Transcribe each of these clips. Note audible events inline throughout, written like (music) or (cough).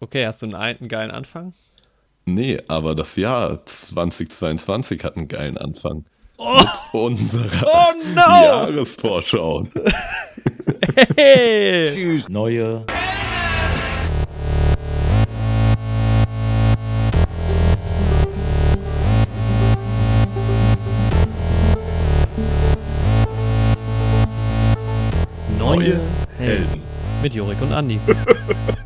Okay, hast du einen, einen geilen Anfang? Nee, aber das Jahr 2022 hat einen geilen Anfang. Oh. Mit unserer Oh no! Jahresvorschau. Hey! (laughs) Tschüss. Neue. Neue Helden. mit Jorik und Andi. (laughs)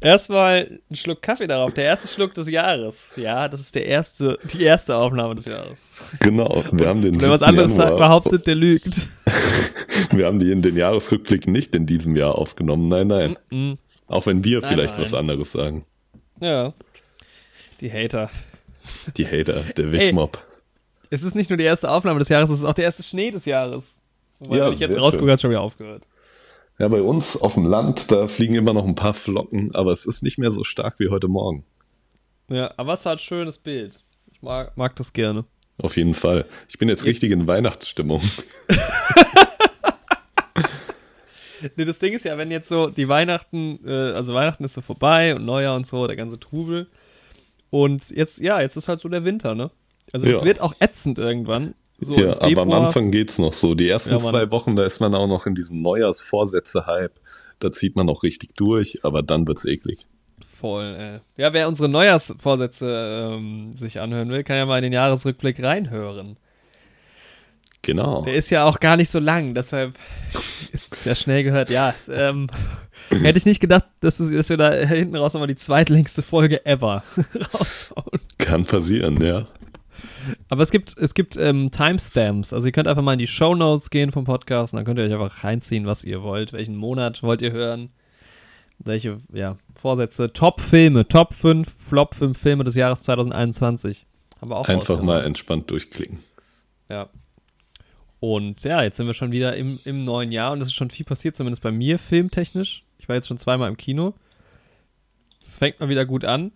Erstmal ein Schluck Kaffee darauf. Der erste Schluck des Jahres. Ja, das ist der erste, die erste Aufnahme des Jahres. Genau, wir haben den Wer was 7. anderes sagt, behauptet, der lügt. (laughs) Wir haben die in den Jahresrückblick nicht in diesem Jahr aufgenommen. Nein, nein. Mhm. Auch wenn wir Nein, vielleicht nein. was anderes sagen. Ja. Die Hater. Die Hater, der Wischmob. Es ist nicht nur die erste Aufnahme des Jahres, es ist auch der erste Schnee des Jahres. Wobei, Ja, wenn ich jetzt rausgucke, hat schon wieder aufgehört. Ja, bei uns auf dem Land, da fliegen immer noch ein paar Flocken, aber es ist nicht mehr so stark wie heute Morgen. Ja, aber es war ein schönes Bild. Ich mag, mag das gerne. Auf jeden Fall. Ich bin jetzt Jetzt- richtig in Weihnachtsstimmung. (laughs) Nee, das Ding ist ja, wenn jetzt so die Weihnachten, äh, also Weihnachten ist so vorbei und Neujahr und so, der ganze Trubel. Und jetzt, ja, jetzt ist halt so der Winter, ne? Also es Ja. wird auch ätzend irgendwann. So ja, aber am. Anfang geht's noch so. Die ersten Ja, zwei Wochen, da ist man auch noch in diesem Neujahrsvorsätze-Hype. Da zieht man auch richtig durch, aber dann wird's eklig. Voll, ey. Ja, wer unsere Neujahrsvorsätze ähm, sich anhören will, kann ja mal in den Jahresrückblick reinhören. Genau. Der ist ja auch gar nicht so lang, deshalb ist es ja schnell gehört. Ja, ähm, (laughs) hätte ich nicht gedacht, dass, es- dass wir da hinten raus nochmal die zweitlängste Folge ever (laughs) raushauen. Kann passieren, ja. Aber es gibt, es gibt ähm, Timestamps. Also ihr könnt einfach mal in die Shownotes gehen vom Podcast und dann könnt ihr euch einfach reinziehen, was ihr wollt. Welchen Monat wollt ihr hören? Welche, ja, Vorsätze. Top-Filme, Top 5, Flop 5 Filme des Jahres 2021. Haben wir auch Einfach mal entspannt durchklicken. Ja. Und ja, jetzt sind wir schon wieder im, im neuen Jahr und es ist schon viel passiert, zumindest bei mir filmtechnisch. Ich war jetzt schon zweimal im Kino. Das fängt mal wieder gut an.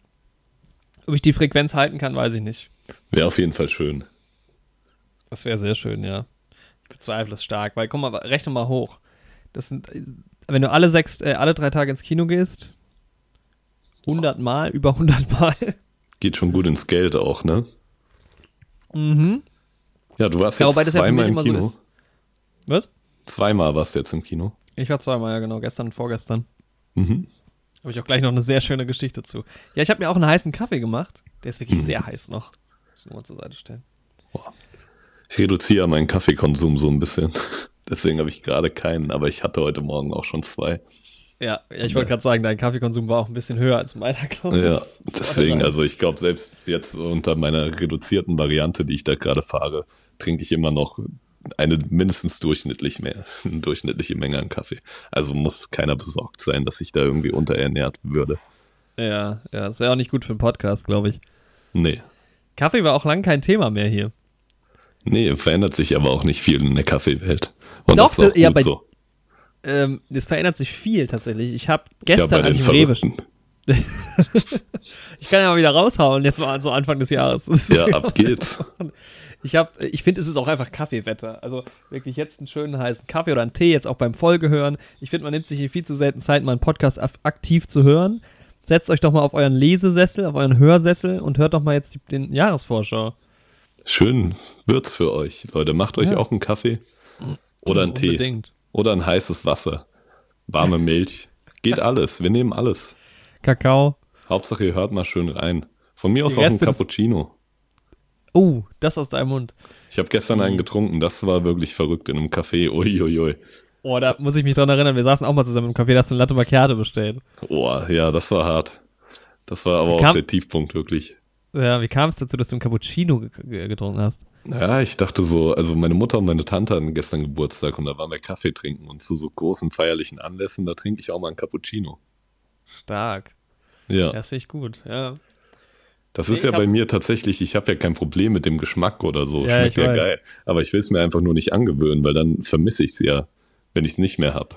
Ob ich die Frequenz halten kann, weiß ich nicht. Wäre auf jeden Fall schön. Das wäre sehr schön, ja. Ich bezweifle es stark, weil guck mal, rechne mal hoch. Das sind, äh, wenn du alle sechs, äh, alle drei Tage ins Kino gehst, 100 Mal, über 100 Mal. (laughs) Geht schon gut ins Geld auch, ne? Mhm. Ja, du warst Ja, jetzt ja zweimal im so Kino. ist. Was? zweimal warst du jetzt im Kino. Ich war zweimal, ja genau, gestern und vorgestern. Mhm. Habe ich auch gleich noch eine sehr schöne Geschichte zu. Ja, ich habe mir auch einen heißen Kaffee gemacht. Der ist wirklich sehr heiß noch. Ich nur mal zur Seite stellen. Ich reduziere meinen Kaffeekonsum so ein bisschen. (laughs) Deswegen habe ich gerade keinen, aber ich hatte heute Morgen auch schon zwei. Ja, ja ich wollte gerade sagen, dein Kaffeekonsum war auch ein bisschen höher als meiner, glaube ich. Ja, deswegen, also ich glaube, selbst jetzt unter meiner reduzierten Variante, die ich da gerade fahre, trinke ich immer noch eine mindestens durchschnittlich mehr, (laughs) eine durchschnittliche Menge an Kaffee. Also muss keiner besorgt sein, dass ich da irgendwie unterernährt würde. Ja, ja, das wäre auch nicht gut für einen Podcast, glaube ich. Nee. Kaffee war auch lang kein Thema mehr hier. Nee, verändert sich aber auch nicht viel in der Kaffeefeld. Und Doch, das ist auch ja, bei- so. Ähm, es verändert sich viel tatsächlich. Ich habe Ja, gestern, bei als ich im Rewe. (laughs) Ich kann ja mal wieder raushauen, jetzt mal so Anfang des Jahres. Ja, ab geht's. Ich habe, ich finde, es ist auch einfach Kaffeewetter. Also wirklich jetzt einen schönen heißen Kaffee oder einen Tee, jetzt auch beim Folgehören. Ich finde, man nimmt sich hier viel zu selten Zeit, mal einen Podcast aktiv zu hören. Setzt euch doch mal auf euren Lesesessel, auf euren Hörsessel und hört doch mal jetzt die, den Jahresvorschau. Schön wird's für euch, Leute. Macht euch Ja. auch einen Kaffee oder einen Tee Unbedingt. oder ein heißes Wasser, warme Milch. Geht (laughs) alles. Wir nehmen alles. Kakao. Hauptsache, ihr hört mal schön rein. Von mir aus Die auch ein Reste Cappuccino. Oh, das aus deinem Mund. Ich habe gestern einen getrunken. Das war wirklich verrückt in einem Café. Uiuiui. Oh, da muss ich mich dran erinnern. Wir saßen auch mal zusammen im Café, da hast du eine Latte Macchiato bestellt. Oh, ja, das war hart. Das war aber auch Kam- der Tiefpunkt, wirklich. Ja, wie kam es dazu, dass du einen Cappuccino ge ge getrunken hast? Ja, ich dachte so, also meine Mutter und meine Tante hatten gestern Geburtstag und da waren wir Kaffee trinken und zu so großen feierlichen Anlässen, da trinke ich auch mal einen Cappuccino. Stark. Ja, das finde ich gut, ja. das Nee, ist ja bei mir tatsächlich, ich habe ja kein Problem mit dem Geschmack oder so, Ja, schmeckt ja weiß. geil. Aber ich will es mir einfach nur nicht angewöhnen, weil dann vermisse ich es ja, wenn ich es nicht mehr habe.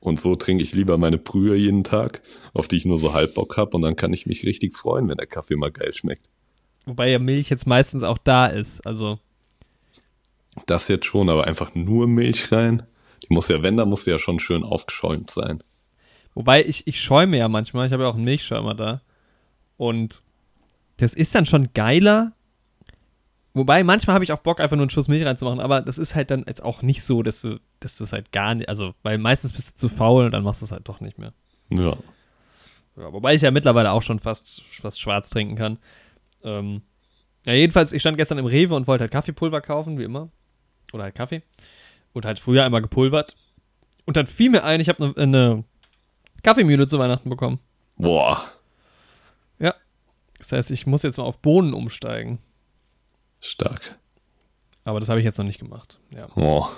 Und so trinke ich lieber meine Brühe jeden Tag, auf die ich nur so halb Bock habe und dann kann ich mich richtig freuen, wenn der Kaffee mal geil schmeckt. Wobei ja Milch jetzt meistens auch da ist. Also, Das jetzt schon, aber einfach nur Milch rein. Die muss ja, wenn, dann muss ja schon schön aufgeschäumt sein. Wobei ich, ich schäume ja manchmal, ich habe ja auch einen Milchschäumer da. Und das ist dann schon geiler. Wobei, manchmal habe ich auch Bock, einfach nur einen Schuss Milch reinzumachen, aber das ist halt dann jetzt auch nicht so, dass du, dass du es halt gar nicht, also, weil meistens bist du zu faul und dann machst du es halt doch nicht mehr. Ja. Ja, wobei ich ja mittlerweile auch schon fast, fast schwarz trinken kann. Ähm, ja, jedenfalls, ich stand gestern im Rewe und wollte halt Kaffeepulver kaufen, wie immer. Oder halt Kaffee. Und halt früher einmal gepulvert. Und dann fiel mir ein, ich habe eine, eine Kaffeemühle zu Weihnachten bekommen. Boah. Ja. Das heißt, ich muss jetzt mal auf Bohnen umsteigen. Stark. Aber das habe ich jetzt noch nicht gemacht. Ja. Oh. (laughs)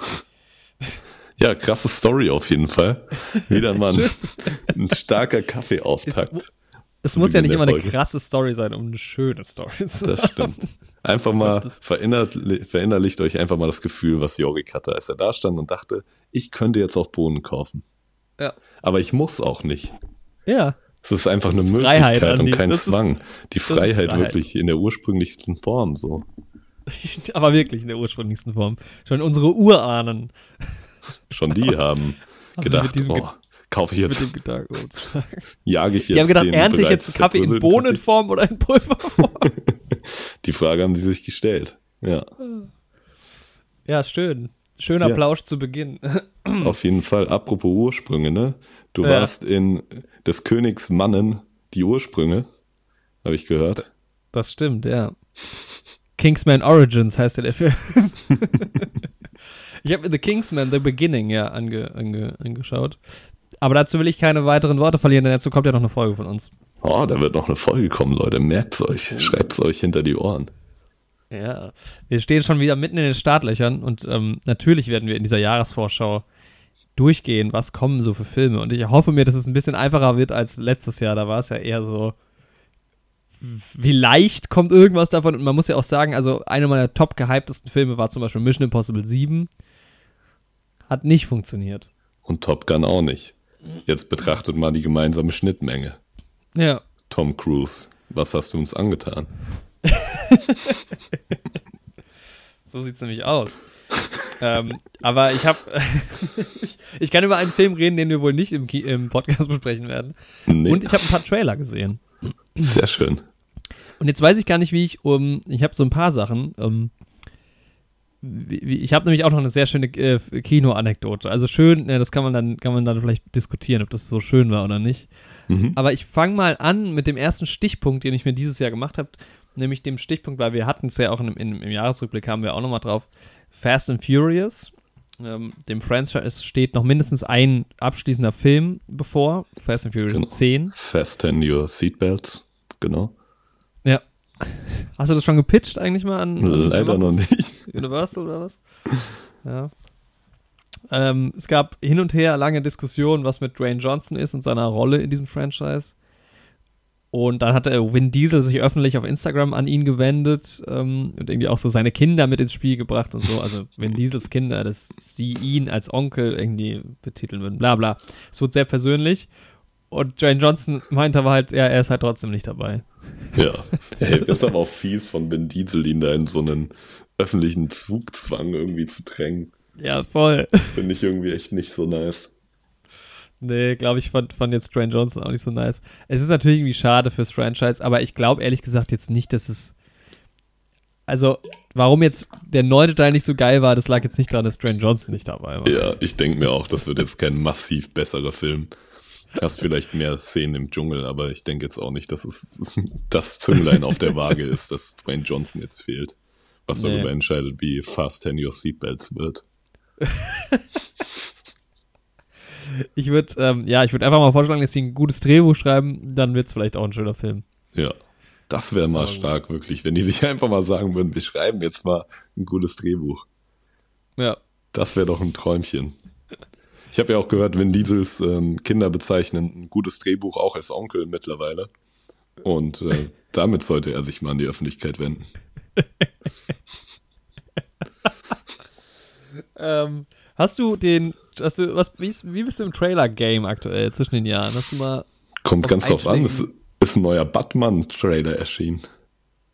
Ja, krasse Story auf jeden Fall. Wieder mal ein, ein starker Kaffeeauftakt. Es Zu muss ja nicht immer eine krasse Story sein, um eine schöne Story zu Das stimmt. Einfach mal verinnerlicht euch einfach mal das Gefühl, was Jorik hatte, als er da stand und dachte, ich könnte jetzt auf Bohnen kaufen. Ja. Aber ich muss auch nicht. Ja. Es ist einfach Das eine ist Möglichkeit Freiheit, und kein Das ist- Zwang. Die ist Freiheit, Freiheit. wirklich in der ursprünglichsten Form so. (laughs) Aber wirklich in der ursprünglichsten Form. Schon unsere Urahnen. Schon die (laughs) haben Also gedacht, mit Ge- oh, kaufe ich Mit jetzt, dem oh, zu sagen. jage ich jetzt Die haben gedacht, ernte ich jetzt Kaffee in Bohnenform oder in Pulverform? (laughs) Die Frage haben die sich gestellt. Ja, ja, schön. Schöner Ja. Plausch zu Beginn. (clears throat) auf jeden Fall. Apropos Ursprünge, ne? Du Ja. warst in des Königs Mannen die Ursprünge, habe ich gehört. Das stimmt, ja. Kingsman Origins heißt ja der Film. ich habe The Kingsman The Beginning ja ange, ange, angeschaut. Aber dazu will ich keine weiteren Worte verlieren, denn dazu kommt ja noch eine Folge von uns. Oh, da wird noch eine Folge kommen, Leute. Merkt's euch. Schreibt's euch hinter die Ohren. Ja, wir stehen schon wieder mitten in den Startlöchern und ähm, natürlich werden wir in dieser Jahresvorschau durchgehen, was kommen so für Filme. Und ich hoffe mir, dass es ein bisschen einfacher wird als letztes Jahr. Da war es ja eher so, vielleicht kommt irgendwas davon. Und man muss ja auch sagen, also einer meiner top gehyptesten Filme war zum Beispiel Mission Impossible 7. Hat nicht funktioniert. Und Top Gun auch nicht. Jetzt betrachtet mal die gemeinsame Schnittmenge. Ja. Tom Cruise, was hast du uns angetan? (laughs) So sieht es nämlich aus. ähm, aber ich habe, ich, (laughs) ich kann über einen Film reden, den wir wohl nicht im, Ki im Podcast besprechen werden. Nee, Und ich habe ein paar Trailer gesehen. Sehr schön. Und jetzt weiß ich gar nicht, wie ich um. Ich habe so ein paar Sachen. Um, ich habe nämlich auch noch eine sehr schöne äh, Kino-Anekdote. Also schön, ja, das kann man dann kann man dann vielleicht diskutieren, ob das so schön war oder nicht. Mhm. Aber ich fange mal an mit dem ersten Stichpunkt, den ich mir dieses Jahr gemacht habe, nämlich dem Stichpunkt, weil wir hatten es ja auch in, in, im Jahresrückblick, haben wir auch nochmal drauf, Fast and Furious. Ähm, dem Franchise steht noch mindestens ein abschließender Film bevor, Fast and Furious Genau. 10. Fasten your seatbelts. Genau. Ja. (laughs) Hast du das schon gepitcht eigentlich mal an? an Leider noch nicht. (laughs) Universal oder was? Ja. Ähm, es gab hin und her lange Diskussionen, was mit Dwayne Johnson ist und seiner Rolle in diesem Franchise. Und dann hatte Vin Diesel sich öffentlich auf Instagram an ihn gewendet ähm, und irgendwie auch so seine Kinder mit ins Spiel gebracht und so. Also Vin Diesels Kinder, dass sie ihn als Onkel irgendwie betiteln würden, bla bla. Es wurde sehr persönlich. Und Dwayne Johnson meinte aber halt, ja, er ist halt trotzdem nicht dabei. Ja. Hey, das ist aber auch fies von Ben Diesel, ihn da in so einen öffentlichen Zugzwang irgendwie zu drängen. Ja, voll. Finde ich irgendwie echt nicht so nice. Nee, glaube ich, fand, fand jetzt Dwayne Johnson auch nicht so nice. Es ist natürlich irgendwie schade fürs Franchise, aber ich glaube ehrlich gesagt jetzt nicht, dass es. Also, warum jetzt der neunte Teil nicht so geil war, das lag jetzt nicht daran, dass Dwayne Johnson nicht dabei war. Ja, ich denke mir auch, das wird jetzt kein massiv besserer Film. Hast vielleicht mehr Szenen im Dschungel, aber ich denke jetzt auch nicht, dass es (laughs) das Zünglein auf der Waage ist, dass Dwayne Johnson jetzt fehlt. Was Nee. darüber entscheidet, wie fast ten your seatbelts wird. (laughs) Ich würde, ähm, ja, ich würde einfach mal vorschlagen, dass sie ein gutes Drehbuch schreiben, dann wird es vielleicht auch ein schöner Film. Ja. Das wäre mal Aber- stark, wirklich, wenn die sich (laughs) einfach mal sagen würden, wir schreiben jetzt mal ein gutes Drehbuch. Ja. Das wäre doch ein Träumchen. Ich habe ja auch gehört, Vin Diesels ähm, Kinder bezeichnen ein gutes Drehbuch auch als Onkel mittlerweile. Und äh, (laughs) damit sollte er sich mal an die Öffentlichkeit wenden. (laughs) Ähm, hast du den, hast du, was, wie, ist- wie bist du im Trailer-Game aktuell zwischen den Jahren? Hast du mal, Kommt ganz drauf an, es ist ein neuer Batman-Trailer erschienen.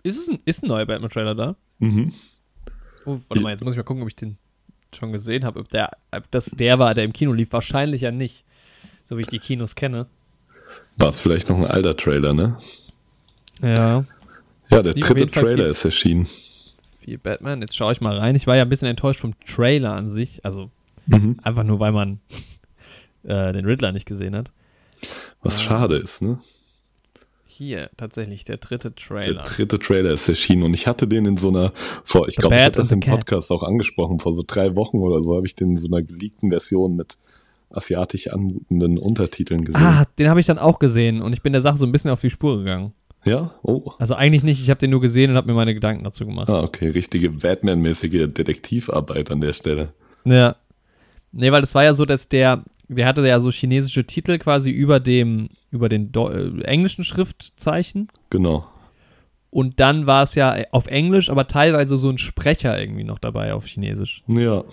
ist es ein, ist ein neuer Batman-Trailer da? Mhm. Oh, warte mal, jetzt muss ich mal gucken, ob ich den schon gesehen habe. Ob, der, ob das der war, der im Kino lief. Wahrscheinlich ja nicht. So wie ich die Kinos kenne. War es vielleicht noch ein alter Trailer, ne? Ja. Ja, der Lief dritte Trailer viel- ist erschienen. Wie Batman. Jetzt schaue ich mal rein. Ich war ja ein bisschen enttäuscht vom Trailer an sich. Also Mhm. einfach nur, weil man (laughs) äh, den Riddler nicht gesehen hat. Was schade ist, ne? Hier, tatsächlich, der dritte Der Trailer. dritte Trailer ist erschienen und ich hatte den in so einer, vor, ich glaube, ich habe das im. Podcast auch angesprochen, vor so drei Wochen oder so habe ich den in so einer geleakten Version mit asiatisch anmutenden Untertiteln gesehen. Ah, den habe ich dann auch gesehen und ich bin der Sache so ein bisschen auf die Spur gegangen. Ja? Oh. Also eigentlich nicht, ich habe den nur gesehen und habe mir meine Gedanken dazu gemacht. Ah, okay, richtige Batman-mäßige Detektivarbeit an der Stelle. Ja. Nee, weil es war ja so, dass der, der hatte ja so chinesische Titel quasi über dem, über den Deu- äh, englischen Schriftzeichen. Genau. Und dann war es ja auf Englisch, aber teilweise so ein Sprecher irgendwie noch dabei auf Chinesisch. Ja.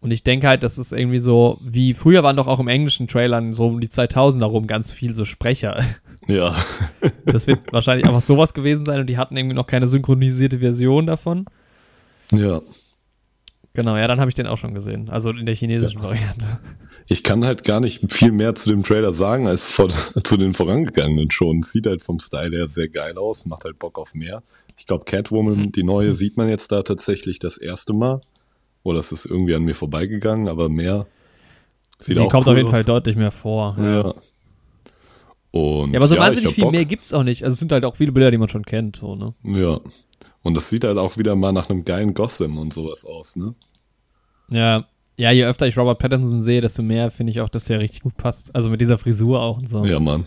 Und ich denke halt, das ist irgendwie so, wie früher waren doch auch im englischen Trailern so um die 2000er rum ganz viel so Sprecher. (laughs) Ja. Das wird wahrscheinlich einfach sowas gewesen sein und die hatten irgendwie noch keine synchronisierte Version davon. Ja. Genau, ja, dann habe ich den auch schon gesehen. Also in der chinesischen Variante. Ich kann halt gar nicht viel mehr zu dem Trailer sagen als vor, (laughs) zu den vorangegangenen schon. Sieht halt vom Style her sehr geil aus, macht halt Bock auf mehr. Ich glaube, Catwoman, Mhm. die neue, sieht man jetzt da tatsächlich das erste Mal. Oder es ist irgendwie an mir vorbeigegangen, aber mehr. Sieht Sie auch kommt cool auf jeden aus. Fall deutlich mehr vor. Ja. Und Ja, aber so ja, wahnsinnig viel Bock. mehr gibt's auch nicht. Also es sind halt auch viele Bilder, die man schon kennt, so, ne? Ja. Und das sieht halt auch wieder mal nach einem geilen Gotham und sowas aus, ne? Ja. Ja, je öfter ich Robert Pattinson sehe, desto mehr finde ich auch, dass der richtig gut passt. Also mit dieser Frisur auch und so. Ja, Mann.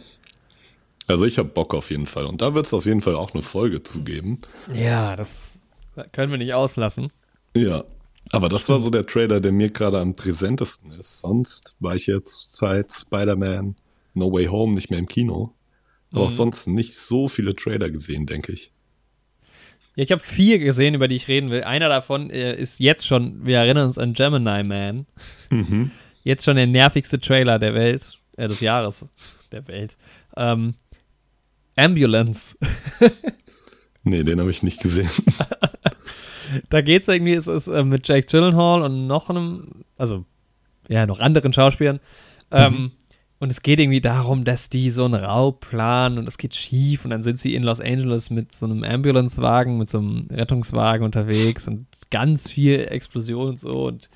Also ich hab Bock auf jeden Fall. Und da wird es auf jeden Fall auch eine Folge zugeben. Ja, das können wir nicht auslassen. Ja. Aber das war so der Trailer, der mir gerade am präsentesten ist. Sonst war ich jetzt seit Spider-Man No Way Home nicht mehr im Kino. Aber auch Mhm. sonst nicht so viele Trailer gesehen, denke ich. Ja, ich habe vier gesehen, über die ich reden will. Einer davon äh, ist jetzt schon, wir erinnern uns an Gemini Man. Mhm. Jetzt schon der nervigste Trailer der Welt, äh, des Jahres der Welt. Ähm, Ambulance. (laughs) Nee, den habe ich nicht gesehen. Da geht's irgendwie, es ist äh, mit Jake Gyllenhaal und noch einem, also ja, noch anderen Schauspielern. Ähm, und es geht irgendwie darum, dass die so einen Raub planen und es geht schief und dann sind sie in Los Angeles mit so einem Ambulancewagen, mit so einem Rettungswagen unterwegs und ganz viel Explosion und so und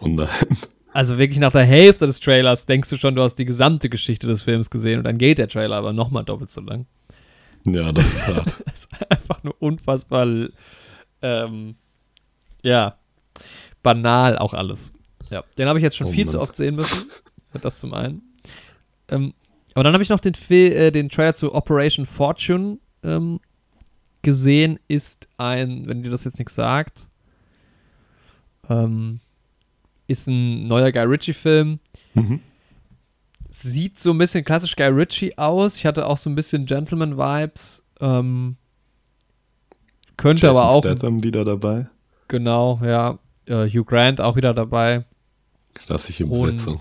Und dann, (laughs) also wirklich nach der Hälfte des Trailers denkst du schon, du hast die gesamte Geschichte des Films gesehen und dann geht der Trailer aber nochmal doppelt so lang. ja, das ist hart. (laughs) Das ist einfach nur unfassbar, ähm, ja, banal auch alles. Ja, den habe ich jetzt schon Oh viel Mann. zu oft sehen müssen. Das zum einen. Ähm, aber dann habe ich noch den, Fil äh, den Trailer zu Operation Fortune ähm, gesehen. Ist ein, wenn dir das jetzt nichts sagt, ähm, ist ein neuer Guy Ritchie-Film. Mhm. Sieht so ein bisschen klassisch Guy Ritchie aus. Ich hatte auch so ein bisschen Gentleman-Vibes. Ähm, könnte Jason aber auch. Statham wieder dabei. Genau, ja. Äh, Hugh Grant auch wieder dabei. Klassische Und Besetzung.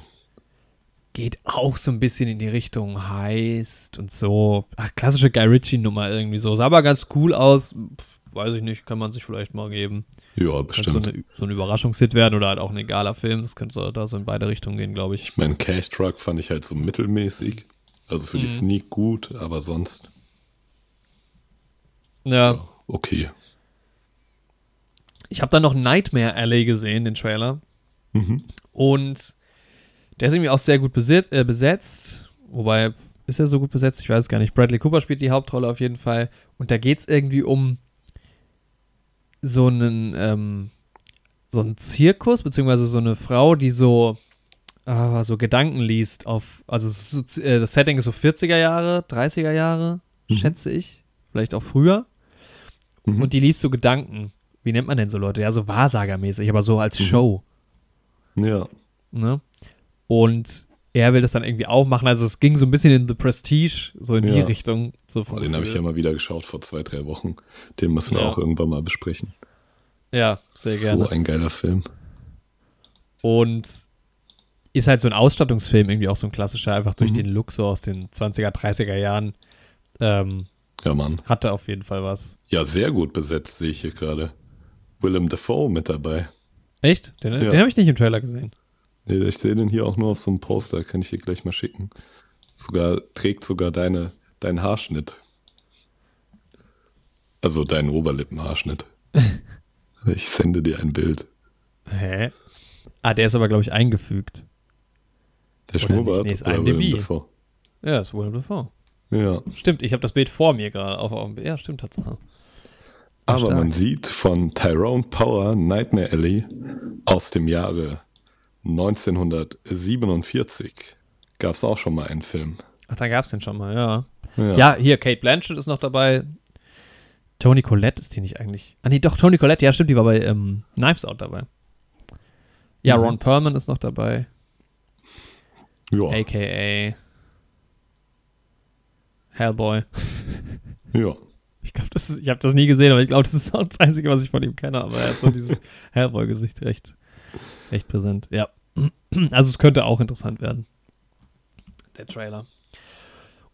Geht auch so ein bisschen in die Richtung heißt und so. Ach, klassische Guy Ritchie-Nummer irgendwie so. Sah aber ganz cool aus. Pff, weiß ich nicht, kann man sich vielleicht mal geben. Ja, Könnte so bestimmt. eine, so ein Überraschungshit werden oder halt auch ein egaler Film. Das könnte so, da so in beide Richtungen gehen, glaube ich. Ich meine, Cash Truck fand ich halt so mittelmäßig. Also für die Mhm. Sneak gut, aber sonst Ja. okay. Ich habe dann noch Nightmare Alley gesehen, den Trailer. Mhm. Und der ist irgendwie auch sehr gut besit äh, besetzt. Wobei, ist er so gut besetzt? Ich weiß es gar nicht. Bradley Cooper spielt die Hauptrolle auf jeden Fall. Und da geht es irgendwie um so einen, ähm, so einen Zirkus, beziehungsweise so eine Frau, die so, ah, so Gedanken liest auf, also so, äh, das Setting ist so 40er Jahre, 30er Jahre, Mhm. schätze ich. Vielleicht auch früher. Mhm. Und die liest so Gedanken. Wie nennt man denn so Leute? Ja, so Wahrsagermäßig, aber so als Mhm. Show. Ja. Ne? Und er will das dann irgendwie auch machen. Also es ging so ein bisschen in The Prestige, so in die Ja. Richtung. So Oh, den habe ich ja mal wieder geschaut vor zwei, drei Wochen. Den müssen wir Ja. auch irgendwann mal besprechen. Ja, sehr gerne. So ein geiler Film. Und ist halt so ein Ausstattungsfilm, irgendwie auch so ein klassischer, einfach durch Mhm. den Look so aus den 20er, 30er Jahren. Ähm, Ja, Mann. hatte auf jeden Fall was. Ja, sehr gut besetzt, sehe ich hier gerade. Willem Dafoe mit dabei. Echt? Den, Ja. den habe ich nicht im Trailer gesehen. Nee, ich sehe den hier auch nur auf so einem Poster, kann ich dir gleich mal schicken. Sogar, trägt sogar deine, deinen Haarschnitt. Also deinen Oberlippenhaarschnitt. (laughs) ich sende dir ein Bild. Hä? Ah, der ist aber, glaube ich, eingefügt. Der Schnurrbart Nee, ist. Willem Dafoe? Ja, ist Willem Dafoe. Ja, Stimmt, ich habe das Bild vor mir gerade. Auf, auf, ja, stimmt, Tatsache. aber stark. man sieht von Tyrone Power Nightmare Alley aus dem Jahre 1947 gab es auch schon mal einen Film. Ach, da gab es den schon mal, ja. Ja. hier, Kate Blanchett ist noch dabei. Tony Collette ist die nicht eigentlich. Ah, nee, doch, Tony Collette, ja, stimmt, die war bei ähm, Knives Out dabei. Ja, Mhm. Ron Perlman ist noch dabei. ja, AKA Hellboy. ja. (laughs) Ich glaube, das ist, ich habe das nie gesehen, aber ich glaube, das ist auch das Einzige, was ich von ihm kenne. Aber er hat so dieses (laughs) Hellboy-Gesicht recht, recht präsent. Ja. Also es könnte auch interessant werden. Der Trailer.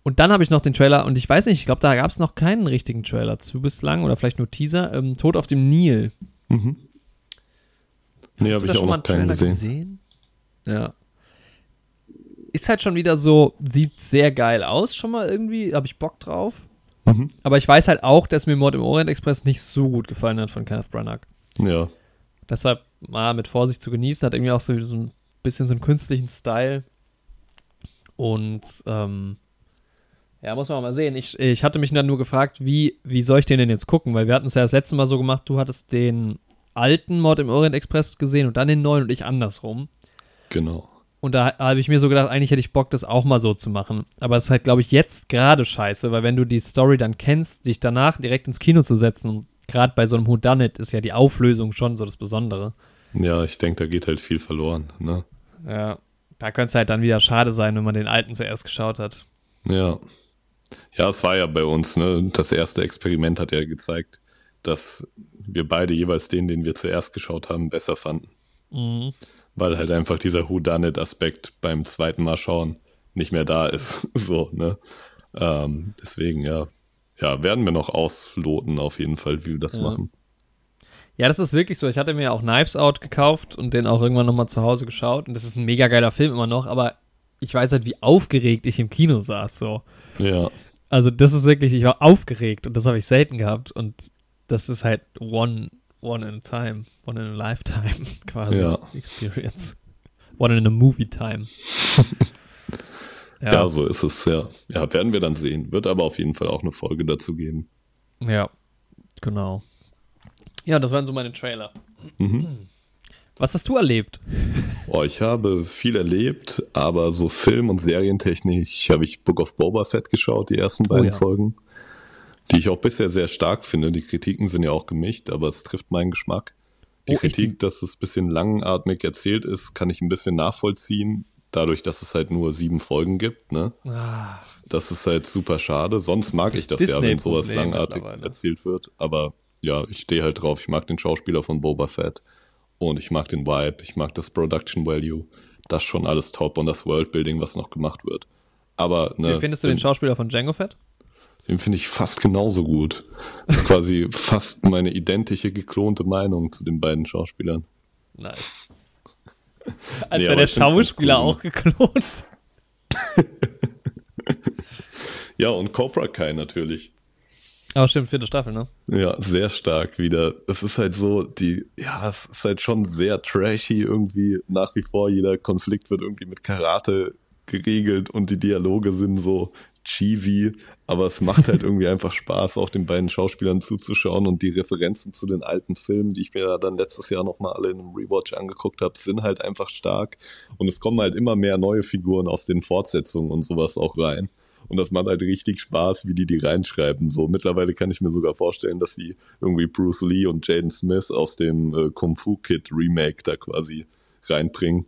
Und dann habe ich noch den Trailer, und ich weiß nicht, ich glaube, da gab es noch keinen richtigen Trailer zu bislang oder vielleicht nur Teaser. Ähm, Tod auf dem Nil. Mhm. Nee, habe ich auch noch einen keinen Trailer gesehen. Ja. Ist halt schon wieder so, sieht sehr geil aus, schon mal irgendwie, habe ich Bock drauf. Mhm. Aber ich weiß halt auch, dass mir Mord im Orient Express nicht so gut gefallen hat von Kenneth Branagh. Ja, Deshalb mal mit Vorsicht zu genießen, hat irgendwie auch so, so ein bisschen so einen künstlichen Style. Und ähm, ja, muss man mal sehen. Ich, ich hatte mich dann nur gefragt, wie, wie soll ich den denn jetzt gucken? Weil wir hatten es ja das letzte Mal so gemacht, du hattest den alten Mord im Orient Express gesehen und dann den neuen und ich andersrum. genau. Und da habe ich mir so gedacht, eigentlich hätte ich Bock, das auch mal so zu machen. Aber es ist halt, glaube ich, jetzt gerade scheiße, weil wenn du die Story dann kennst, dich danach direkt ins Kino zu setzen, gerade bei so einem Whodunit ist ja die Auflösung schon so das Besondere. Ja, ich denke, da geht halt viel verloren. Ne? Ja, da könnte es halt dann wieder schade sein, wenn man den alten zuerst geschaut hat. Ja. Ja, es war ja bei uns, ne? Das erste Experiment hat ja gezeigt, dass wir beide jeweils den, den wir zuerst geschaut haben, besser fanden. Mhm. Weil halt einfach dieser Whodunit-Aspekt beim zweiten Mal schauen nicht mehr da ist. (laughs) so, ne? Ähm, deswegen, ja. Ja, werden wir noch ausloten, auf jeden Fall, wie wir das Ja. machen. Ja, das ist wirklich so. Ich hatte mir auch Knives Out gekauft und den auch irgendwann nochmal zu Hause geschaut. Und das ist ein mega geiler Film immer noch, aber ich weiß halt, wie aufgeregt ich im Kino saß. So. Ja, Also, das ist wirklich, ich war aufgeregt und das habe ich selten gehabt. Und das ist halt one, one in a time, one in a lifetime (laughs) quasi Ja. Experience. One in a movie time. (laughs) ja. so ist es, ja. Ja, werden wir dann sehen. Wird aber auf jeden Fall auch eine Folge dazu geben. Ja, genau. Ja, das waren so meine Trailer. Mhm. Was hast du erlebt? Oh, ich habe viel erlebt, aber so Film- und Serientechnisch habe ich Book of Boba Fett geschaut, die ersten beiden ja. Folgen. Die ich auch bisher sehr stark finde. Die Kritiken sind ja auch gemischt, aber es trifft meinen Geschmack. Die Oh, echt? Kritik, dass es ein bisschen langatmig erzählt ist, kann ich ein bisschen nachvollziehen. Dadurch, dass es halt nur sieben Folgen gibt, ne? Ach, Das ist halt super schade. Sonst mag Das ich das ja, wenn sowas mittlerweile. erzählt wird. Aber ja, ich stehe halt drauf. Ich mag den Schauspieler von Boba Fett. Und ich mag den Vibe. Ich mag das Production Value. Das ist schon alles top. Und das Worldbuilding, was noch gemacht wird. Aber, ne. wie findest du den Schauspieler von Django Fett? Den finde ich fast genauso gut. Das ist quasi fast meine identische geklonte Meinung zu den beiden Schauspielern. Nice. (laughs) Als Nee, wäre der Schauspieler cool. auch geklont. (laughs) Ja, und Cobra Kai natürlich. Aber stimmt, vierte Staffel, ne? Ja, sehr stark wieder. Es ist halt so, die, ja, es ist halt schon sehr trashy irgendwie nach wie vor. Jeder Konflikt wird irgendwie mit Karate geregelt und die Dialoge sind so cheesy, aber es macht halt irgendwie einfach Spaß, auch den beiden Schauspielern zuzuschauen und die Referenzen zu den alten Filmen, die ich mir dann letztes Jahr nochmal alle in einem Rewatch angeguckt habe, sind halt einfach stark und es kommen halt immer mehr neue Figuren aus den Fortsetzungen und sowas auch rein. Und das macht halt richtig Spaß, wie die die reinschreiben. So mittlerweile kann ich mir sogar vorstellen, dass sie irgendwie Bruce Lee und Jaden Smith aus dem äh, Kung Fu Kid Remake da quasi reinbringen.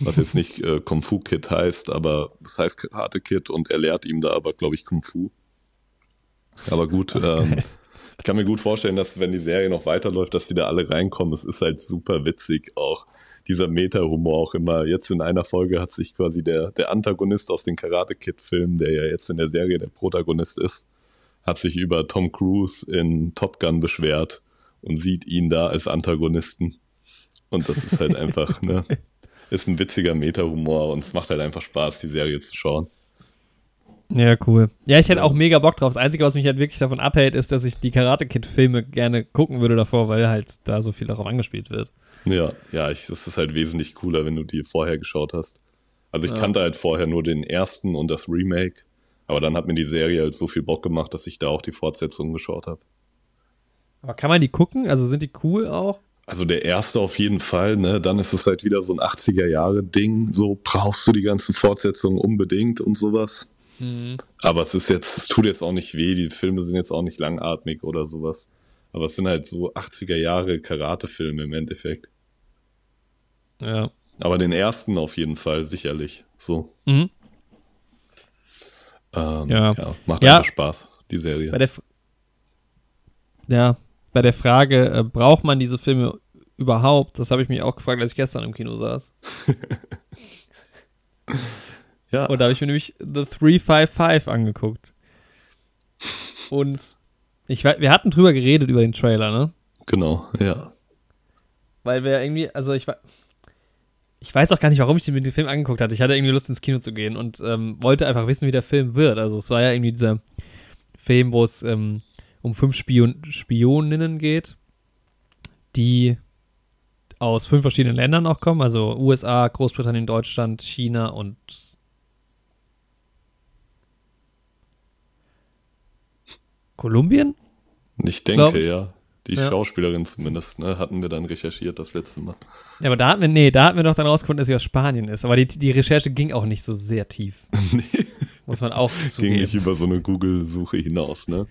Was jetzt nicht äh, Kung Fu Kid heißt, aber es heißt Karate Kid und er lehrt ihm da aber, glaube ich, Kung Fu. Aber gut, ähm, ich kann mir gut vorstellen, dass wenn die Serie noch weiterläuft, dass die da alle reinkommen. Es ist halt super witzig auch. Dieser Meta-Humor auch immer. Jetzt in einer Folge hat sich quasi der, der Antagonist aus den Karate Kid-Filmen, der ja jetzt in der Serie der Protagonist ist, hat sich über Tom Cruise in Top Gun beschwert und sieht ihn da als Antagonisten. Und das ist halt einfach, ne? (laughs) ist ein witziger Meta-Humor und es macht halt einfach Spaß, die Serie zu schauen. Ja, cool. Ja, ich hätte auch mega Bock drauf. Das Einzige, was mich halt wirklich davon abhält, ist, dass ich die Karate Kid-Filme gerne gucken würde davor, weil halt da so viel darauf angespielt wird. Ja, ja, ich, das ist halt wesentlich cooler, wenn du die vorher geschaut hast. Also ich Ja. kannte halt vorher nur den ersten und das Remake, aber dann hat mir die Serie halt so viel Bock gemacht, dass ich da auch die Fortsetzung geschaut habe. Aber kann man die gucken? Also sind die cool auch? Also der erste auf jeden Fall, ne? Dann ist es halt wieder so ein 80er-Jahre-Ding. So brauchst du die ganzen Fortsetzungen unbedingt und sowas. Aber es ist jetzt, es tut jetzt auch nicht weh, die Filme sind jetzt auch nicht langatmig oder sowas. Aber es sind halt so 80er Jahre Karate-Filme im Endeffekt. Ja. Aber den ersten auf jeden Fall, sicherlich. So. Mhm. Ähm, Ja. ja. Macht Ja. einfach Spaß, die Serie. Ja, bei der Frage, äh, braucht man diese Filme überhaupt? Das habe ich mich auch gefragt, als ich gestern im Kino saß. (laughs) ja, Und da habe ich mir nämlich The 355 angeguckt. Und ich, wir hatten drüber geredet, über den Trailer, ne? genau, ja. Weil wir irgendwie, also ich war. Ich weiß auch gar nicht, warum ich mir den Film angeguckt hatte. Ich hatte irgendwie Lust, ins Kino zu gehen und ähm, wollte einfach wissen, wie der Film wird. Also es war ja irgendwie dieser Film, wo es ähm, um fünf Spion Spioninnen geht, die aus fünf verschiedenen Ländern auch kommen. Also USA, Großbritannien, Deutschland, China und Kolumbien? Ich denke, ich. ja. Die Ja. Schauspielerin zumindest, ne, hatten wir dann recherchiert das letzte Mal. Ja, aber da hatten wir, nee, da hatten wir doch dann rausgefunden, dass sie aus Spanien ist. Aber die, die Recherche ging auch nicht so sehr tief. (laughs) nee, Muss man auch ging zugeben. nicht über so eine Google-Suche hinaus, ne?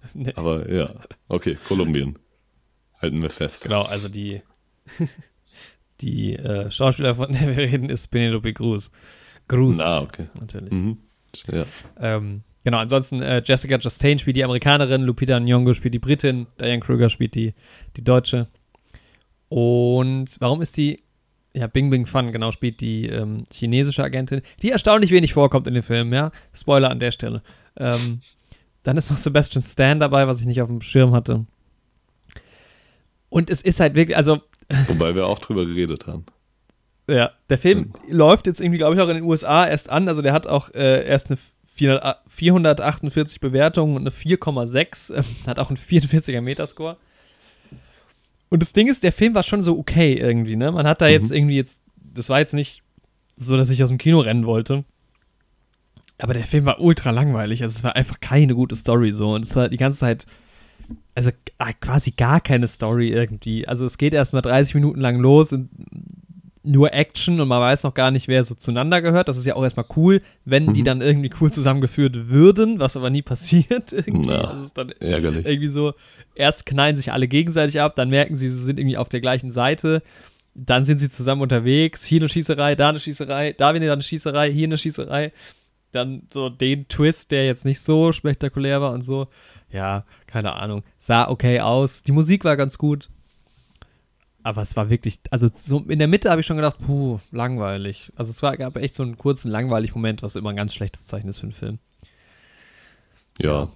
(laughs) Nee. Aber ja, okay, Kolumbien. Halten wir fest. Genau, also die, (laughs) die äh, Schauspieler, von der wir reden, ist Penelope Cruz. Cruz, Na, okay. natürlich. Mhm. Ja. Ähm, genau, ansonsten äh, Jessica Chastain spielt die Amerikanerin, Lupita Nyong'o spielt die Britin, Diane Kruger spielt die, die Deutsche. Und warum ist die, ja, Bing Bing Fun, genau, spielt die ähm, chinesische Agentin, die erstaunlich wenig vorkommt in dem Film, ja. Spoiler an der Stelle. Ähm, dann ist noch Sebastian Stan dabei, was ich nicht auf dem Schirm hatte. Und es ist halt wirklich, also (laughs) Wobei wir auch drüber geredet haben. ja, der Film läuft jetzt irgendwie, glaube ich, auch in den USA erst an. Also der hat auch äh, erst eine 400, 448 Bewertungen und eine 4,6. Ähm, (laughs) hat auch einen 44er Metascore. Und das Ding ist, der Film war schon so okay irgendwie, ne? Man hat da jetzt Mhm. irgendwie jetzt, das war jetzt nicht so, dass ich aus dem Kino rennen wollte. Aber der Film war ultra langweilig. Also es war einfach keine gute Story so. Und es war die ganze Zeit, also ah, quasi gar keine Story irgendwie. Also es geht erstmal 30 Minuten lang los und nur Action und man weiß noch gar nicht, wer so zueinander gehört. Das ist ja auch erstmal cool, wenn die Mhm. dann irgendwie cool zusammengeführt würden, was aber nie passiert (laughs) irgendwie. Na, Also ist dann Ärgerlich. irgendwie so, erst knallen sich alle gegenseitig ab, dann merken sie, sie sind irgendwie auf der gleichen Seite, dann sind sie zusammen unterwegs, hier eine Schießerei, da eine Schießerei, da wieder eine Schießerei, hier eine Schießerei, dann so den Twist, der jetzt nicht so spektakulär war und so, ja, keine Ahnung, sah okay aus, die Musik war ganz gut, aber es war wirklich, also so in der Mitte habe ich schon gedacht, puh, langweilig, also es war, gab echt so einen kurzen langweilig Moment, was immer ein ganz schlechtes Zeichen ist für einen Film. Ja.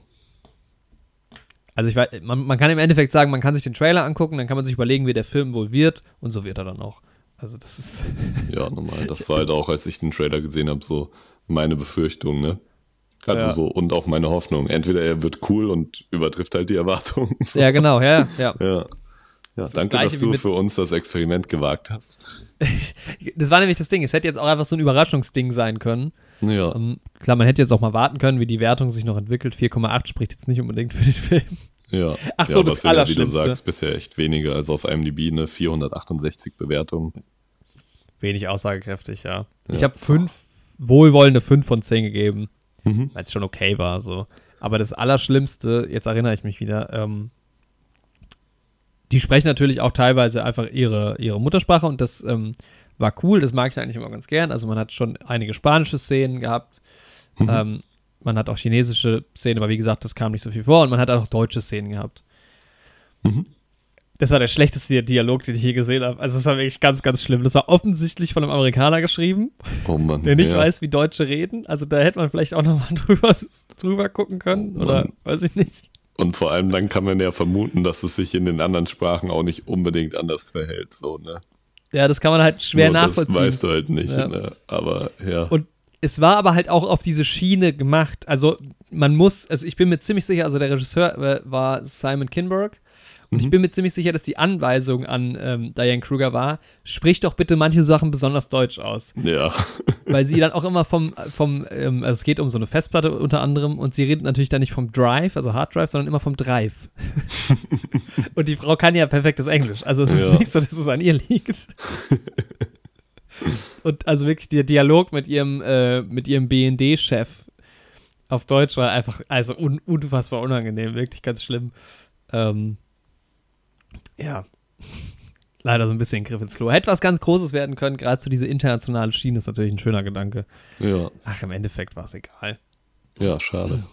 Also ich weiß, man, man kann im Endeffekt sagen, man kann sich den Trailer angucken, dann kann man sich überlegen, wie der Film wohl wird und so wird er dann auch. Also das ist Ja, normal. Das war halt auch, als ich den Trailer gesehen habe, so meine Befürchtung, ne? Also Ja. so, und auch meine Hoffnung. Entweder er wird cool und übertrifft halt die Erwartungen. So. (laughs) ja genau, ja, ja. Ja. Ja, das danke, dass du mit- für uns das Experiment gewagt hast. (laughs) Das war nämlich das Ding. Es hätte jetzt auch einfach so ein Überraschungsding sein können. Ja, Ähm, klar, man hätte jetzt auch mal warten können, wie die Wertung sich noch entwickelt. 4,8 spricht jetzt nicht unbedingt für den Film. ja. Ach ja, so, aber das ja, wie du Allerschlimmste. sagst, bisher echt weniger. Also auf IMDb eine 468 Bewertungen. Wenig aussagekräftig, ja. Ja. Ich habe fünf wohlwollende 5 von 10 gegeben, Mhm. weil es schon okay war. So. Aber das Allerschlimmste, jetzt erinnere ich mich wieder, ähm, die sprechen natürlich auch teilweise einfach ihre, ihre Muttersprache und das ähm, war cool, das mag ich eigentlich immer ganz gern. Also man hat schon einige spanische Szenen gehabt, Mhm. ähm, man hat auch chinesische Szenen, aber wie gesagt, das kam nicht so viel vor und man hat auch deutsche Szenen gehabt. Mhm. Das war der schlechteste Dialog, den ich je gesehen habe. Also das war wirklich ganz, ganz schlimm. Das war offensichtlich von einem Amerikaner geschrieben, Oh Mann. der nicht ja. weiß, wie Deutsche reden. Also da hätte man vielleicht auch nochmal (laughs) drüber, drüber gucken können. Oh oder weiß ich nicht. Und vor allem dann kann man ja vermuten, dass es sich in den anderen Sprachen auch nicht unbedingt anders verhält. So, ne? Ja, das kann man halt schwer Nur nachvollziehen. Das weißt du halt nicht, Ja. ne? aber ja. Und es war aber halt auch auf diese Schiene gemacht. Also man muss, also ich bin mir ziemlich sicher, also der Regisseur äh, war Simon Kinberg. Und ich Mhm. bin mir ziemlich sicher, dass die Anweisung an ähm, Diane Kruger war, sprich doch bitte manche Sachen besonders deutsch aus. ja. (laughs) Weil sie dann auch immer vom, vom ähm, also es geht um so eine Festplatte unter anderem und sie redet natürlich dann nicht vom Drive, also Hard Drive, sondern immer vom Drive. (laughs) und die Frau kann ja perfektes Englisch. Also es Ja. ist nicht so, dass es an ihr liegt. und also wirklich der Dialog mit ihrem, äh, mit ihrem BND-Chef auf Deutsch war einfach, also un unfassbar unangenehm, wirklich ganz schlimm. Ähm, ja. (laughs) Leider so ein bisschen Griff ins Klo. Hätte was ganz Großes werden können, gerade so diese internationale Schiene ist natürlich ein schöner Gedanke. ja. Ach, im Endeffekt war es egal. Ja, schade.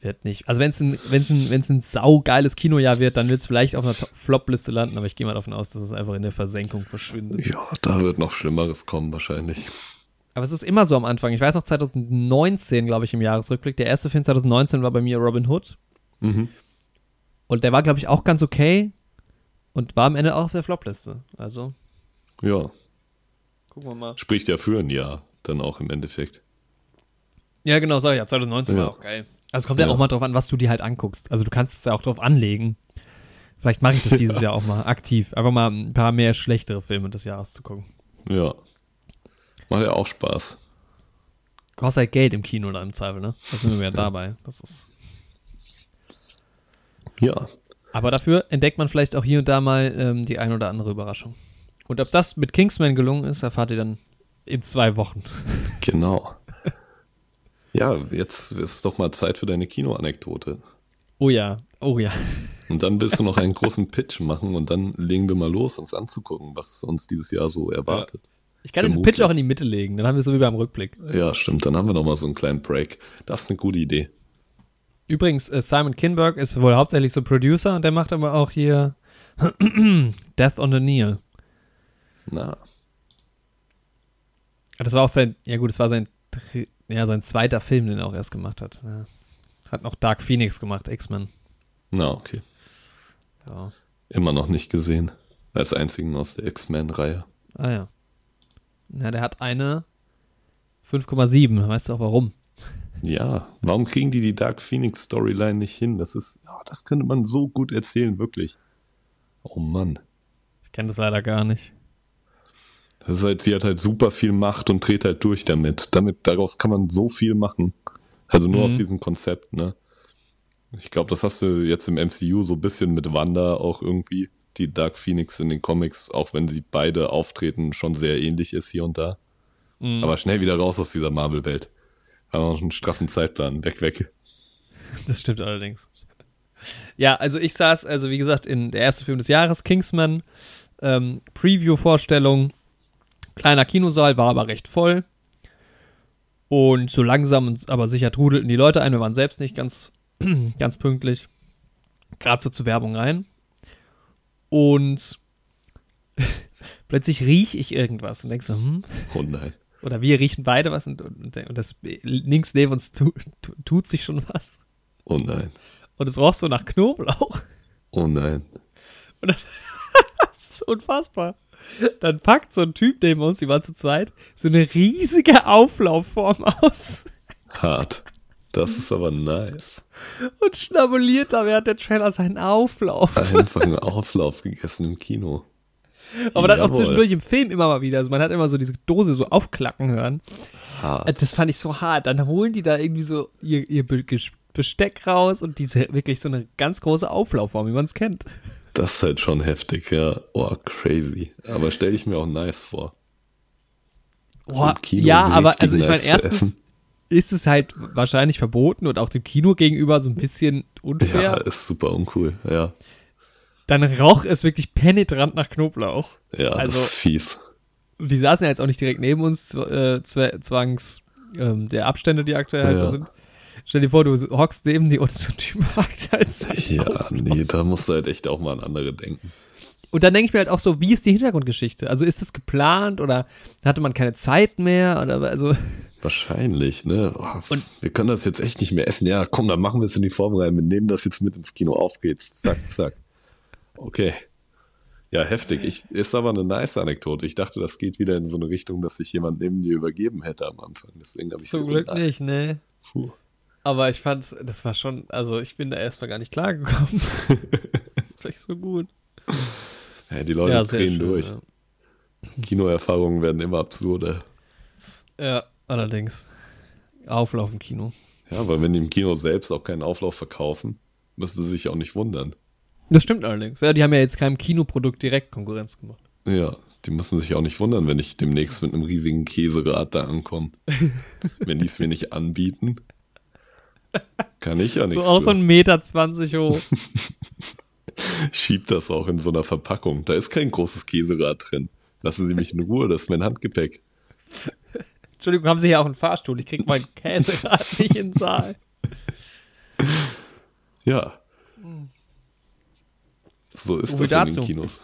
Wird nicht. Also wenn es ein, wenn's ein, wenn's ein saugeiles Kinojahr wird, dann wird es vielleicht auf einer Flop-Liste landen, aber ich gehe mal davon aus, dass es einfach in der Versenkung verschwindet. Ja, da wird noch Schlimmeres kommen wahrscheinlich. Aber es ist immer so am Anfang. Ich weiß noch 2019, glaube ich, im Jahresrückblick. Der erste Film 2019 war bei mir Robin Hood. Mhm. Und der war, glaube ich, auch ganz okay. Und war am Ende auch auf der Flop-Liste. Also, Ja, gucken wir mal. spricht ja für ein Jahr dann auch im Endeffekt. Ja, genau, sag ich ja. 2019 Ja. war auch geil. Also es kommt ja. Ja. auch mal drauf an, was du dir halt anguckst. Also du kannst es ja auch drauf anlegen. Vielleicht mache ich das dieses (laughs) Jahr auch mal aktiv. Einfach mal ein paar mehr schlechtere Filme des Jahres zu gucken. Ja. Macht ja auch Spaß. Kostet halt Geld im Kino dann im Zweifel, ne? Da sind wir ja dabei. Das ist. Ja. Aber dafür entdeckt man vielleicht auch hier und da mal ähm, die ein oder andere Überraschung. Und ob das mit Kingsman gelungen ist, erfahrt ihr dann in zwei Wochen. (laughs) Genau. Ja, jetzt ist doch mal Zeit für deine Kinoanekdote. Oh ja, oh ja. Und dann willst du noch einen (laughs) großen Pitch machen und dann legen wir mal los, uns anzugucken, was uns dieses Jahr so erwartet. Ich kann den Vermutlich. Pitch auch in die Mitte legen, dann haben wir es so wie beim Rückblick. Ja. stimmt. Dann haben wir noch mal so einen kleinen Break. Das ist eine gute Idee. Übrigens, äh, Simon Kinberg ist wohl hauptsächlich so Producer und der macht aber auch hier (clears throat) Death on the Nile. Na, Das war auch sein, ja gut, das war sein, ja, sein zweiter Film, den er auch erst gemacht hat. Ja. Hat noch Dark Phoenix gemacht, X-Men. na, okay. Ja. Immer noch nicht gesehen. Als einzigen aus der X-Men-Reihe. Ah ja. Na, der hat eine 5,7. Weißt du auch warum? Ja, warum kriegen die die Dark Phoenix Storyline nicht hin? Das ist, ja, das könnte man so gut erzählen, wirklich. Oh Mann. Ich kenne das leider gar nicht. Das ist halt, sie hat halt super viel Macht und dreht halt durch damit. Damit, daraus kann man so viel machen. Also nur Mhm. aus diesem Konzept, ne? Ich glaube, das hast du jetzt im MCU so ein bisschen mit Wanda auch irgendwie, die Dark Phoenix in den Comics, auch wenn sie beide auftreten, schon sehr ähnlich ist hier und da. Mhm. Aber schnell wieder raus aus dieser Marvel-Welt. Haben noch einen straffen Zeitplan. Weg, weg. Das stimmt allerdings. Ja, also ich saß, also wie gesagt, in der erste Film des Jahres, Kingsman, ähm, Preview-Vorstellung, kleiner Kinosaal, war aber recht voll. Und so langsam, aber sicher trudelten die Leute ein. Wir waren selbst nicht ganz, (clears throat) ganz pünktlich. Gerade so zur Werbung rein. Und (laughs) plötzlich riech ich irgendwas und denk so, hm, Oh nein. Oder wir riechen beide was und, und, und das links neben uns tu, tu, tut sich schon was. Oh nein. Und es roch so nach Knoblauch. Oh nein. (laughs) Das ist unfassbar. Dann packt so ein Typ neben uns, die waren zu zweit, so eine riesige Auflaufform aus Hart. Das ist aber nice. und schnabuliert da während der Trailer seinen Auflauf. Einfach einen Auflauf gegessen im Kino. Aber dann auch Jawohl. zwischendurch im Film immer mal wieder. Also man hat immer so diese Dose so aufklacken hören. Hart. Das fand ich so hart. Dann holen die da irgendwie so ihr, ihr Besteck raus und diese wirklich so eine ganz große Auflaufform, wie man es kennt. Das ist halt schon heftig, ja. Oh, crazy. Aber stelle ich mir auch nice vor. So Boah, im Kino ja, aber also ich meine, erstens ist es halt wahrscheinlich verboten und auch dem Kino gegenüber so ein bisschen unfair. Ja, ist super uncool. Ja, Dann roch es wirklich penetrant nach Knoblauch. ja Also- das ist fies. Die saßen ja jetzt auch nicht direkt neben uns, äh, zw- zwangs ähm, der Abstände, die aktuell halt Ja. da sind. Stell dir vor, du hockst neben die und (laughs) so ein Typ hakt halt Ja, Auflauf. nee, da musst du halt echt auch mal an andere denken. Und dann denke ich mir halt auch so, wie ist die Hintergrundgeschichte? Also ist das geplant oder hatte man keine Zeit mehr? Oder also, (laughs) Wahrscheinlich, ne? Oh, Und- wir können das jetzt echt nicht mehr essen. Ja, komm, dann machen wir es in die Form rein. Wir nehmen das jetzt mit ins Kino. Auf geht's. Zack, zack. Okay. Ja, heftig. Ich, ist aber eine nice Anekdote. Ich dachte, das geht wieder in so eine Richtung, dass sich jemand neben dir übergeben hätte am Anfang. Deswegen habe ich Zum so Glück nein. nicht, ne? Puh. Aber ich fand, das war schon, also ich bin da erstmal gar nicht klargekommen. das (laughs) ist echt so gut. Ja, die Leute ja, drehen schön, durch. Ja. Kinoerfahrungen werden immer absurder. ja, allerdings. Auflauf im Kino. Ja, weil wenn die im Kino selbst auch keinen Auflauf verkaufen, müssen sie sich auch nicht wundern. Das stimmt allerdings. Ja, die haben ja jetzt keinem Kinoprodukt direkt Konkurrenz gemacht. Ja, die müssen sich auch nicht wundern, wenn ich demnächst mit einem riesigen Käserad da ankomme. (laughs) wenn die es mir nicht anbieten, kann ich ja So nichts. auch so für. ein Meter 20 hoch. (laughs) Schieb das auch in so einer Verpackung. Da ist kein großes Käserad drin. Lassen Sie mich in Ruhe, das ist mein Handgepäck. (laughs) Entschuldigung, haben Sie hier auch einen Fahrstuhl? Ich krieg meinen Käserad nicht in den Saal. Ja. So ist viel das in den. Kinos.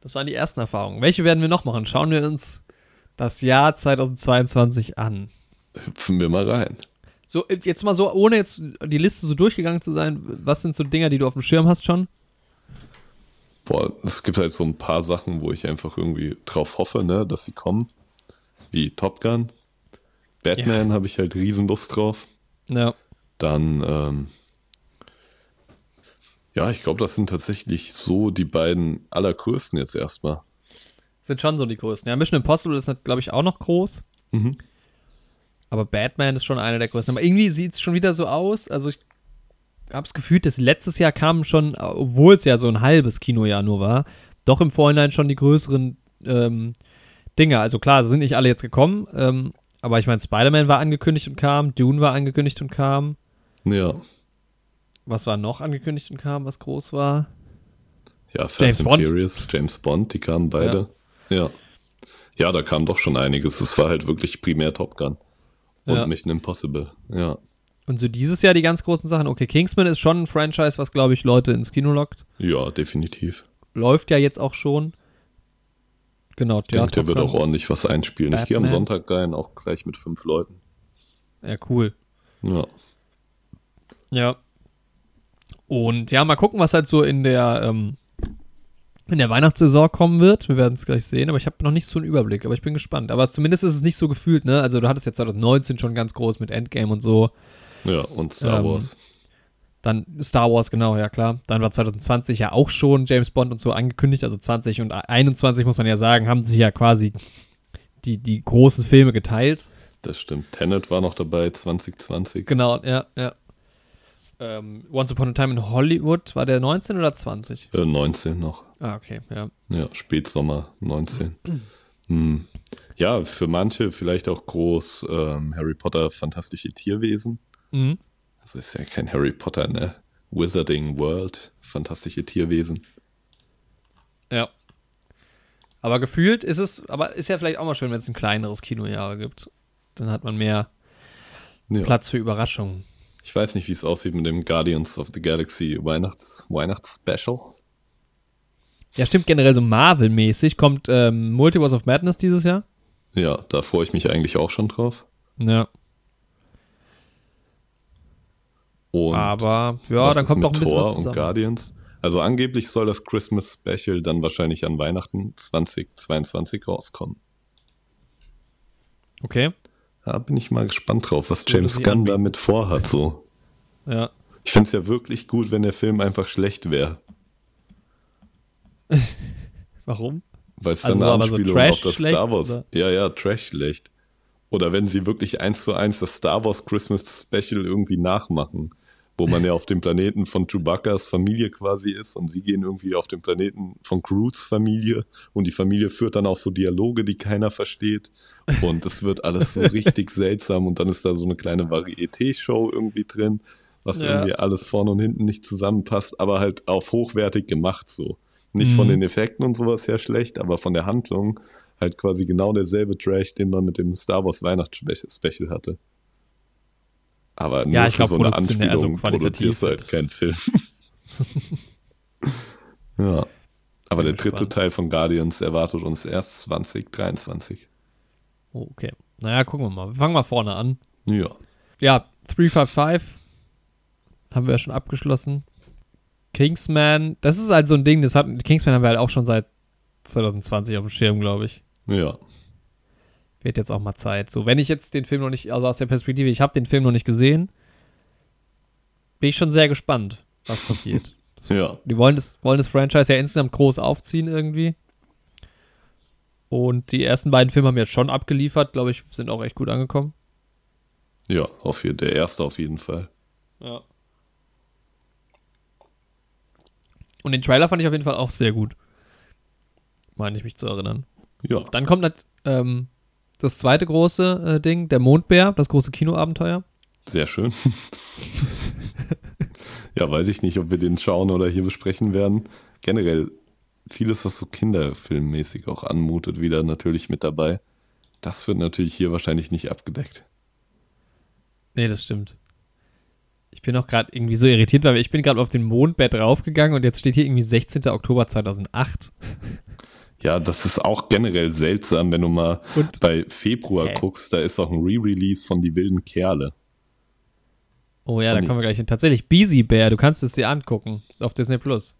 Das waren die ersten Erfahrungen. Welche werden wir noch machen? Schauen wir uns das Jahr 2022 an. Hüpfen wir mal rein. So, jetzt mal so, ohne jetzt die Liste so durchgegangen zu sein, was sind so Dinger, die du auf dem Schirm hast schon? Boah, es gibt halt so ein paar Sachen, wo ich einfach irgendwie drauf hoffe, ne, dass sie kommen. Wie Top Gun. Batman habe ich halt Riesenlust drauf. Ja. Dann, ähm, ja, ich glaube, das sind tatsächlich so die beiden allergrößten jetzt erstmal. Sind schon so die größten. Ja, Mission Impossible ist, glaube ich, auch noch groß. Mhm. Aber Batman ist schon einer der größten. Aber irgendwie sieht es schon wieder so aus. Also ich habe das Gefühl, dass letztes Jahr kamen schon, obwohl es ja so ein halbes Kinojahr nur war, doch im Vorhinein schon die größeren ähm, Dinge. Also klar, sind nicht alle jetzt gekommen. Ähm, aber ich meine, Spider-Man war angekündigt und kam, Dune war angekündigt und kam. Ja. Was war noch angekündigt und kam, was groß war? Ja, Fast James and Bond. Furious, James Bond, die kamen beide. Ja. ja. da kam doch schon einiges. Es war halt wirklich primär Top Gun. Und Ja. Mission Impossible. Ja. Und so dieses Jahr die ganz großen Sachen. Okay, Kingsman ist schon ein Franchise, was, glaube ich, Leute ins Kino lockt. Ja, definitiv. Läuft ja jetzt auch schon. Genau, Ich denke, der wird auch ordentlich was einspielen. Ich gehe am Batman. Sonntag rein, auch gleich mit fünf Leuten. Ja, cool. Ja. Ja. Und ja, mal gucken, was halt so in der, ähm, in der Weihnachtssaison kommen wird. Wir werden es gleich sehen, aber ich habe noch nicht so einen Überblick, aber ich bin gespannt. Aber zumindest ist es nicht so gefühlt, ne? Also du hattest jetzt 2019 schon ganz groß mit Endgame und so. Ja, und Star Ähm, Wars. Dann Star Wars, genau, ja klar. Dann war 2020 ja auch schon James Bond und so angekündigt. Also 20 und 21 muss man ja sagen, haben sich ja quasi die, die großen Filme geteilt. Das stimmt. Tenet war noch dabei, 2020. Genau, ja, ja. Ähm, Once Upon a Time in Hollywood, war der 19 oder 20? Äh, 19 noch. Ah, okay, ja. Ja, Spätsommer 19. hm. Ja, für manche vielleicht auch groß ähm, Harry Potter Fantastische Tierwesen. Mhm. Also ist ja kein Harry Potter, ne? Wizarding World, Fantastische Tierwesen. Ja. Aber gefühlt ist es, aber ist ja vielleicht auch mal schön, wenn es ein kleineres Kinojahr gibt. Dann hat man mehr Ja. Platz für Überraschungen. Ich weiß nicht, wie es aussieht mit dem Guardians of the Galaxy Weihnachts Weihnachtsspecial. Ja, stimmt generell so Marvel-mäßig. Kommt ähm, Multiverse of Madness dieses Jahr? Ja, da freue ich mich eigentlich auch schon drauf. Ja. Und aber ja, dann kommt auch ein bisschen Thor was und. Guardians. Also angeblich soll das Christmas Special dann wahrscheinlich an Weihnachten 2022 rauskommen. Okay. Da bin ich mal gespannt drauf, was James Gunn damit vorhat. So. Ja. Ich fände es ja wirklich gut, wenn der Film einfach schlecht wäre. (laughs) Warum? Weil es Also dann eine aber so Anspielung Trash auf das schlecht, Star Wars. oder? Ja, ja, Trash schlecht. Oder wenn sie wirklich eins zu eins das Star Wars Christmas Special irgendwie nachmachen, wo man ja auf dem Planeten von Chewbacca's Familie quasi ist und sie gehen irgendwie auf den Planeten von Groot's Familie und die Familie führt dann auch so Dialoge, die keiner versteht und es wird alles so (laughs) richtig seltsam und dann ist da so eine kleine Varieté-Show irgendwie drin, was Ja. irgendwie alles vorne und hinten nicht zusammenpasst, aber halt auf hochwertig gemacht so. Nicht Mhm. von den Effekten und sowas her schlecht, aber von der Handlung halt quasi genau derselbe Trash, den man mit dem Star Wars Weihnachtsspecial hatte. Aber nur Ja, ich für glaub, so eine also Anspielung qualitativ produzierst du halt keinen Film. (laughs) ja. Aber der dritte gespannt. Teil von Guardians erwartet uns erst 2023. Oh, okay. Naja, gucken wir mal. Wir fangen mal vorne an. Ja. Ja, 355 haben wir ja schon abgeschlossen. Kingsman, das ist halt so ein Ding, das hat, Kingsman haben wir halt auch schon seit 2020 auf dem Schirm, glaube ich. Ja. Wird jetzt auch mal Zeit. So, wenn ich jetzt den Film noch nicht, also aus der Perspektive, ich habe den Film noch nicht gesehen, bin ich schon sehr gespannt, was passiert. (laughs) Ja. Die wollen das, wollen das Franchise ja insgesamt groß aufziehen irgendwie. Und die ersten beiden Filme haben jetzt schon abgeliefert, glaube ich, sind auch echt gut angekommen. Ja, auf jeden, der erste auf jeden Fall. Ja. Und den Trailer fand ich auf jeden Fall auch sehr gut. Meine ich mich zu erinnern. Ja. Dann kommt nat- ähm, das zweite große äh, Ding, der Mondbär, das große Kinoabenteuer. Sehr schön. (laughs) ja, weiß ich nicht, ob wir den schauen oder hier besprechen werden. Generell vieles, was so kinderfilmmäßig auch anmutet, wieder natürlich mit dabei. Das wird natürlich hier wahrscheinlich nicht abgedeckt. Nee, das stimmt. Ich bin auch gerade irgendwie so irritiert, weil ich bin gerade auf den Mondbär draufgegangen und jetzt steht hier irgendwie 16. Oktober 2008. Ja, das ist auch generell seltsam, wenn du mal Und bei Februar Hä? guckst, da ist auch ein Re-Release von Die wilden Kerle. Oh ja, da Funny. kommen wir gleich hin. Tatsächlich, Beasy Bear, du kannst es dir angucken auf Disney Plus.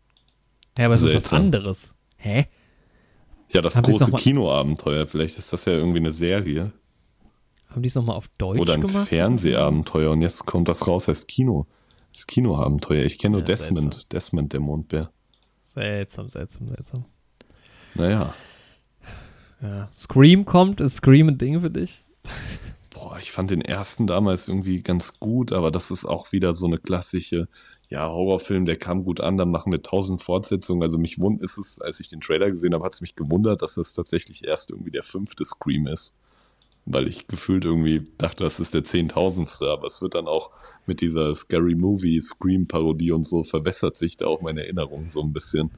Hä, aber es ist was anderes. Hä? Ja, das Haben große Kinoabenteuer. Vielleicht ist das ja irgendwie eine Serie. Haben die es nochmal auf Deutsch Oder ein gemacht? Fernsehabenteuer. Und jetzt kommt das raus als Kino. Das Kinoabenteuer. Ich kenne nur Ja, Desmond. seltsam. Desmond, der Mondbär. Seltsam, seltsam, seltsam. Naja. Ja. Scream kommt, ist Scream ein Ding für dich? Boah, ich fand den ersten damals irgendwie ganz gut, aber das ist auch wieder so eine klassische, ja, Horrorfilm, der kam gut an, dann machen wir tausend Fortsetzungen. Also mich wund ist es, als ich den Trailer gesehen habe, hat es mich gewundert, dass das tatsächlich erst irgendwie der fünfte Scream ist. Weil ich gefühlt irgendwie dachte, das ist der zehntausendste, aber es wird dann auch mit dieser Scary Movie, Scream-Parodie und so verwässert sich da auch meine Erinnerung so ein bisschen.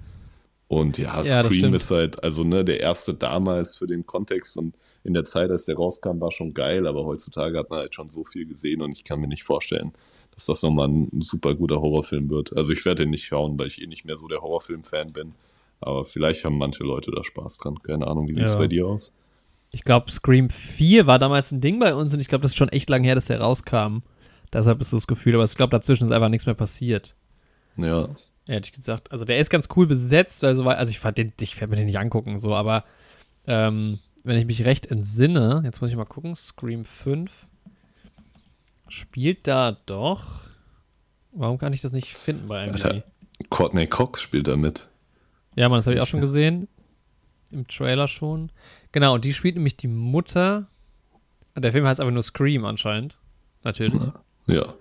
Und ja, Ja, Scream ist halt, also ne, der erste damals für den Kontext und in der Zeit, als der rauskam, war schon geil, aber heutzutage hat man halt schon so viel gesehen und ich kann mir nicht vorstellen, dass das nochmal ein super guter Horrorfilm wird. Also ich werde den nicht schauen, weil ich eh nicht mehr so der Horrorfilm-Fan bin. Aber vielleicht haben manche Leute da Spaß dran. Keine Ahnung, wie sieht's Ja. bei dir aus? Ich glaube, Scream 4 war damals ein Ding bei uns und ich glaube, das ist schon echt lang her, dass der rauskam. Deshalb ist so das Gefühl, aber ich glaube, dazwischen ist einfach nichts mehr passiert. Ja, Ehrlich gesagt. Also der ist ganz cool besetzt, also, weil- also ich fand den, ich werde mir den nicht angucken, so, aber ähm, wenn ich mich recht entsinne, jetzt muss ich mal gucken, Scream 5 spielt da doch. Warum kann ich das nicht finden bei Alter. IMDb? Courtney Cox spielt da mit. Ja, man, das habe ich auch schon gesehen. Im Trailer schon. Genau, und die spielt nämlich die Mutter. Der Film heißt aber nur Scream anscheinend. Natürlich. Ja.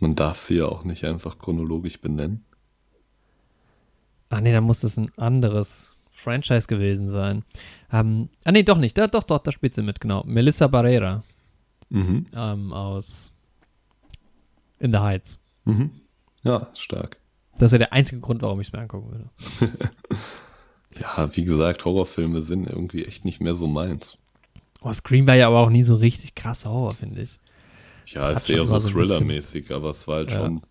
Man darf sie ja auch nicht einfach chronologisch benennen. Ah, nee, dann muss das ein anderes Franchise gewesen sein. Ähm, ah, nee, doch nicht. Da, doch, doch, da spielt sie mit, genau. Melissa Barrera Mhm. ähm, aus In the Heights. Mhm. Ja, stark. Das wäre der einzige Grund, warum ich es mir angucken würde. (laughs) Ja, wie gesagt, Horrorfilme sind irgendwie echt nicht mehr so meins. Oh, Scream war ja aber auch nie so richtig krass Horror, finde ich. Ja, Das ist eher so Thriller-mäßig, aber es war halt Ja. schon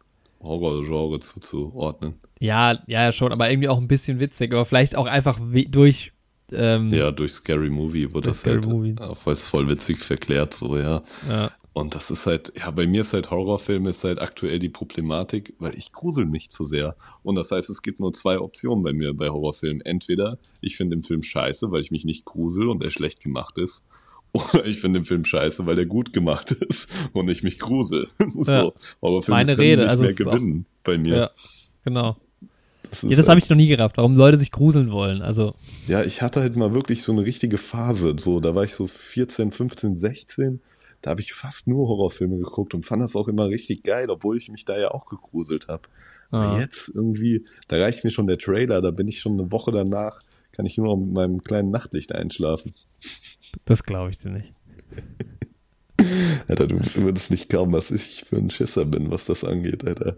Horror-Genre zuzuordnen. Ja, ja, schon, aber irgendwie auch ein bisschen witzig. Aber vielleicht auch einfach durch. Ähm, Ja, durch Scary Movie wurde das Scary halt, Movie. auch weil es voll witzig verklärt, so, ja. ja. Und das ist halt, ja, bei mir ist halt Horrorfilm ist halt aktuell die Problematik, weil ich grusel mich zu sehr. Und das heißt, es gibt nur zwei Optionen bei mir bei Horrorfilmen. Entweder ich finde den Film scheiße, weil ich mich nicht grusel und er schlecht gemacht ist. Oder ich finde den Film scheiße, weil er gut gemacht (laughs) ist und ich mich grusel. (laughs) so, Ja. Horrorfilme Meine können Rede, nicht also mehr ist auch- gewinnen bei mir. ja, genau. Das Ja, das halt- habe ich noch nie gerafft, warum Leute sich gruseln wollen. Also, Ja, ich hatte halt mal wirklich so eine richtige Phase. So, da war ich so 14, 15, 16. Da habe ich fast nur Horrorfilme geguckt und fand das auch immer richtig geil, obwohl ich mich da ja auch gegruselt habe. Aber ah, jetzt irgendwie, da reicht mir schon der Trailer, da bin ich schon eine Woche danach, kann ich nur noch mit meinem kleinen Nachtlicht einschlafen. Das glaube ich dir nicht. (laughs) Alter, du würdest nicht glauben, was ich für ein Schisser bin, was das angeht, Alter.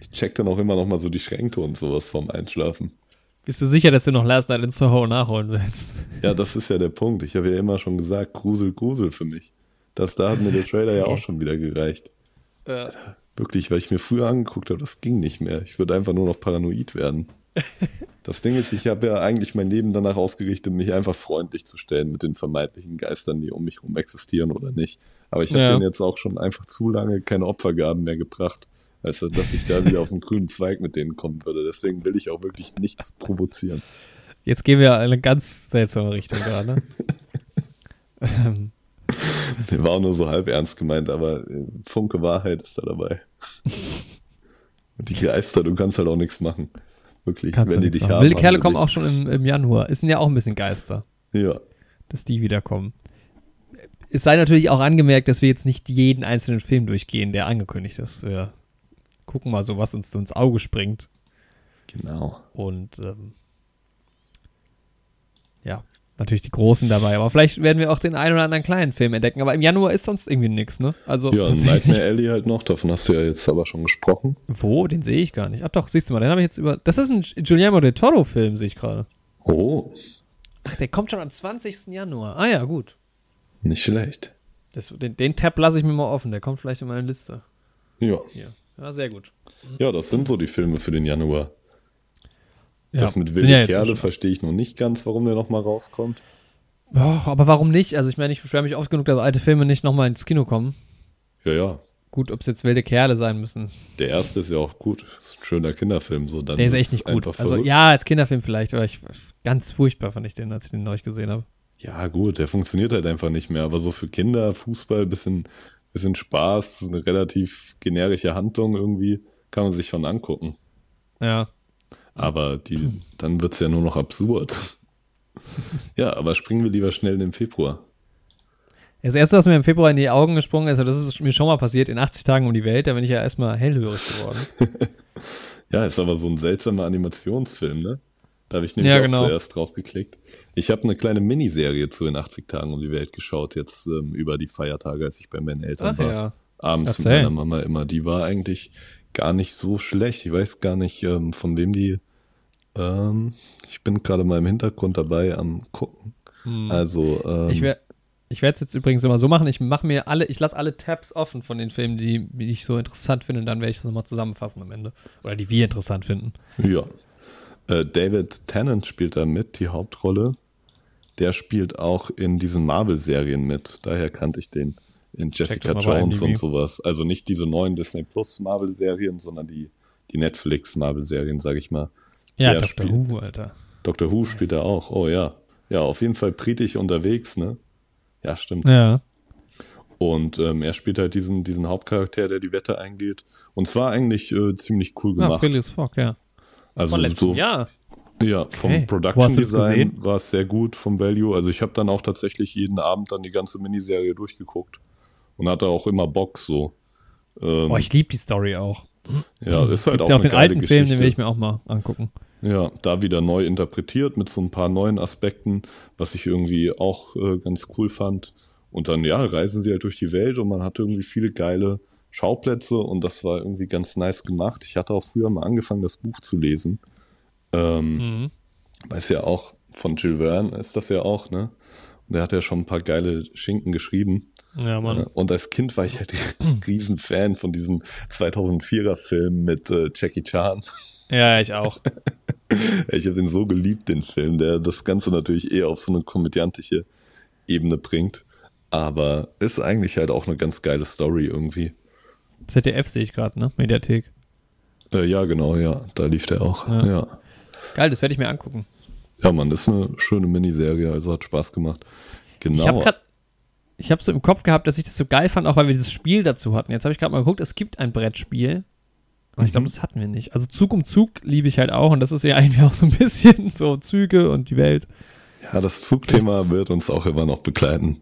Ich check dann auch immer noch mal so die Schränke und sowas vorm Einschlafen. Bist du sicher, dass du noch Last Night in Soho nachholen willst? Ja, das ist ja der Punkt. Ich habe ja immer schon gesagt, Grusel, Grusel für mich. Das da hat mir der Trailer ja auch schon wieder gereicht. Ja. Wirklich, weil ich mir früher angeguckt habe, das ging nicht mehr. Ich würde einfach nur noch paranoid werden. (laughs) Das Ding ist, ich habe ja eigentlich mein Leben danach ausgerichtet, mich einfach freundlich zu stellen mit den vermeintlichen Geistern, die um mich herum existieren oder nicht. Aber ich habe Ja. denen jetzt auch schon einfach zu lange keine Opfergaben mehr gebracht. Du, dass ich da wieder auf den grünen Zweig mit denen kommen würde. Deswegen will ich auch wirklich nichts provozieren. Jetzt gehen wir in eine ganz seltsame Richtung gerade. ähm. Der war auch nur so halb ernst gemeint, aber äh, Funke Wahrheit ist da dabei. (laughs) die Geister, du kannst halt auch nichts machen. Wirklich, kannst wenn die dich haben. Wilde Kerle kommen auch schon im, im Januar. Es sind ja auch ein bisschen Geister. Ja. Dass die wiederkommen. Es sei natürlich auch angemerkt, dass wir jetzt nicht jeden einzelnen Film durchgehen, der angekündigt ist. Wir gucken mal so, was uns ins Auge springt. Genau. Und ähm, ja, natürlich die großen dabei. Aber vielleicht werden wir auch den einen oder anderen kleinen Film entdecken. Aber im Januar ist sonst irgendwie nichts, ne? Also ja, Nightmare Alley halt noch. Davon hast du ja jetzt aber schon gesprochen. Wo? Den sehe ich gar nicht. Ach doch, siehst du mal, den habe ich jetzt über. Das ist ein Guillermo del Toro-Film, sehe ich gerade. Oh. Ach, der kommt schon am 20. Januar. Ah ja, gut. Nicht schlecht. Das, den, den Tab lasse ich mir mal offen. Der kommt vielleicht in meine Liste. Ja. Hier. Ja, sehr gut. Ja, das sind so die Filme für den Januar. Ja, das mit Wilde ja Kerle verstehe ich noch nicht ganz, warum der nochmal rauskommt. Oh, aber warum nicht? Also ich meine, ich beschwere mich oft genug, dass alte Filme nicht nochmal ins Kino kommen. Ja, ja. Gut, ob es jetzt wilde Kerle sein müssen. Der erste ist ja auch gut. Ist ein schöner Kinderfilm. So, dann der ist echt nicht gut. Also ja, als Kinderfilm vielleicht, aber ich, ganz furchtbar fand ich den, als ich den neu gesehen habe. Ja, gut, der funktioniert halt einfach nicht mehr. Aber so für Kinder, Fußball, bisschen, bisschen Spaß, eine relativ generische Handlung irgendwie, kann man sich schon angucken. Ja. Aber die, dann wird es ja nur noch absurd. (laughs) ja, aber springen wir lieber schnell in den Februar. Das erste, was mir im Februar in die Augen gesprungen ist, das ist mir schon mal passiert, in 80 Tagen um die Welt, da bin ich ja erstmal hellhörig geworden. (laughs) ja, ist aber so ein seltsamer Animationsfilm, ne? Da habe ich nämlich ja, auch genau. zuerst drauf geklickt. Ich habe eine kleine Miniserie zu in 80 Tagen um die Welt geschaut, jetzt ähm, über die Feiertage, als ich bei meinen Eltern Ach, war. Ja. Abends Erzähl. mit meiner Mama immer. Die war eigentlich gar nicht so schlecht. Ich weiß gar nicht, ähm, von wem die. Ähm, ich bin gerade mal im Hintergrund dabei am gucken. Hm. Also. Ähm, ich werde ich es jetzt übrigens immer so machen. Ich mache mir alle, ich lasse alle Tabs offen von den Filmen, die, die ich so interessant finde, und dann werde ich das nochmal zusammenfassen am Ende. Oder die wir interessant finden. Ja. Äh, David Tennant spielt da mit, die Hauptrolle. Der spielt auch in diesen Marvel-Serien mit. Daher kannte ich den in Jessica Jones und sowas. Also nicht diese neuen Disney Plus Marvel-Serien, sondern die, die Netflix Marvel-Serien, sag ich mal. Ja, Der Dr. Who, Alter. Dr. Who spielt er auch. Oh ja. Ja, auf jeden Fall britisch unterwegs, ne? Ja, stimmt. Ja. Und ähm, er spielt halt diesen, diesen Hauptcharakter, der die Wette eingeht. Und zwar eigentlich äh, ziemlich cool gemacht. Ja, Phileas Fogg, ja. Also Von letztem so, Jahr. Ja, vom okay. Production Design war es sehr gut, vom Value. Also ich habe dann auch tatsächlich jeden Abend dann die ganze Miniserie durchgeguckt und hatte auch immer Bock so. Ähm, Boah, ich liebe die Story auch. Ja, ist halt Gibt auch, auch den alten Geschichte. Film, den will ich mir auch mal angucken. Ja, da wieder neu interpretiert mit so ein paar neuen Aspekten, was ich irgendwie auch äh, ganz cool fand. Und dann, ja, reisen sie halt durch die Welt und man hat irgendwie viele geile Schauplätze und das war irgendwie ganz nice gemacht. Ich hatte auch früher mal angefangen, das Buch zu lesen. Ähm, mhm. Weiß ja auch, von Jules Verne ist das ja auch, ne? Und der hat ja schon ein paar geile Schinken geschrieben. Ja, Mann. Äh, und als Kind war ich halt ein (laughs) Riesenfan von diesem 2004er Film mit äh, Jackie Chan. Ja, ich auch. (laughs) ich habe den so geliebt, den Film, der das Ganze natürlich eher auf so eine komödiantische Ebene bringt. Aber ist eigentlich halt auch eine ganz geile Story irgendwie. ZDF sehe ich gerade, ne? Mediathek. Äh, ja, genau, ja. Da lief der auch. Ja. ja. Geil, das werde ich mir angucken. Ja, Mann, das ist eine schöne Miniserie, also hat Spaß gemacht. Genau. Ich habe gerade ich habe so im Kopf gehabt, dass ich das so geil fand, auch weil wir dieses Spiel dazu hatten. Jetzt habe ich gerade mal geguckt, es gibt ein Brettspiel. Aber ich glaube, mhm. das hatten wir nicht. Also Zug um Zug liebe ich halt auch und das ist ja (laughs) eigentlich auch so ein bisschen so Züge und die Welt. Ja, das Zugthema wird uns auch immer noch begleiten.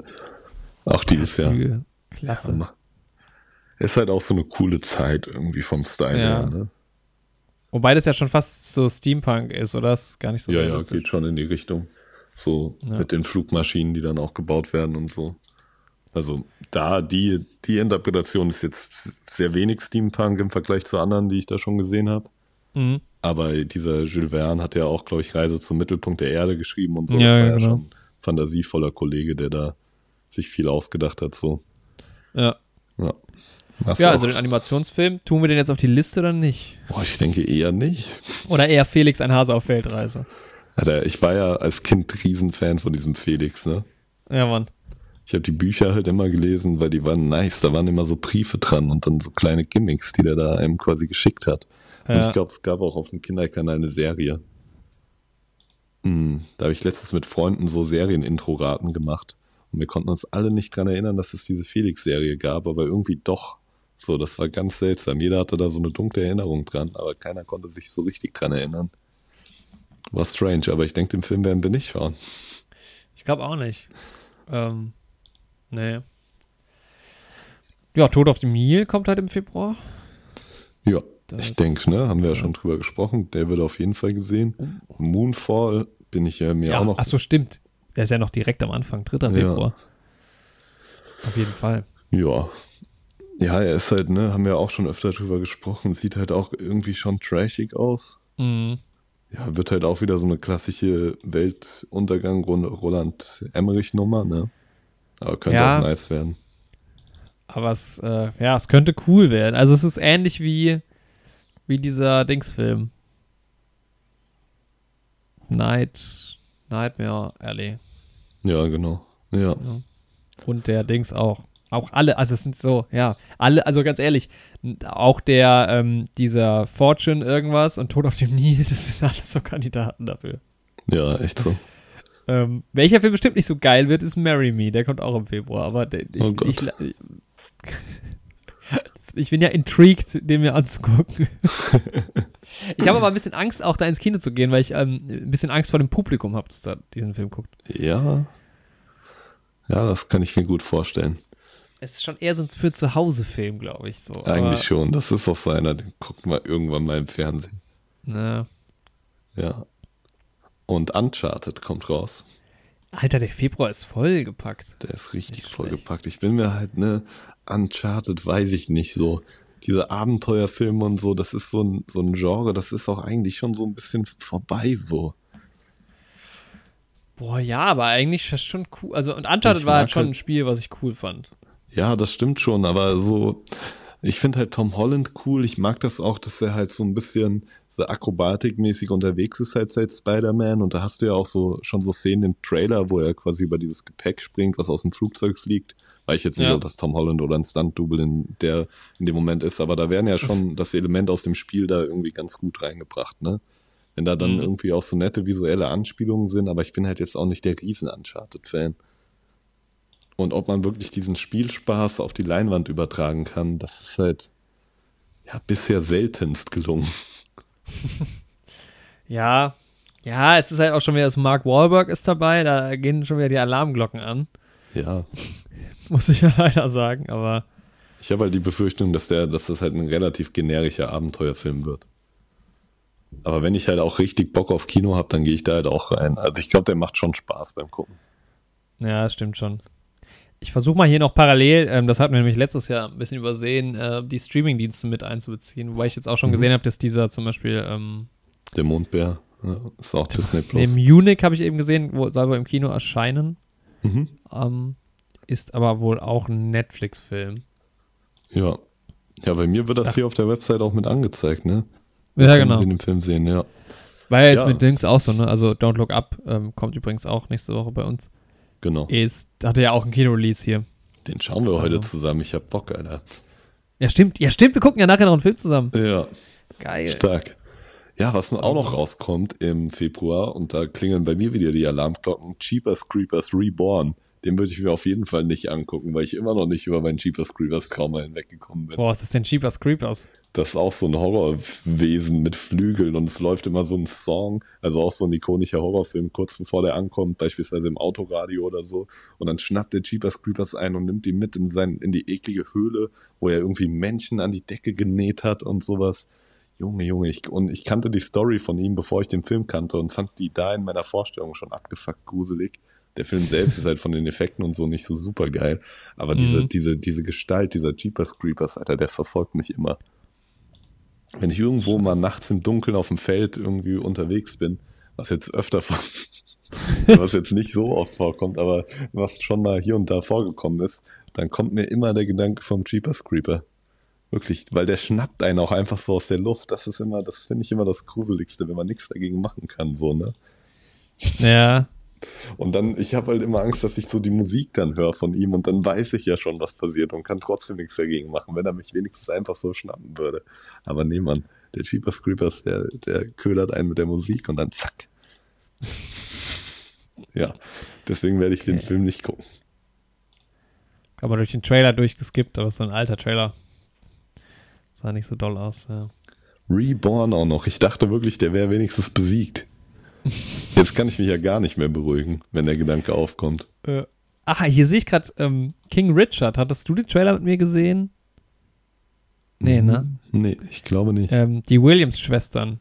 Auch dieses Jahr. Züge. Klasse. Ja, ist halt auch so eine coole Zeit irgendwie vom Style ja. her, ne? Wobei das ja schon fast so Steampunk ist, oder? Das ist gar nicht so Ja, ja, geht schon in die Richtung. So ja. mit den Flugmaschinen, die dann auch gebaut werden und so. Also da, die, die Interpretation ist jetzt sehr wenig Steampunk im Vergleich zu anderen, die ich da schon gesehen habe. Mhm. Aber dieser Jules Verne hat ja auch, glaube ich, Reise zum Mittelpunkt der Erde geschrieben und so. Ja, das war ja, ja genau. schon fantasievoller Kollege, der da sich viel ausgedacht hat, so. Ja. Ja, ja also den Animationsfilm, tun wir den jetzt auf die Liste oder nicht? Boah, ich denke eher nicht. Oder eher Felix ein Hase auf Weltreise? Alter, ich war ja als Kind Riesenfan von diesem Felix, ne? Ja, Mann. Ich habe die Bücher halt immer gelesen, weil die waren nice. Da waren immer so Briefe dran und dann so kleine Gimmicks, die der da einem quasi geschickt hat. Und Ja. ich glaube, es gab auch auf dem Kinderkanal eine Serie. Hm, da habe ich letztens mit Freunden so Serien-Intro-Raten gemacht. Und wir konnten uns alle nicht dran erinnern, dass es diese Felix-Serie gab, aber irgendwie doch. So, das war ganz seltsam. Jeder hatte da so eine dunkle Erinnerung dran, aber keiner konnte sich so richtig dran erinnern. War strange, aber ich denke, den Film werden wir nicht schauen. Ich glaube auch nicht. Ähm, nee. Ja, Tod auf dem Nil kommt halt im Februar. Ja, Das- ich denke, ne, haben wir ja schon drüber gesprochen. Der wird auf jeden Fall gesehen. Moonfall bin ich ja mir Ja, auch noch. ach so, stimmt. Der ist ja noch direkt am Anfang, 3. Ja. Februar. Auf jeden Fall. Ja. Ja, er ist halt, ne, haben wir auch schon öfter drüber gesprochen. Sieht halt auch irgendwie schon trashig aus. Mhm. Ja, wird halt auch wieder so eine klassische Weltuntergang Roland Emmerich Nummer, ne? Aber könnte Ja. auch nice werden. Aber es, äh, ja, es könnte cool werden. Also es ist ähnlich wie, wie dieser Dingsfilm. Night, Nightmare Alley. Ja, genau. Ja. Und der Dings auch. Auch alle, also es sind so, ja, alle, also ganz ehrlich, auch der, ähm, dieser Fortune irgendwas und Tod auf dem Nil, (laughs) das sind alles so Kandidaten dafür. Ja, echt so. Ähm, welcher Film bestimmt nicht so geil wird, ist Marry Me. Der kommt auch im Februar. Aber der, ich, Oh Gott. ich, (laughs) ich bin ja intrigued, den mir anzugucken. (laughs) ich habe aber ein bisschen Angst, auch da ins Kino zu gehen, weil ich ähm, ein bisschen Angst vor dem Publikum habe, das da diesen Film guckt. Ja. Ja, das kann ich mir gut vorstellen. Es ist schon eher so ein für zu Hause Film, glaube ich. So. Eigentlich schon. Das ist auch so einer, den guckt man irgendwann mal im Fernsehen. Ne. Ja. Und Uncharted kommt raus. Alter, der Februar ist vollgepackt. Der ist richtig Nicht vollgepackt. Ich bin mir halt, ne, Uncharted weiß ich nicht so. Diese Abenteuerfilme und so, das ist so ein, so ein Genre, das ist auch eigentlich schon so ein bisschen vorbei so. Boah, ja, aber eigentlich ist schon cool. Also, und Uncharted Ich war halt schon halt- ein Spiel, was ich cool fand. Ja, das stimmt schon, aber so, ich finde halt Tom Holland cool. Ich mag das auch, dass er halt so ein bisschen so akrobatikmäßig unterwegs ist halt seit Spider-Man. Und da hast du ja auch so schon so Szenen im Trailer, wo er quasi über dieses Gepäck springt, was aus dem Flugzeug fliegt. Weiß ich jetzt nicht, Ja. ob das Tom Holland oder ein Stunt-Double in, der in dem Moment ist, aber da werden ja schon das Element aus dem Spiel da irgendwie ganz gut reingebracht, ne? Wenn da dann Mhm. irgendwie auch so nette visuelle Anspielungen sind, aber ich bin halt jetzt auch nicht der riesen Uncharted-Fan. Und ob man wirklich diesen Spielspaß auf die Leinwand übertragen kann, das ist halt ja bisher seltenst gelungen. (laughs) Ja, ja, es ist halt auch schon wieder, das Mark Wahlberg ist dabei, da gehen schon wieder die Alarmglocken an, Ja, (laughs) muss ich ja leider sagen, aber ich habe halt die Befürchtung, dass der, dass das halt ein relativ generischer Abenteuerfilm wird. Aber wenn ich halt auch richtig Bock auf Kino habe, dann gehe ich da halt auch rein. Also ich glaube, der macht schon Spaß beim Gucken. ja, das stimmt schon. Ich versuche mal hier noch parallel, ähm, das hatten wir nämlich letztes Jahr ein bisschen übersehen, äh, die Streamingdienste mit einzubeziehen, wobei ich jetzt auch schon Mhm. gesehen habe, dass dieser zum Beispiel ähm, Der Mondbär ja, ist auch Disney nee, Plus. Munich habe ich eben gesehen, wo soll wohl im Kino erscheinen, Mhm. ähm, ist aber wohl auch ein Netflix-Film. Ja. Ja, bei mir wird das Ach. hier auf der Website auch mit angezeigt, ne? Ja, genau. Sie in dem Film sehen, ja. War ja jetzt Ja. mit Dings auch so, ne? Also Don't Look Up ähm, kommt übrigens auch nächste Woche bei uns. Genau. Ist, hatte ja auch ein Kino-Release hier. Den schauen wir heute Also. zusammen. Ich hab Bock, Alter. Ja, stimmt. Ja, stimmt. Wir gucken ja nachher noch einen Film zusammen. Ja. Geil. Stark. Ja, was auch noch rauskommt im Februar, und da klingeln bei mir wieder die Alarmglocken, Cheapers Creepers Reborn. Den würde ich mir auf jeden Fall nicht angucken, weil ich immer noch nicht über meinen Cheapers Creepers Trauma hinweggekommen bin. Boah, was ist denn Cheapers Creepers? Das ist auch so ein Horrorwesen mit Flügeln und es läuft immer so ein Song, also auch so ein ikonischer Horrorfilm, kurz bevor der ankommt, beispielsweise im Autoradio oder so. Und dann schnappt der Jeepers Creepers ein und nimmt die mit in, sein, in die eklige Höhle, wo er irgendwie Menschen an die Decke genäht hat und sowas. Junge, Junge, ich, und ich kannte die Story von ihm, bevor ich den Film kannte und fand die da in meiner Vorstellung schon abgefuckt gruselig. Der Film selbst ist halt von den Effekten und so nicht so super geil. Aber diese, Mhm. diese, diese Gestalt, dieser Jeepers Creepers, Alter, der verfolgt mich immer. Wenn ich irgendwo mal nachts im Dunkeln auf dem Feld irgendwie unterwegs bin, was jetzt öfter vor, (laughs) was jetzt nicht so oft vorkommt, aber was schon mal hier und da vorgekommen ist, dann kommt mir immer der Gedanke vom Jeepers Creeper. Wirklich, weil der schnappt einen auch einfach so aus der Luft. Das ist immer, das finde ich immer das Gruseligste, wenn man nichts dagegen machen kann, so, ne? Ja. Und dann, ich habe halt immer Angst, dass ich so die Musik dann höre von ihm und dann weiß ich ja schon, was passiert und kann trotzdem nichts dagegen machen, wenn er mich wenigstens einfach so schnappen würde. Aber nee, Mann, der Jeepers Creepers, der, der ködert einen mit der Musik und dann zack. ja, deswegen werde ich den Okay. Film nicht gucken. Haben wir durch den Trailer durchgeskippt, aber so ein alter Trailer. Sah nicht so doll aus, ja. Reborn auch noch. Ich dachte wirklich, der wäre wenigstens besiegt. Jetzt kann ich mich ja gar nicht mehr beruhigen, wenn der Gedanke aufkommt. Ach, hier sehe ich gerade ähm, King Richard. Hattest du den Trailer mit mir gesehen? Nee, ne? Nee, ich glaube nicht. Ähm, die Williams-Schwestern.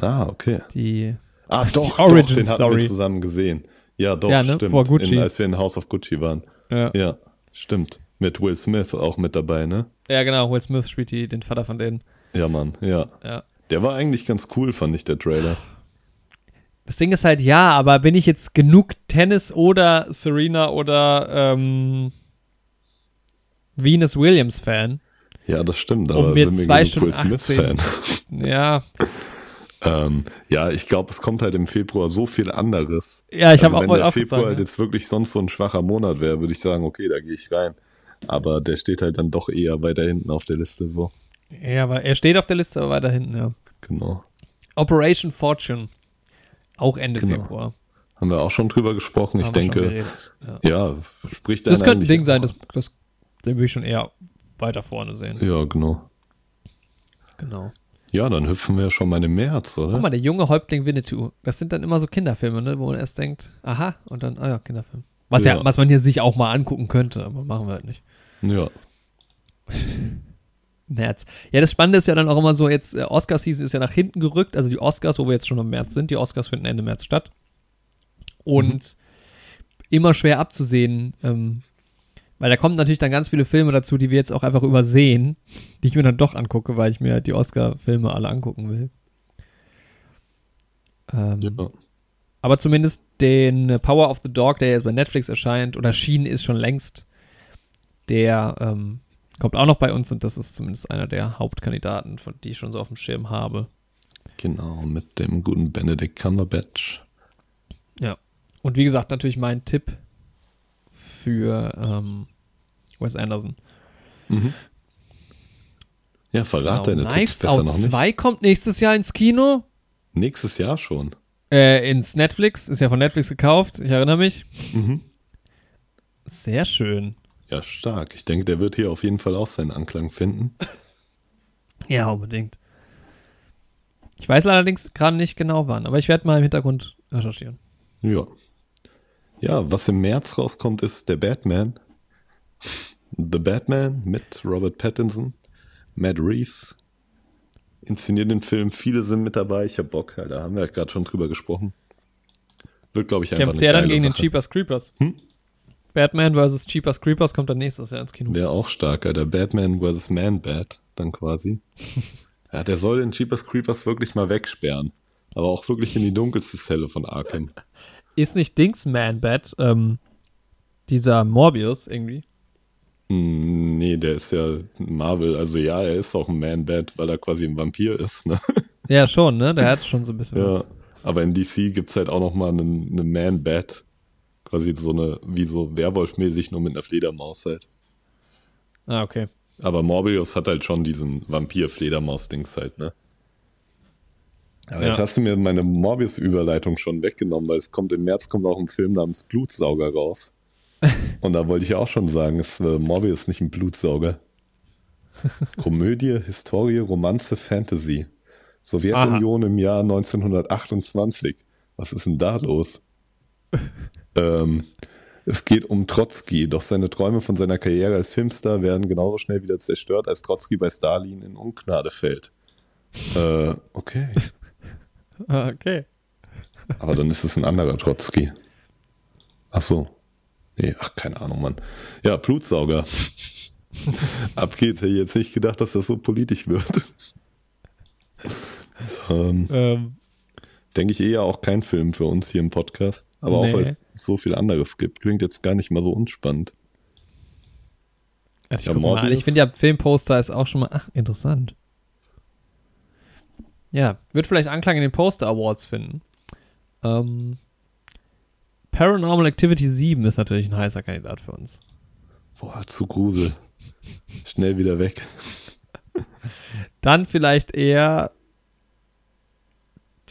Ah, okay. Die. Ah, doch, Die Origin doch, den hatten Story. wir zusammen gesehen. Ja, doch, Ja, ne, stimmt. vor Gucci. In, als wir in House of Gucci waren. Ja, ja. Ja, stimmt. Mit Will Smith auch mit dabei, ne? genau. Will Smith spielt die, den Vater von denen. Ja, Mann, ja. Ja. Der war eigentlich ganz cool, fand ich, der Trailer. Das Ding ist halt, ja, aber bin ich jetzt genug Tennis oder Serena oder ähm, Venus Williams Fan? Ja, das stimmt, Um aber mir sind wir genug Will Stunden Smith-Fan? (laughs) Ja, ähm, ja, ich glaube, es kommt halt im Februar so viel anderes. ja, ich also habe auch wenn mal der auch Februar halt jetzt wirklich sonst so ein schwacher Monat wäre, würde ich sagen, okay, da gehe ich rein. Aber der steht halt dann doch eher weiter hinten auf der Liste so. Ja, aber er steht auf der Liste, aber weiter hinten, ja. Genau. Operation Fortune. Auch Ende Genau. Februar. Haben wir auch schon drüber gesprochen. Ich Haben schon denke, Ja. ja, spricht Das könnte ein Ding sein, das, das, den würde ich schon eher weiter vorne sehen. Ja, genau. Genau. Ja, dann hüpfen wir schon mal im März, oder? Guck mal, der junge Häuptling Winnetou. Das sind dann immer so Kinderfilme, ne, wo man erst denkt, aha, und dann, ah ja, Kinderfilm. Was ja, Ja. was man hier sich auch mal angucken könnte, aber machen wir halt nicht. Ja, (laughs) März. Ja, das Spannende ist ja dann auch immer so, jetzt äh, Oscar-Season ist ja nach hinten gerückt, also die Oscars, wo wir jetzt schon im März sind, die Oscars finden Ende März statt. Und immer schwer abzusehen, ähm, weil da kommen natürlich dann ganz viele Filme dazu, die wir jetzt auch einfach übersehen, die ich mir dann doch angucke, weil ich mir halt die Oscar-Filme alle angucken will. Ähm, ja. aber zumindest den Power of the Dog, der jetzt bei Netflix erscheint, oder erschienen ist schon längst, der ähm, kommt auch noch bei uns und das ist zumindest einer der Hauptkandidaten, von die ich schon so auf dem Schirm habe. genau, mit dem guten Benedict Cumberbatch. Ja. Und wie gesagt, natürlich mein Tipp für ähm, Wes Anderson. Mhm. Ja, verrat deine Tipps Genau. Knives besser Out noch nicht. 2 kommt nächstes Jahr ins Kino. Nächstes Jahr schon. Äh, ins Netflix. Ist ja von Netflix gekauft. Ich erinnere mich. Mhm. Sehr schön. Ja, stark. Ich denke, der wird hier auf jeden Fall auch seinen Anklang finden. (laughs) Ja, unbedingt. Ich weiß allerdings gerade nicht genau wann, aber ich werde mal im Hintergrund recherchieren. Ja. Ja, was im März rauskommt, ist der Batman. The Batman mit Robert Pattinson, Matt Reeves. Inszeniert den Film, viele sind mit dabei. Ich hab Bock, da haben wir ja gerade schon drüber gesprochen. Wird, glaube ich, einfach Kämpft eine der dann gegen den Sache. Cheapers Creepers? Hm? Batman vs. Cheapers Creepers kommt dann nächstes Jahr ins Kino. Wäre auch stark, Alter. Batman vs. Man-Bat, dann quasi. (laughs) ja, der soll den Jeepers Creepers wirklich mal wegsperren. Aber auch wirklich in die dunkelste Zelle von Arkham. Ist nicht Dings Man-Bat, ähm, dieser Morbius irgendwie? Hm, nee, der ist ja Marvel. Also ja, er ist auch ein Man-Bat, weil er quasi ein Vampir ist, ne? Ja, schon, ne? Der hat schon so ein bisschen Ja. was. Aber in DC gibt's halt auch noch mal einen, einen Man-Bat. Quasi so eine, wie so Werwolf-mäßig, nur mit einer Fledermaus halt. Ah, okay. Aber Morbius hat halt schon diesen Vampir-Fledermaus-Dings halt, ne? Aber Ja. jetzt hast du mir meine Morbius-Überleitung schon weggenommen, weil es kommt im März kommt auch ein Film namens Blutsauger raus. (laughs) Und da wollte ich auch schon sagen, ist äh, Morbius nicht ein Blutsauger. (laughs) Komödie, Historie, Romanze, Fantasy. Sowjetunion im Jahr 1928. Was ist denn da los? (laughs) ähm, es geht um Trotzki, doch seine Träume von seiner Karriere als Filmstar werden genauso schnell wieder zerstört, als Trotzki bei Stalin in Ungnade fällt. Äh, okay. (laughs) Ah, Okay. Aber dann ist es ein anderer Trotzki. Ach so. Nee, ach, keine Ahnung, Mann. Ja, Blutsauger. (laughs) Ab geht's. Hätte ich jetzt nicht gedacht, dass das so politisch wird. (laughs) ähm, Ähm, denke ich eher auch kein Film für uns hier im Podcast. Aber auch Nee. weil es so viel anderes gibt. Klingt jetzt gar nicht mal so unspannend. also ich, Ja, ich finde ja, Filmposter ist auch schon mal, ach, interessant. Ja, wird vielleicht Anklang in den Poster Awards finden. Ähm, Paranormal Activity 7 ist natürlich ein heißer Kandidat für uns. Boah, zu Grusel. Schnell wieder weg. (laughs) Dann vielleicht eher.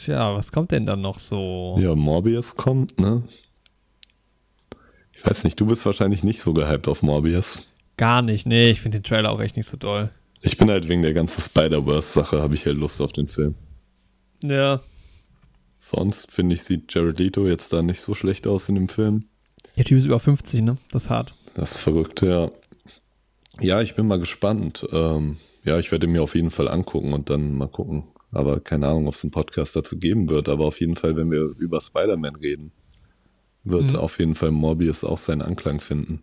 Tja, was kommt denn dann noch so? Ja, Morbius kommt, ne? Ich weiß nicht, du bist wahrscheinlich nicht so gehypt auf Morbius. Gar nicht, nee, ich finde den Trailer auch echt nicht so doll. Ich bin halt wegen der ganzen Spider-Verse-Sache, habe ich halt Lust auf den Film. Ja. Sonst finde ich, sieht Jared Leto jetzt da nicht so schlecht aus in dem Film. Der Typ ist über 50, ne? Das ist hart. Das ist verrückt, ja. Ja, ich bin mal gespannt. Ähm, ja, ich werde mir auf jeden Fall angucken und dann mal gucken. Aber keine Ahnung, ob es einen Podcast dazu geben wird. Aber auf jeden Fall, wenn wir über Spider-Man reden, wird Mhm. auf jeden Fall Morbius auch seinen Anklang finden.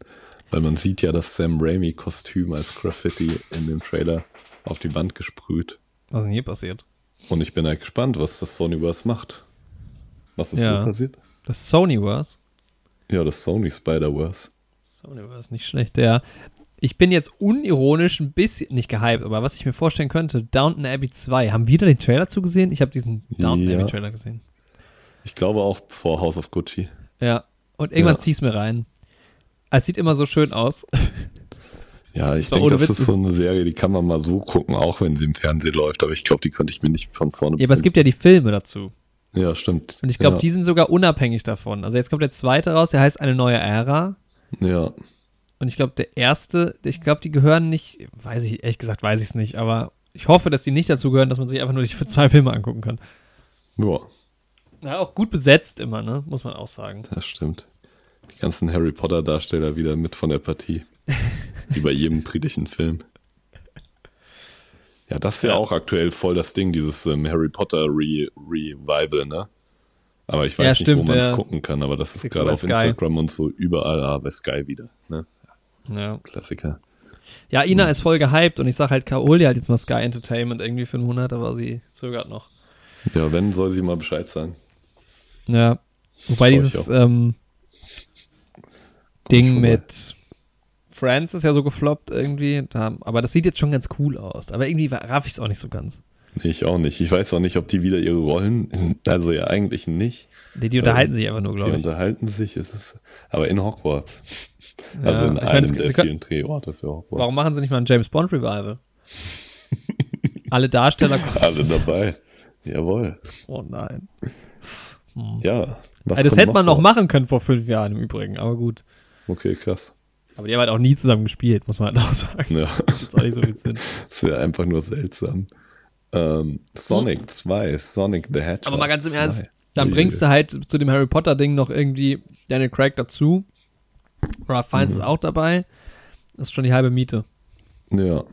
Weil man sieht ja das Sam Raimi-Kostüm als Graffiti in dem Trailer auf die Wand gesprüht. Was ist denn hier passiert? Und ich bin halt gespannt, was das Sonyverse macht. Was ist Ja. so passiert? Das Sonyverse. Ja, das Sony Spider-Verse. Sonyverse, nicht schlecht. Der. Ich bin jetzt unironisch ein bisschen, nicht gehypt, aber was ich mir vorstellen könnte, Downton Abbey 2. Haben wir da den Trailer zugesehen? Ich habe diesen Downton Ja. Abbey Trailer gesehen. Ich glaube auch vor House of Gucci. Ja. Und irgendwann Ja. zieh's mir rein. Es sieht immer so schön aus. Ja, ich denke, das Witz ist so eine Serie, die kann man mal so gucken, auch wenn sie im Fernsehen läuft. Aber ich glaube, die könnte ich mir nicht von vorne Ja, aber es gibt ja die Filme dazu. Ja, stimmt. Und ich glaube, ja. die sind sogar unabhängig davon. Also jetzt kommt der zweite raus, der heißt Eine neue Ära. Ja, Und ich glaube, der erste, ich glaube, die gehören nicht, weiß ich, ehrlich gesagt, weiß ich es nicht, aber ich hoffe, dass die nicht dazu gehören, dass man sich einfach nur für zwei Filme angucken kann. ja, Ja, auch gut besetzt immer, ne? Muss man auch sagen. das stimmt. Die ganzen Harry Potter-Darsteller wieder mit von der Partie. Wie bei jedem britischen Film. Ja, das ist ja, Ja. auch aktuell voll das Ding, dieses ähm, Harry Potter Re Revival, ne? Aber ich weiß Ja, nicht, stimmt, wo man es gucken kann, aber das ist gerade auf. Instagram und so überall, ah, bei Sky wieder, ne? Ja. Klassiker. Ja, Ina ist voll gehypt und ich sag halt, Kaoli halt jetzt mal Sky Entertainment irgendwie für einen Monat, aber sie zögert noch. Ja, wenn, soll sie mal Bescheid sagen. Ja. Wobei dieses ähm, Ding mit Friends ist ja so gefloppt irgendwie. Aber das sieht jetzt schon ganz cool aus. Aber irgendwie raff ich es auch nicht so ganz. Nee, ich auch nicht. Ich weiß auch nicht, ob die wieder ihre Rollen, also ja eigentlich nicht. Die, die unterhalten sich einfach nur, Die glaube ich. unterhalten sich, es ist, aber in Hogwarts. Also Ja, in ich meine, einem es- der vielen Drehorte für Hogwarts. Warum machen sie nicht mal ein James Bond Revival? (laughs) Alle Darsteller kommen. Alle dabei. Jawohl. Oh nein. Ja. Was Ja, das hätte man noch raus? machen können vor fünf Jahren im Übrigen, aber gut. Okay, krass. Aber die haben halt auch nie zusammen gespielt, muss man halt auch sagen. Ja, Das ist auch nicht so viel Sinn. das wäre einfach nur seltsam. Ähm, Sonic 2, Sonic the Hedgehog. Hm? Aber mal ganz im 2. Ernst, dann bringst du halt zu dem Harry Potter Ding noch irgendwie Daniel Craig dazu. Ralph Fiennes Mhm. ist auch dabei. Das ist schon die halbe Miete. Ja,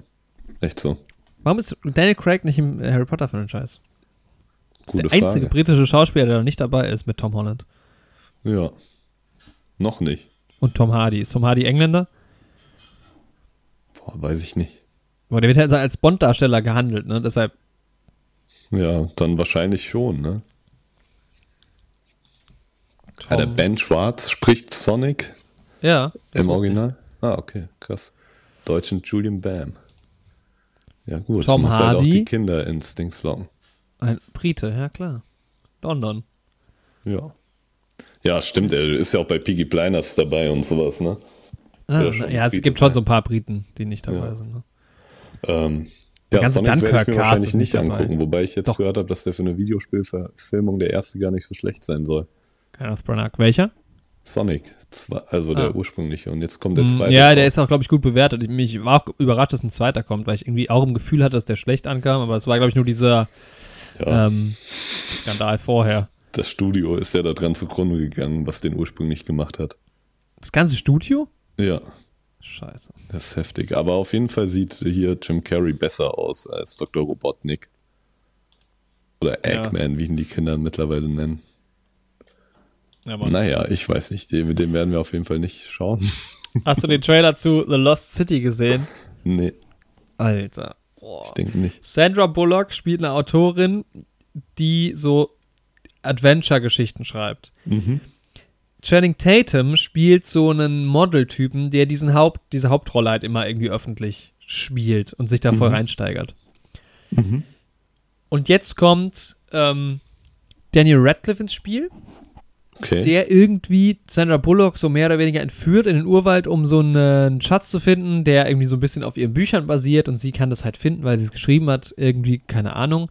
echt so. Warum ist Daniel Craig nicht im Harry Potter Franchise? Das ist Gute der einzige Frage. britische Schauspieler, der noch nicht dabei ist mit Tom Holland. Ja. Noch nicht. Und Tom Hardy. Ist Tom Hardy Engländer? Boah, weiß ich nicht. Aber der wird halt als Bond-Darsteller gehandelt, ne? Deshalb, Ja, dann wahrscheinlich schon, ne? Tom, Ah, der Ben Schwarz spricht Sonic Ja. im wusste ich. Original. Ah, okay, krass. Deutschen Julian Bam. Ja, gut. Tom muss halt auch Hardy. die Kinder ins Dings locken. Ein Brite, ja klar. London. Ja. Ja, stimmt. Er ist ja auch bei Piggy Blinders dabei und sowas, ne? Ah, Ja, schon ja, es gibt schon so ein paar Briten, die nicht dabei Ja. sind. Ne? Ähm, Der ja, ganze Sonic werde ich mir wahrscheinlich nicht dabei. angucken, wobei ich jetzt Doch. gehört habe, dass der für eine Videospielverfilmung der erste gar nicht so schlecht sein soll. Kenneth Branagh. Welcher? Sonic, zwei, also Ah. der ursprüngliche. Und jetzt kommt der Mm, zweite. Ja, der raus. ist auch, glaube ich, gut bewertet. Ich- Mich war auch überrascht, dass ein zweiter kommt, weil ich irgendwie auch im Gefühl hatte, dass der schlecht ankam, aber es war, glaube ich, nur dieser Ja, ähm, Skandal vorher. das Studio ist ja da dran zugrunde gegangen, was den ursprünglich gemacht hat. Das ganze Studio? Ja, Scheiße. das ist heftig. Aber auf jeden Fall sieht hier Jim Carrey besser aus als Dr. Robotnik. Oder Ja. Eggman, wie ihn die Kinder mittlerweile nennen. Ja. Naja, ich weiß nicht. Den, den werden wir auf jeden Fall nicht schauen. (laughs) Hast du den Trailer zu The Lost City gesehen? (laughs) nee, Alter. Boah. ich denke nicht. Sandra Bullock spielt eine Autorin, die so Adventure-Geschichten schreibt. Mhm. Channing Tatum spielt so einen Modeltypen, der diesen Haupt, diese Hauptrolle halt immer irgendwie öffentlich spielt und sich da voll Mhm. reinsteigert. Mhm. Und jetzt kommt ähm, Daniel Radcliffe ins Spiel Okay. der irgendwie Sandra Bullock so mehr oder weniger entführt in den Urwald, um so einen Schatz zu finden, der irgendwie so ein bisschen auf ihren Büchern basiert und sie kann das halt finden, weil sie es geschrieben hat, irgendwie, keine Ahnung.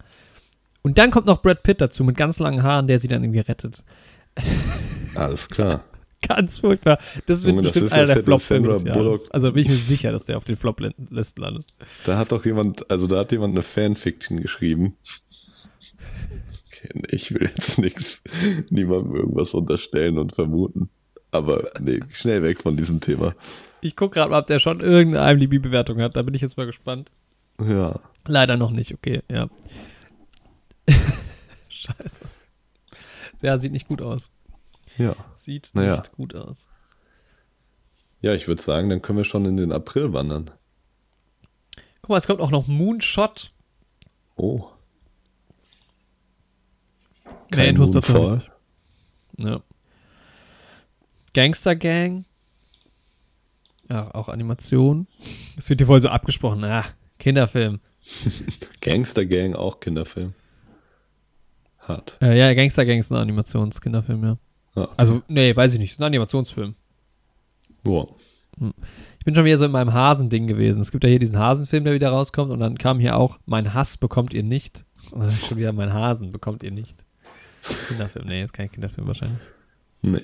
Und dann kommt noch Brad Pitt dazu mit ganz langen Haaren, der sie dann irgendwie rettet. (laughs) Alles klar. Ganz furchtbar. Das wird Junge, das bestimmt ist, einer der Flop-Filme Sandra. Bullock- Also bin ich mir sicher, dass der auf den Flop-Listen landet. Da hat doch jemand, also da hat jemand eine Fanfiction geschrieben. Ich will jetzt (laughs) nichts, niemandem irgendwas unterstellen und vermuten. Aber nee, schnell weg von diesem Thema. Ich gucke gerade mal, ob der schon irgendeine IMDb-Bewertung hat. Da bin ich jetzt mal gespannt. Ja. Leider noch nicht, okay, ja. (laughs) Scheiße. Ja, sieht nicht gut aus. Ja. Sieht Naja. nicht gut aus. Ja, ich würde sagen, dann können wir schon in den April wandern. Guck mal, es kommt auch noch Moonshot. Oh. Nee, Kein dazu Moonfall. Ja. Gangster Gang. Ja, auch Animation. Das wird hier wohl so abgesprochen. Ah, Kinderfilm. (laughs) Gangster Gang, auch Kinderfilm. Hart. Äh, ja, Gangster Gang ist ein Animationskinderfilm, ja. Ja. Also, nee, weiß ich nicht. Ist ein Animationsfilm. Wow. Ich bin schon wieder so in meinem Hasending gewesen. Es gibt ja hier diesen Hasenfilm, der wieder rauskommt. Und dann kam hier auch, mein Hass bekommt ihr nicht. Und (laughs) dann schon wieder, mein Hasen bekommt ihr nicht. Kinderfilm. Nee, ist kein Kinderfilm wahrscheinlich. Nee.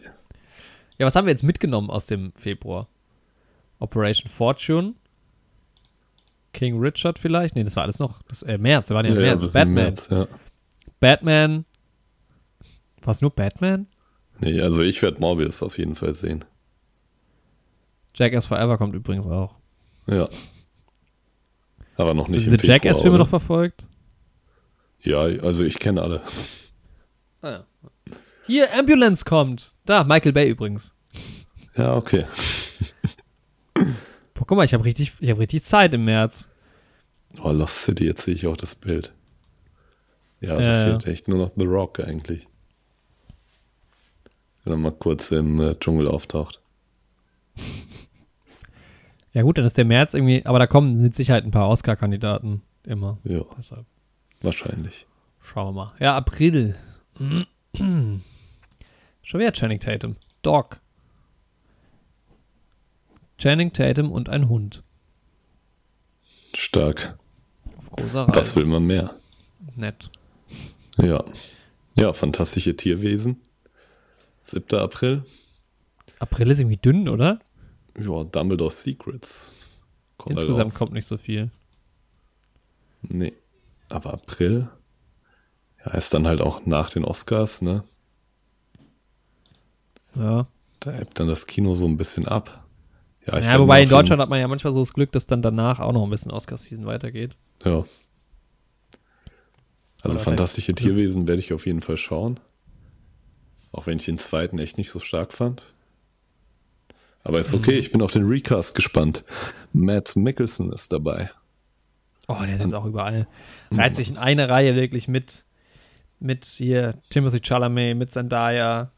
Ja, was haben wir jetzt mitgenommen aus dem Februar? Operation Fortune? King Richard vielleicht? Nee, das war alles noch. Das, äh, März, wir waren ja im März. bis im Batman. März, ja. Batman. War es nur Batman? Nee, also ich werde Morbius auf jeden Fall sehen. Jackass Forever kommt übrigens auch. Ja. Aber noch Hast nicht diese im Februar, Jackass-Filme oder? noch verfolgt? Ja, also ich kenne alle. Ah, ja. Hier, Ambulance kommt. Da, Michael Bay übrigens. Ja, okay. Boah, guck mal, ich habe richtig, ich hab richtig Zeit im März. Oh, Lost City, jetzt sehe ich auch das Bild. Ja, da ja. fehlt echt nur noch The Rock eigentlich. Wenn er mal kurz im äh, Dschungel auftaucht. (laughs) Ja gut, dann ist der März irgendwie, aber da kommen mit Sicherheit ein paar Oscar-Kandidaten immer. Ja, Deshalb wahrscheinlich. schauen wir mal. Ja, April. (clears throat) Schon wieder Channing Tatum. Dog. Channing Tatum und ein Hund. Stark. Auf großer Reise. Was will man mehr? Nett. Ja. Ja, fantastische Tierwesen. 7. April. April ist irgendwie dünn, oder? Ja, Dumbledore's Secrets. Kommt Insgesamt kommt nicht so viel. Nee. Aber April. Ja, ist dann halt auch nach den Oscars, ne? Ja. Da ebbt dann das Kino so ein bisschen ab. Ja, ja, wobei in Deutschland hat man ja manchmal so das Glück, dass dann danach auch noch ein bisschen Oscar-Season weitergeht. Ja. Also das fantastische Tierwesen werde ich auf jeden Fall schauen. Auch wenn ich den zweiten echt nicht so stark fand. Aber ist okay, ich bin auf den Recast gespannt. Matt Mickelson ist dabei. Oh, der ist jetzt auch überall. Reiht sich in eine Reihe wirklich mit, mit hier Timothy Chalamet, mit Zendaya.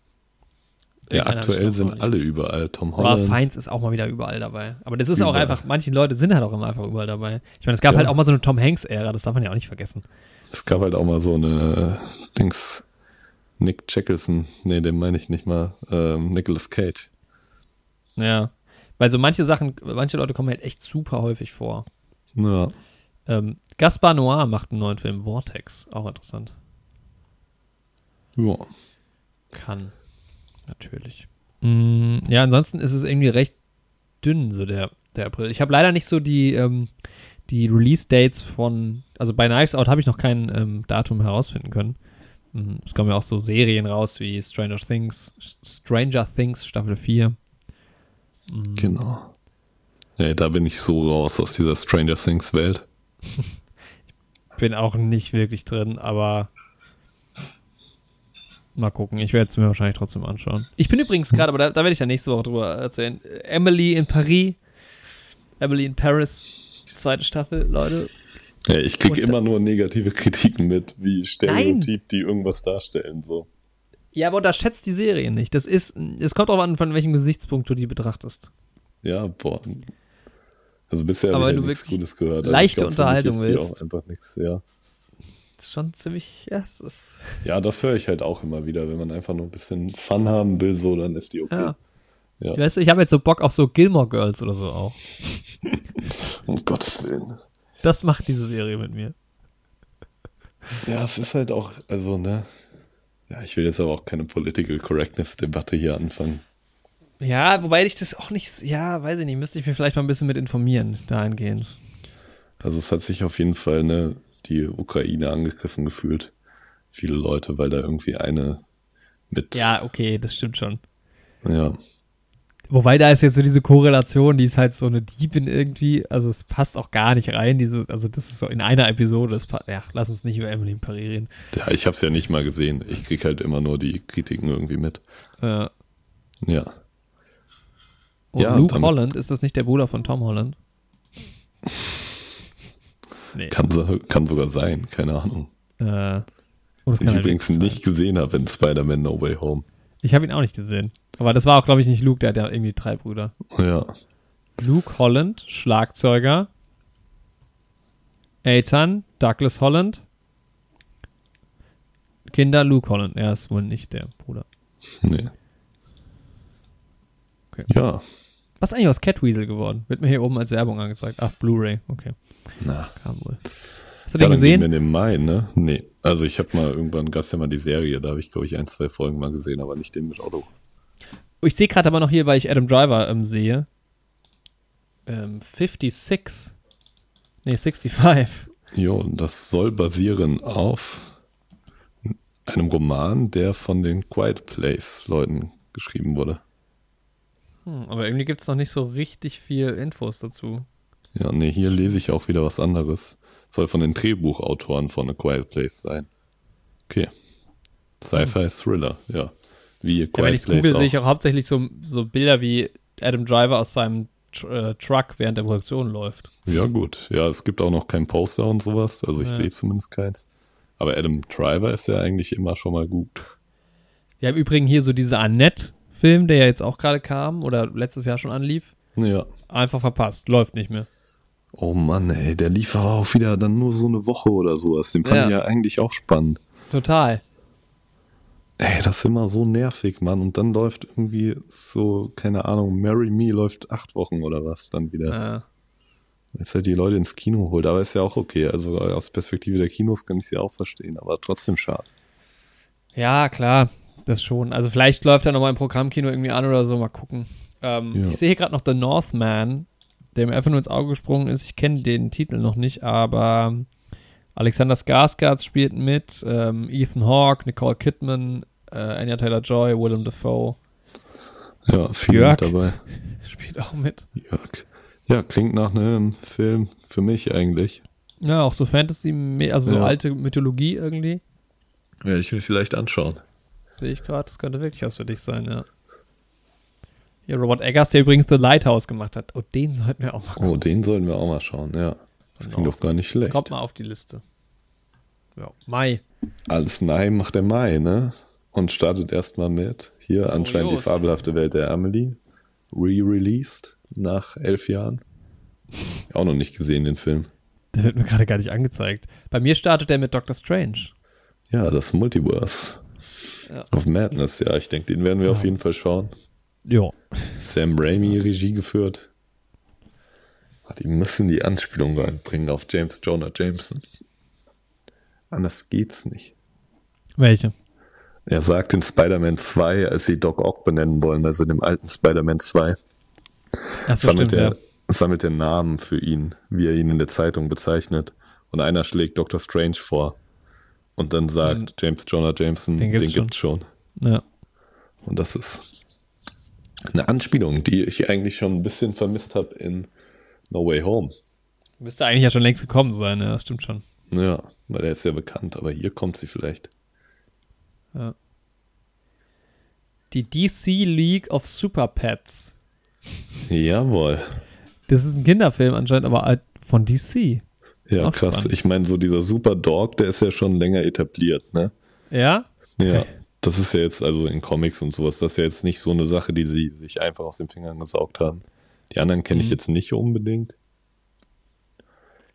Ja, aktuell sind alle überall. Tom Holland. Fiennes ist auch mal wieder überall dabei. Aber das ist auch Überall. einfach, manche Leute sind halt auch immer einfach überall dabei. Ich meine, es gab Ja. halt auch mal so eine Tom Hanks-Ära, das darf man ja auch nicht vergessen. Es gab halt auch mal so eine äh, Dings. Nick Jekyllson. Nee, den meine ich nicht mal. Ähm, Nicolas Cage. Ja. Weil so manche Sachen, manche Leute kommen halt echt super häufig vor. Ja. Ähm, Gaspar Noir macht einen neuen Film, Vortex. Auch interessant. Ja. Kann. Natürlich. Mm, ja, ansonsten ist es irgendwie recht dünn, so der, der April. Ich habe leider nicht so die, ähm, die Release-Dates von, also bei Knives Out habe ich noch kein ähm, Datum herausfinden können. Mm, Es kommen ja auch so Serien raus wie Stranger Things, Stranger Things Staffel 4. Mm, Genau. Ja, da bin ich so raus aus dieser Stranger Things Welt. (laughs) Bin auch nicht wirklich drin, aber mal gucken. Ich werde es mir wahrscheinlich trotzdem anschauen. Ich bin übrigens gerade, aber da, da werde ich ja nächste Woche drüber erzählen. Emily in Paris. Emily in Paris. Zweite Staffel, Leute. Ja, ich krieg Und da- immer nur negative Kritiken mit, wie Stereotyp, die irgendwas darstellen. So. Ja, aber unterschätzt die Serie nicht. Das ist, es kommt auch an, von welchem Gesichtspunkt du die betrachtest. Ja, boah. Also bisher habe ich ja du nichts Gutes gehört. Also leichte ich glaub, Unterhaltung ist die willst. Auch einfach nichts, ja. Schon ziemlich, ja, das ist. Ja, das höre ich halt auch immer wieder. Wenn man einfach nur ein bisschen Fun haben will, so, dann ist die okay. Ja. Ja. Ich weiß, ich habe jetzt so Bock auf so Gilmore Girls oder so auch. (laughs) Um Gottes Willen. Das macht diese Serie mit mir. Ja, es ist halt auch, also, ne. Ja, ich will jetzt aber auch keine Political Correctness-Debatte hier anfangen. Ja, wobei ich das auch nicht, ja, weiß ich nicht, müsste ich mir vielleicht mal ein bisschen mit informieren, dahingehend. Also es hat sich auf jeden Fall ne, die Ukraine angegriffen gefühlt. Viele Leute, weil da irgendwie eine mit. Ja, okay, das stimmt schon. Ja. Wobei da ist jetzt so diese Korrelation, die ist halt so eine Diebin irgendwie, also es passt auch gar nicht rein, diese, also das ist so in einer Episode, das passt, ja, lass uns nicht über Emily in Paris reden. ja ich habe es ja nicht mal gesehen. Ich krieg halt immer nur die Kritiken irgendwie mit. Äh, Ja. und Ja, Luke Holland, ist das nicht der Bruder von Tom Holland? (laughs) Nee. Kann, kann sogar sein, keine Ahnung. Äh, oh, ich übrigens nicht gesehen habe in Spider-Man No Way Home. Ich habe ihn auch nicht gesehen. Aber das war auch, glaube ich, nicht Luke, der hat ja irgendwie drei Brüder. Ja. Luke Holland, Schlagzeuger. Ethan, Douglas Holland. Kinder, Luke Holland. Er ist wohl nicht der Bruder. Nee. Okay. Ja. Was ist eigentlich aus Catweasel geworden? Wird mir hier oben als Werbung angezeigt. Ach, Blu-ray. Okay, Na. kam wohl. Hast du Ja, den dann gehen wir gesehen? in den Mai, ne? Nee. Also ich habe mal irgendwann, gab ja mal die Serie, da habe ich, glaube ich, ein, zwei Folgen mal gesehen, aber nicht den mit Otto. Ich sehe gerade aber noch hier, weil ich Adam Driver ähm, sehe. Ähm, 56. Nee, 65. Jo, das soll basieren auf einem Roman, der von den Quiet Place Leuten geschrieben wurde. Hm, aber irgendwie gibt es noch nicht so richtig viel Infos dazu. Ja, nee, hier lese ich auch wieder was anderes. Soll von den Drehbuchautoren von A Quiet Place sein. Okay. Sci-Fi Thriller, ja. Wie A Ja, wenn Quiet ich Place google, sehe ich auch hauptsächlich so, so Bilder, wie Adam Driver aus seinem äh, Truck während der Produktion läuft. Ja, gut. Ja, es gibt auch noch kein Poster und sowas. Also ich Ja. sehe zumindest keins. Aber Adam Driver ist ja eigentlich immer schon mal gut. Wir haben übrigens hier so diese Annette-Film, der ja jetzt auch gerade kam oder letztes Jahr schon anlief. Ja. Einfach verpasst, läuft nicht mehr. Oh Mann, ey, der lief auch wieder dann nur so eine Woche oder sowas. Den fand Ja. ich ja eigentlich auch spannend. Total. Ey, das ist immer so nervig, Mann. Und dann läuft irgendwie so, keine Ahnung, Marry Me läuft acht Wochen oder was dann wieder. Äh, Jetzt halt die Leute ins Kino holt, aber ist ja auch okay. Also aus Perspektive der Kinos kann ich sie auch verstehen, aber trotzdem schade. ja, klar, das schon. Also vielleicht läuft er nochmal im Programmkino irgendwie an oder so, mal gucken. Ähm, Ja. Ich sehe hier gerade noch The Northman, der mir einfach nur ins Auge gesprungen ist. Ich kenne den Titel noch nicht, aber Alexander Skarsgård spielt mit, ähm, Ethan Hawke, Nicole Kidman, äh, Anya Taylor-Joy, Willem Dafoe Ja, viel Jörg. mit dabei. (laughs) spielt auch mit. Jörg. Ja, klingt nach einem Film für mich eigentlich. Ja, auch so Fantasy, also so Ja. alte Mythologie irgendwie. Werde ich mir vielleicht anschauen. Sehe ich gerade, das könnte wirklich was für dich sein, ja. Hier Robert Eggers, der übrigens The Lighthouse gemacht hat. Oh, den sollten wir auch mal Oh, den sollten wir auch mal schauen, ja. Das klingt doch gar nicht schlecht. Kommt mal auf die Liste. Ja, Mai. Als Nei macht der Mai, ne? Und startet erstmal mit hier anscheinend die Furios. fabelhafte Welt der Amelie. Re-released nach elf Jahren. Auch noch nicht gesehen, den Film. Der wird mir gerade gar nicht angezeigt. Bei mir startet der mit Doctor Strange. Ja, das Multiverse Ja. of Madness. Ja, ich denke, den werden wir auf jeden Fall schauen. Ja. Sam Raimi Regie geführt. Die müssen die Anspielung reinbringen auf James Jonah Jameson. Anders geht's nicht. Welche? Er sagt in Spider-Man 2, als sie Doc Ock benennen wollen, also in dem alten Spider-Man 2, Achso, sammelt, stimmt, er, ja. sammelt er Namen für ihn, wie er ihn in der Zeitung bezeichnet. Und einer schlägt Dr. Strange vor. Und dann sagt Hm. James Jonah Jameson, Den den gibt's gibt's, schon. schon. ja. Und das ist eine Anspielung, die ich eigentlich schon ein bisschen vermisst habe in No Way Home. Müsste eigentlich ja schon längst gekommen sein, ja, das stimmt schon. Ja, weil er ist sehr bekannt, aber hier kommt sie vielleicht. Die DC League of Super Pets. Jawohl. Das ist ein Kinderfilm anscheinend, aber von DC. Ja, Auch krass. spannend. Ich meine, so dieser Super Dog, der ist ja schon länger etabliert, ne? Ja? Ja. Das ist ja jetzt, also in Comics und sowas, das ist ja jetzt nicht so eine Sache, die sie sich einfach aus den Fingern gesaugt haben. Die anderen kenne ich Mhm. jetzt nicht unbedingt.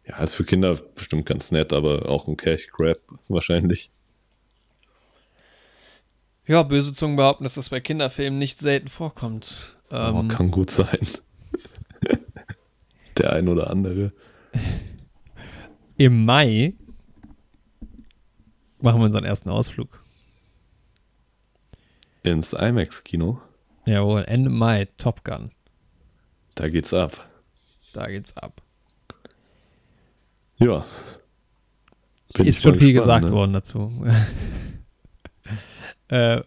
Ja, ist für Kinder bestimmt ganz nett, aber auch ein Cash Grab (laughs) wahrscheinlich. Ja, böse Zungen behaupten, dass das bei Kinderfilmen nicht selten vorkommt. Ähm, oh, kann gut sein. (laughs) Der ein oder andere. Im Mai machen wir unseren ersten Ausflug. Ins IMAX-Kino. Jawohl, Ende Mai, Top Gun. Da geht's ab. Da geht's ab. Ja. Bin Ist schon viel gespannt, gesagt ne? worden dazu. (laughs) äh,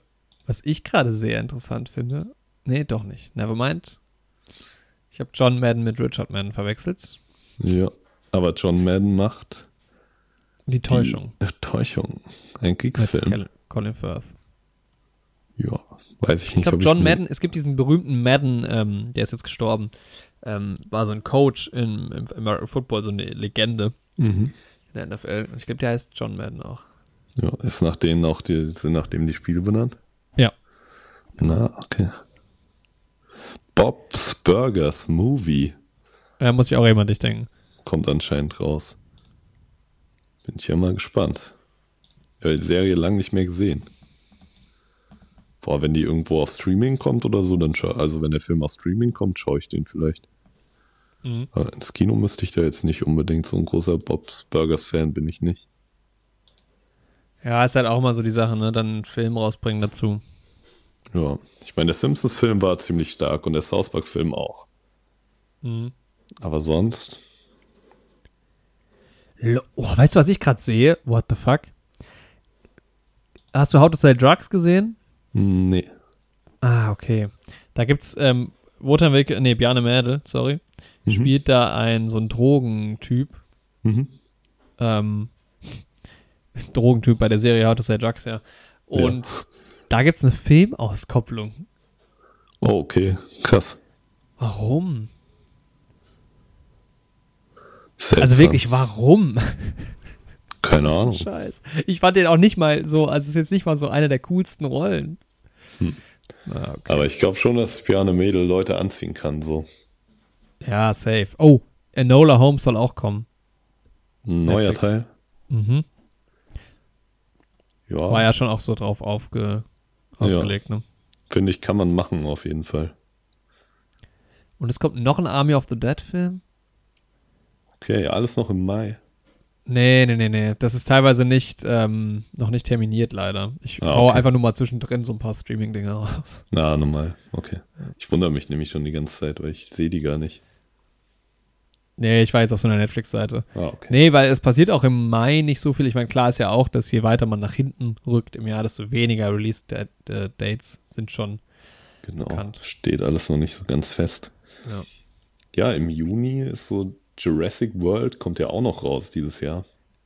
was ich gerade sehr interessant finde. Nee, doch nicht. Nevermind. Ich habe John Madden mit Richard Madden verwechselt. Ja. Aber John Madden macht Die Täuschung. Die (laughs) Täuschung. Ein Kriegsfilm. Colin Firth. Ja. Weiß ich Ich nicht. glaube, ob John Madden, es gibt diesen berühmten Madden, ähm, der ist jetzt gestorben, ähm, war so ein Coach im, im American Football, so eine Legende Mhm. in der NFL. Und ich glaube, der heißt John Madden auch. Ja, ist nach denen auch die, sind nach dem die Spiele benannt? Ja. Na, okay. Bob's Burgers Movie Da muss ich auch jemand nicht denken. kommt anscheinend raus. Bin ich ja mal gespannt. Ich habe die Serie lang nicht mehr gesehen. Boah, wenn die irgendwo auf Streaming kommt oder so, dann schau, also wenn der Film auf Streaming kommt, schaue ich den vielleicht. Mhm. Aber ins Kino müsste ich da jetzt nicht unbedingt so ein großer Bob's Burgers Fan bin ich nicht. Ja, ist halt auch immer so die Sache, ne? Dann einen Film rausbringen dazu. Ja, ich meine, der Simpsons-Film war ziemlich stark und der South Park-Film auch. Mhm. Aber sonst, Oh, weißt du, was ich gerade sehe? What the fuck? Hast du How to Sell Drugs gesehen? Nee. Ah, okay. Da gibt's, ähm, Wotan Wilke, nee, Bjarne Mädel, sorry, Mhm. spielt da ein, so ein Drogentyp. Mhm. Ähm, (laughs) Drogentyp bei der Serie How to Sell Drugs, ja. Und da gibt's eine Filmauskopplung. Oh, okay, krass. Warum? Seltsam. Also wirklich, warum? (laughs) Keine Ahnung. Scheiß. Ich fand den auch nicht mal so, also es ist jetzt nicht mal so eine der coolsten Rollen. Hm. Na, okay. Aber ich glaube schon, dass Piane Mädel Leute anziehen kann, so. Ja, safe. Oh, Enola Holmes soll auch kommen. Neuer Netflix. Teil. Mhm. Ja, War ja schon auch so drauf aufge, aufgelegt, ne? finde ich, kann man machen auf jeden Fall. Und es kommt noch ein Army of the Dead Film? Okay, alles noch im Mai. Nee, nee, nee, nee. Das ist teilweise nicht, ähm, noch nicht terminiert, leider. Ich Ah, okay. einfach nur mal zwischendrin so ein paar Streaming-Dinger raus. Na, normal. Okay. Ich wundere mich nämlich schon die ganze Zeit, weil ich sehe die gar nicht. Nee, ich war jetzt auf so einer Netflix-Seite. Ah, okay. Nee, weil es passiert auch im Mai nicht so viel. Ich meine, klar ist ja auch, dass je weiter man nach hinten rückt im Jahr, desto weniger Release-Dates sind schon. genau. bekannt. Steht alles noch nicht so ganz fest. Ja. Ja, im Juni ist so Jurassic World, kommt ja auch noch raus dieses Jahr.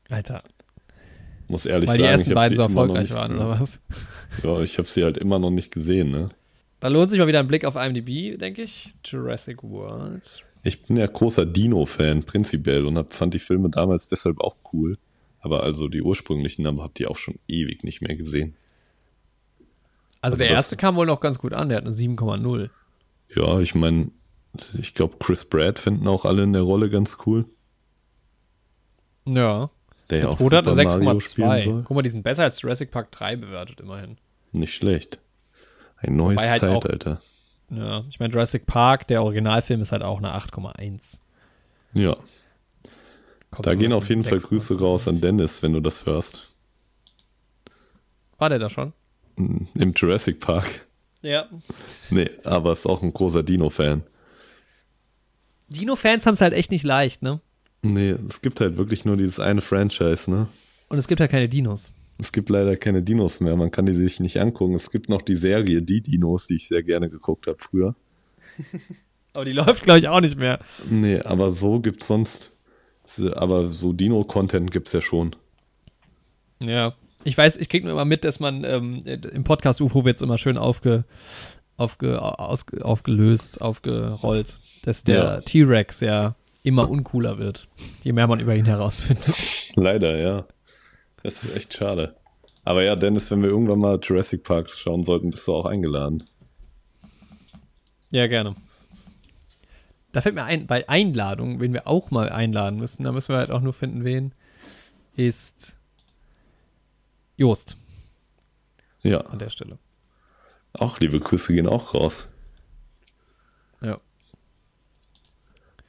Alter, Muss ehrlich weil sagen, die ersten ich beiden so erfolgreich nicht, waren, oder was? Ja, ich habe sie halt immer noch nicht gesehen, ne? Da lohnt sich mal wieder ein Blick auf IMDb, denke ich. Jurassic World. Ich bin ja großer Dino-Fan prinzipiell und hab, fand die Filme damals deshalb auch cool. Aber also die ursprünglichen aber habt ihr auch schon ewig nicht mehr gesehen. Also, Also der erste kam wohl noch ganz gut an, der hat eine 7,0. Ja, ich meine, ich glaube, Chris Pratt finden auch alle in der Rolle ganz cool. Ja. Der ja auch Oder hat eine Super Mario spielen 6,2. soll. Guck mal, die sind besser als Jurassic Park 3 bewertet, immerhin. Nicht schlecht. Ein neues halt auch- Zeitalter. Ja, ich meine, Jurassic Park, der Originalfilm, ist halt auch eine 8,1. Ja, Kommt da gehen auf jeden Fall 6,2. Grüße raus an Dennis, wenn du das hörst. War der da schon? Im Jurassic Park. Ja. Nee, aber ist auch ein großer Dino-Fan. Dino-Fans haben es halt echt nicht leicht, ne? Nee, es gibt halt wirklich nur dieses eine Franchise, ne? Und es gibt halt keine Dinos. Es gibt leider keine Dinos mehr, man kann die sich nicht angucken. Es gibt noch die Serie Die Dinos, die ich sehr gerne geguckt habe früher. (laughs) Aber die läuft, glaube ich, auch nicht mehr. Nee, aber so gibt's sonst. Aber so Dino-Content gibt's ja schon. Ja. Ich weiß, ich krieg nur immer mit, dass man ähm, im Podcast UFO wird es immer schön aufge, aufge, aus, aufgelöst, aufgerollt, dass der Ja. T-Rex ja immer uncooler wird, je mehr man über ihn herausfindet. Leider, ja. Das ist echt schade. Aber ja, Dennis, wenn wir irgendwann mal Jurassic Park schauen sollten, bist du auch eingeladen. Ja, gerne. Da fällt mir ein, bei Einladungen, wen wir auch mal einladen müssen, da müssen wir halt auch nur finden, wen ist Jost Ja, an der Stelle. Auch liebe Grüße gehen auch raus. Ja.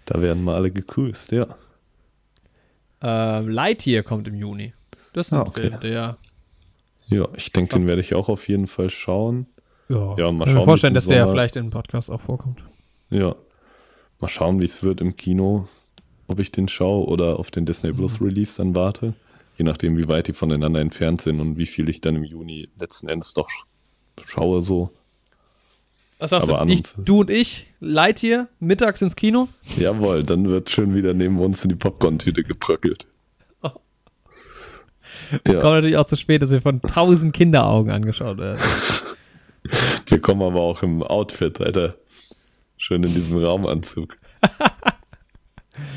Da werden mal alle gegrüßt, ja. Ähm, Lightyear kommt im Juni. Das ist ein Ah, okay. Film, der. Ja, ich denke, den werde ich auch auf jeden Fall schauen. Ja, Ja, mal kann mir schauen, vorstellen, dass der Sommer- vielleicht im Podcast auch vorkommt. Ja. Mal schauen, wie es wird im Kino, ob ich den schaue oder auf den Disney Plus Mhm. Release dann warte. Je nachdem, wie weit die voneinander entfernt sind und wie viel ich dann im Juni letzten Endes doch schaue, so. Was sagst Aber du? an Ich, du und ich, Lightyear, mittags ins Kino? Jawohl, dann wird schön wieder neben uns in die Popcorn-Tüte gebröckelt. Kommt Ja, natürlich auch zu spät, dass wir von tausend Kinderaugen angeschaut werden. wir kommen aber auch im Outfit, Alter. Schön in diesem Raumanzug. (laughs)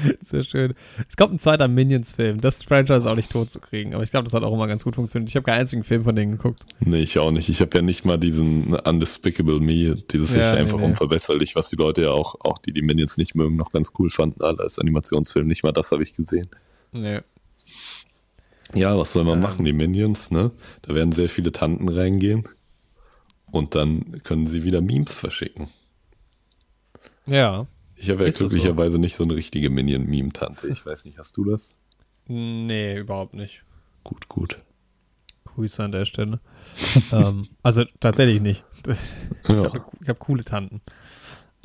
(laughs) Sehr schön. Es kommt ein zweiter Minions-Film. Das Franchise ist auch nicht tot zu kriegen, aber ich glaube, das hat auch immer ganz gut funktioniert. Ich habe keinen einzigen Film von denen geguckt. Nee, ich auch nicht. Ich habe ja nicht mal diesen Undespicable Me, dieses Ja, sich nee, einfach nee. unverbesserlich, was die Leute ja auch, auch die die Minions nicht mögen, noch ganz cool fanden, alle als Animationsfilm. Nicht mal das habe ich gesehen. Nee. Ja, was soll man Ähm. machen, die Minions, ne? Da werden sehr viele Tanten reingehen und dann können sie wieder Memes verschicken. Ja. Ich habe ja das so? glücklicherweise nicht so eine richtige Minion-Meme-Tante. Ich weiß nicht, hast du das? Nee, überhaupt nicht. Gut, gut. Grüße an der Stelle. (laughs) ähm, also tatsächlich nicht. (laughs) Ich Ja, habe hab coole Tanten.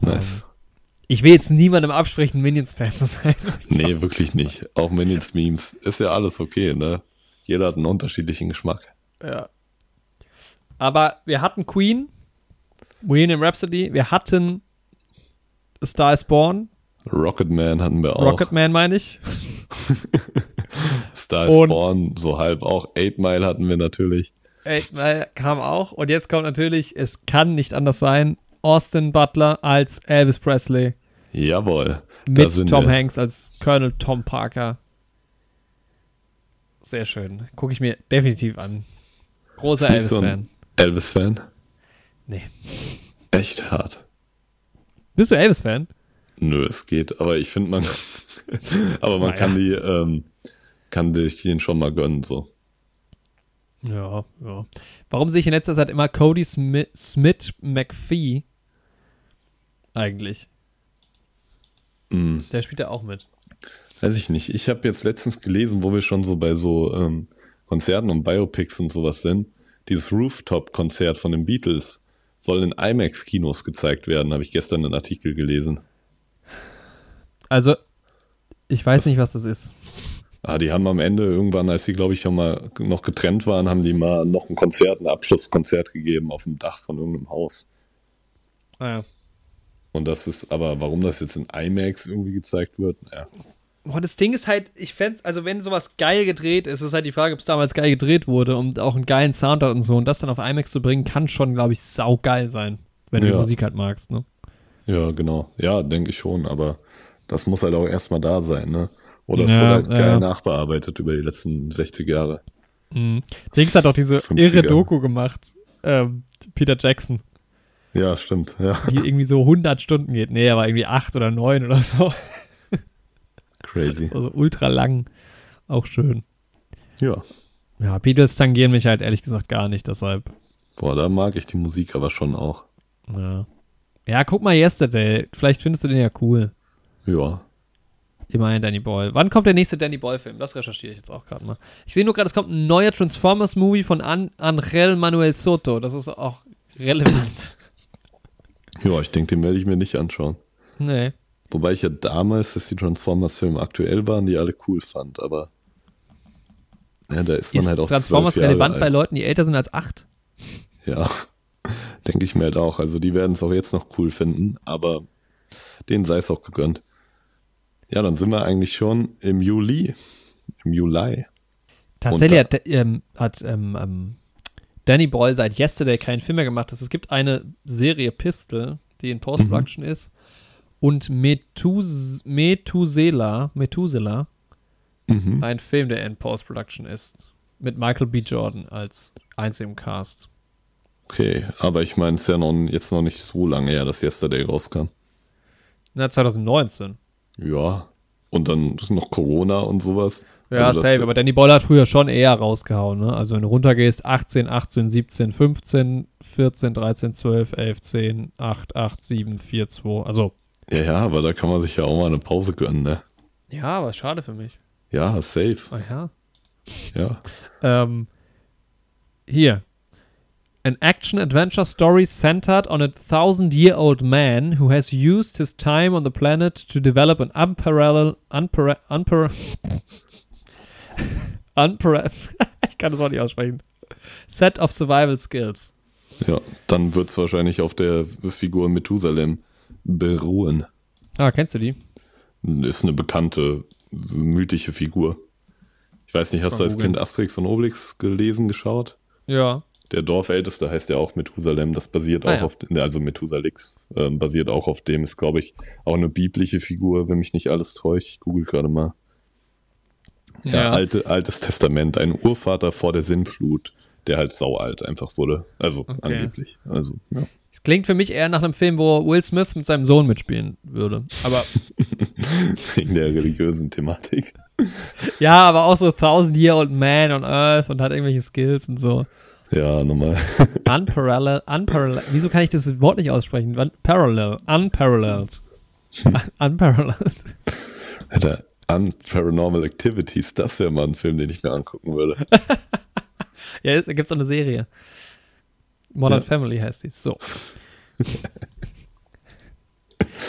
nice. Ich will jetzt niemandem absprechen, Minions-Fan zu sein. (laughs) Nee, wirklich nicht. Auch Minions-Memes. Ist ja alles okay, ne? Jeder hat einen unterschiedlichen Geschmack. Ja. Aber wir hatten Queen, Bohemian Rhapsody, wir hatten Star is Born, Rocketman hatten wir auch. Rocketman meine ich. (laughs) Star is Und- Born, so halb auch. Eight Mile hatten wir natürlich. Eight Mile kam auch. Und jetzt kommt natürlich, es kann nicht anders sein, Austin Butler als Elvis Presley Jawohl. mit Tom wir. Hanks als Colonel Tom Parker. Sehr schön. Gucke ich mir definitiv an. Großer so Elvis-Fan. ein Elvis-Fan? Nee. Echt hart. Bist du Elvis-Fan? Nö, es geht, aber ich finde man, (laughs) aber man Naja. kann die, ähm, kann sich den schon mal gönnen, so. Ja, ja. Warum sehe ich in letzter Zeit immer Cody Smith, Smith McPhee? Eigentlich. Mm, Der spielt da auch mit. weiß ich nicht. Ich habe jetzt letztens gelesen, wo wir schon so bei so ähm, Konzerten und Biopics und sowas sind. Dieses Rooftop-Konzert von den Beatles soll in IMAX-Kinos gezeigt werden, habe ich gestern einen Artikel gelesen. Also, ich weiß nicht, was das ist. Ah, die haben am Ende irgendwann, als sie, glaube ich, schon mal noch getrennt waren, haben die mal noch ein Konzert, ein Abschlusskonzert gegeben auf dem Dach von irgendeinem Haus. Ah, ja. Und das ist, aber warum das jetzt in IMAX irgendwie gezeigt wird, naja. Boah, das Ding ist halt, ich fände, also wenn sowas geil gedreht ist, ist halt die Frage, ob es damals geil gedreht wurde und auch einen geilen Sound hat und so. Und das dann auf IMAX zu bringen, kann schon, glaube ich, saugeil sein, wenn du die Ja. Musik halt magst, ne? Ja, genau. Ja, denke ich schon, aber das muss halt auch erstmal da sein, ne? Oder es Ja, wird halt ja. geil nachbearbeitet über die letzten 60 Jahre. Mhm. Dings hat auch diese 50er. irre Doku gemacht, ähm, Peter Jackson, Ja, stimmt, ja. die irgendwie so 100 Stunden geht. Nee, er war irgendwie 8 oder 9 oder so. Crazy. Also ultra lang. Auch schön. Ja. Ja, Beatles tangieren mich halt ehrlich gesagt gar nicht, deshalb. Boah, da mag ich die Musik aber schon auch. Ja. Ja, guck mal Yesterday. Vielleicht findest du den ja cool. Ja. Immerhin Danny Boyle. Wann kommt der nächste Danny Boyle-Film? Das recherchiere ich jetzt auch gerade mal. Ich sehe nur gerade, es kommt ein neuer Transformers-Movie von An Angel Manuel Soto. Das ist auch relevant. (laughs) Ja, ich denke, den werde ich mir nicht anschauen. nee. Wobei ich ja damals, dass die Transformers-Filme aktuell waren, die alle cool fand, aber ja, da ist man Ist halt auch Transformers relevant alt. bei Leuten, die älter sind als 8? Ja, (laughs) denke ich mir halt auch. Also die werden es auch jetzt noch cool finden, aber denen sei es auch gegönnt. Ja, dann sind wir eigentlich schon im Juli. Im Juli. Tatsächlich Und hat, ähm, hat ähm, ähm, Danny Boyle seit Yesterday keinen Film mehr gemacht. Es gibt eine Serie Pistol, die in Post-Production ist. Und Metus Methuselah, Methuselah, Mhm. ein Film, der in Post-Production ist. Mit Michael B. Jordan als einzigem Cast. Okay, aber ich meine, es ist ja noch, jetzt noch nicht so lange her, dass Yesterday rauskam. Na, 2019. Ja. Und dann noch Corona und sowas. Ja, Also safe, aber Danny Boyle hat früher schon eher rausgehauen, ne? Also wenn du runtergehst, 18, 18, 17, 15, 14, 13, 12, 11, 10, 8, 8, 7, 4, 2. Also, Ja, ja, aber da kann man sich ja auch mal eine Pause gönnen, ne? ja, aber schade für mich. Ja, safe. Ah ja. Ja. Ähm, hier. An action-adventure story centered on a thousand-year-old man who has used his time on the planet to develop an unparalleled, unpar unpar (laughs) unpar (laughs) ich kann das auch nicht aussprechen, set of survival skills. Ja, dann wird es wahrscheinlich auf der Figur Methusalem beruhen. Ah, kennst du die? Ist eine bekannte, mythische Figur. Ich weiß nicht, hast du als. Kind Asterix und Obelix gelesen, geschaut? Ja. Der Dorfälteste heißt ja auch Methusalem, das basiert Ah, auch ja. auf, also Methusalix, ähm, basiert auch auf dem, ist glaube ich auch eine biblische Figur, wenn mich nicht alles täuscht. Ich google gerade mal. Ja, alte, altes Testament, ein Urvater vor der Sintflut, der halt saualt einfach wurde. Also Okay. angeblich. Also, ja. Es klingt für mich eher nach einem Film, wo Will Smith mit seinem Sohn mitspielen würde. Aber (laughs) Wegen der religiösen Thematik. ja, aber auch so Thousand Year Old Man on Earth und hat irgendwelche Skills und so. Ja, nochmal. (laughs) Unparalleled, unparalleled. Wieso kann ich das Wort nicht aussprechen? Parallel, unparalleled. Un- unparalleled. Alter, Unparanormal Activities, das wäre mal ein Film, den ich mir angucken würde. (laughs) Ja, da gibt's auch eine Serie. Modern Ja. Family heißt die. So. (laughs)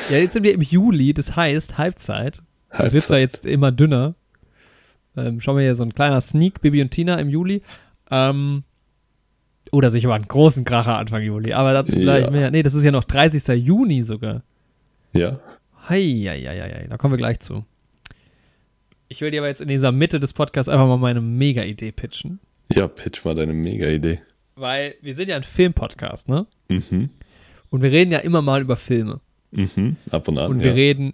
ja, jetzt sind wir im Juli, das heißt Halbzeit. Es wird zwar jetzt immer dünner. Ähm, schauen wir hier so ein kleiner Sneak, Bibi und Tina im Juli. Ähm, oder sicher mal einen großen Kracher Anfang Juli. Aber dazu gleich Ja. mehr. Nee, das ist ja noch 30. Juni sogar. Ja, Heieieiei, da kommen wir gleich zu. Ich will dir aber jetzt in dieser Mitte des Podcasts einfach mal meine Mega-Idee pitchen. ja, pitch mal deine Mega-Idee. Weil wir sind ja ein Film-Podcast, ne? Mhm, Und wir reden ja immer mal über Filme. mhm, ab und an. Und ja. wir reden.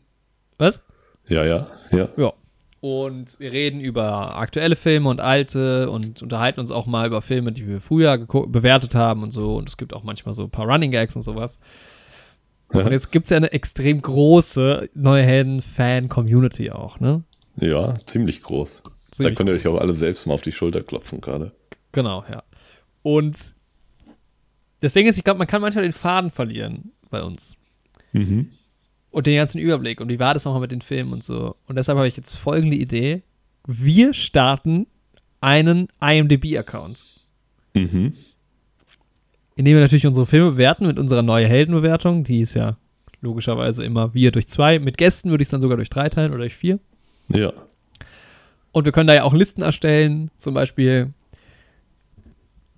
Was? ja, ja, ja. Ja. Und wir reden über aktuelle Filme und alte und unterhalten uns auch mal über Filme, die wir früher bewertet haben und so. Und es gibt auch manchmal so ein paar Running Gags und sowas. Ja. Und jetzt gibt es ja eine extrem große neue Helden-Fan-Community auch, ne? Ja, ziemlich groß. da Ziemlich könnt ihr euch auch alle selbst mal auf die Schulter klopfen gerade. Genau, ja. Und das Ding ist, ich glaube, man kann manchmal den Faden verlieren bei uns. Mhm. Und den ganzen Überblick. Und wie war das nochmal mit den Filmen und so. Und deshalb habe ich jetzt folgende Idee. Wir starten einen IMDb-Account. Mhm. Indem wir natürlich unsere Filme bewerten mit unserer neuen Heldenbewertung. Die ist ja logischerweise immer wir durch zwei. Mit Gästen würde ich es dann sogar durch drei teilen oder durch vier. Ja, Und wir können da ja auch Listen erstellen. Zum Beispiel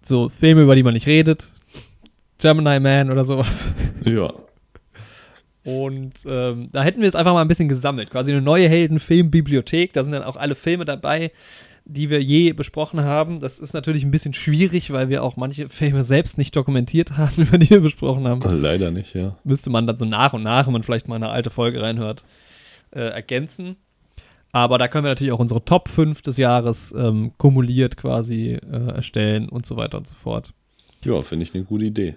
so Filme, über die man nicht redet. Gemini Man oder sowas. ja. Und ähm, da hätten wir es einfach mal ein bisschen gesammelt. Quasi eine neue Heldenfilmbibliothek. Da sind dann auch alle Filme dabei, die wir je besprochen haben. Das ist natürlich ein bisschen schwierig, weil wir auch manche Filme selbst nicht dokumentiert haben, (laughs) über die wir besprochen haben. Leider nicht, ja. Müsste man dann so nach und nach, wenn man vielleicht mal eine alte Folge reinhört, äh, ergänzen. Aber da können wir natürlich auch unsere Top 5 des Jahres ähm, kumuliert quasi äh, erstellen und so weiter und so fort. Ja, finde ich eine gute Idee.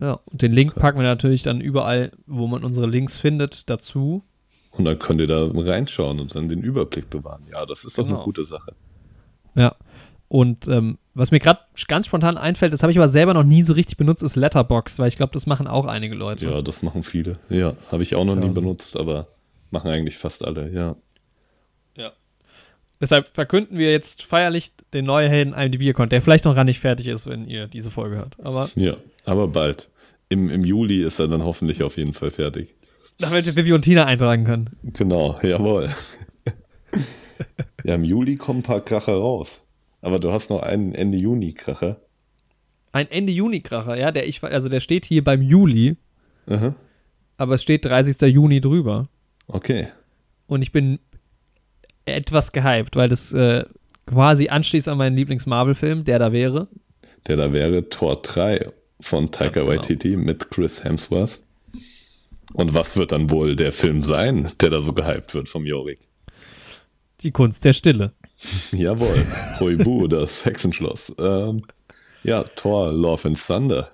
Ja, und den Link Okay. packen wir natürlich dann überall, wo man unsere Links findet, dazu. Und dann könnt ihr da reinschauen und dann den Überblick bewahren. Ja, das ist doch Genau. eine gute Sache. Ja. Und ähm, was mir gerade ganz spontan einfällt, das habe ich aber selber noch nie so richtig benutzt, ist Letterbox, weil ich glaube, das machen auch einige Leute. Ja, das machen viele. Ja, habe ich auch noch Ja. nie benutzt, aber machen eigentlich fast alle, ja. Deshalb verkünden wir jetzt feierlich den neuen Helden IMDb-Account, der vielleicht noch gar nicht fertig ist, wenn ihr diese Folge hört. Aber Ja, aber bald. Im, Im Juli ist er dann hoffentlich auf jeden Fall fertig. damit wir Bibi und Tina eintragen können. Genau, jawohl. ja, im Juli kommen ein paar Kracher raus. Aber du hast noch einen Ende Juni-Kracher. Ein Ende Juni-Kracher, ja, der ich, also der steht hier beim Juli, Aha. aber es steht 30. Juni drüber. Okay. Und ich bin etwas gehypt, weil das äh, quasi anschließt an meinen Lieblings-Marvel-Film, der da wäre. Der da wäre Tor 3 von Taika genau. Waititi mit Chris Hemsworth. Und was wird dann wohl der Film sein, der da so gehypt wird vom Jorik? Die Kunst der Stille. (laughs) Jawohl. Huibu, das Hexenschloss. Ähm, ja, Thor, Love and Thunder.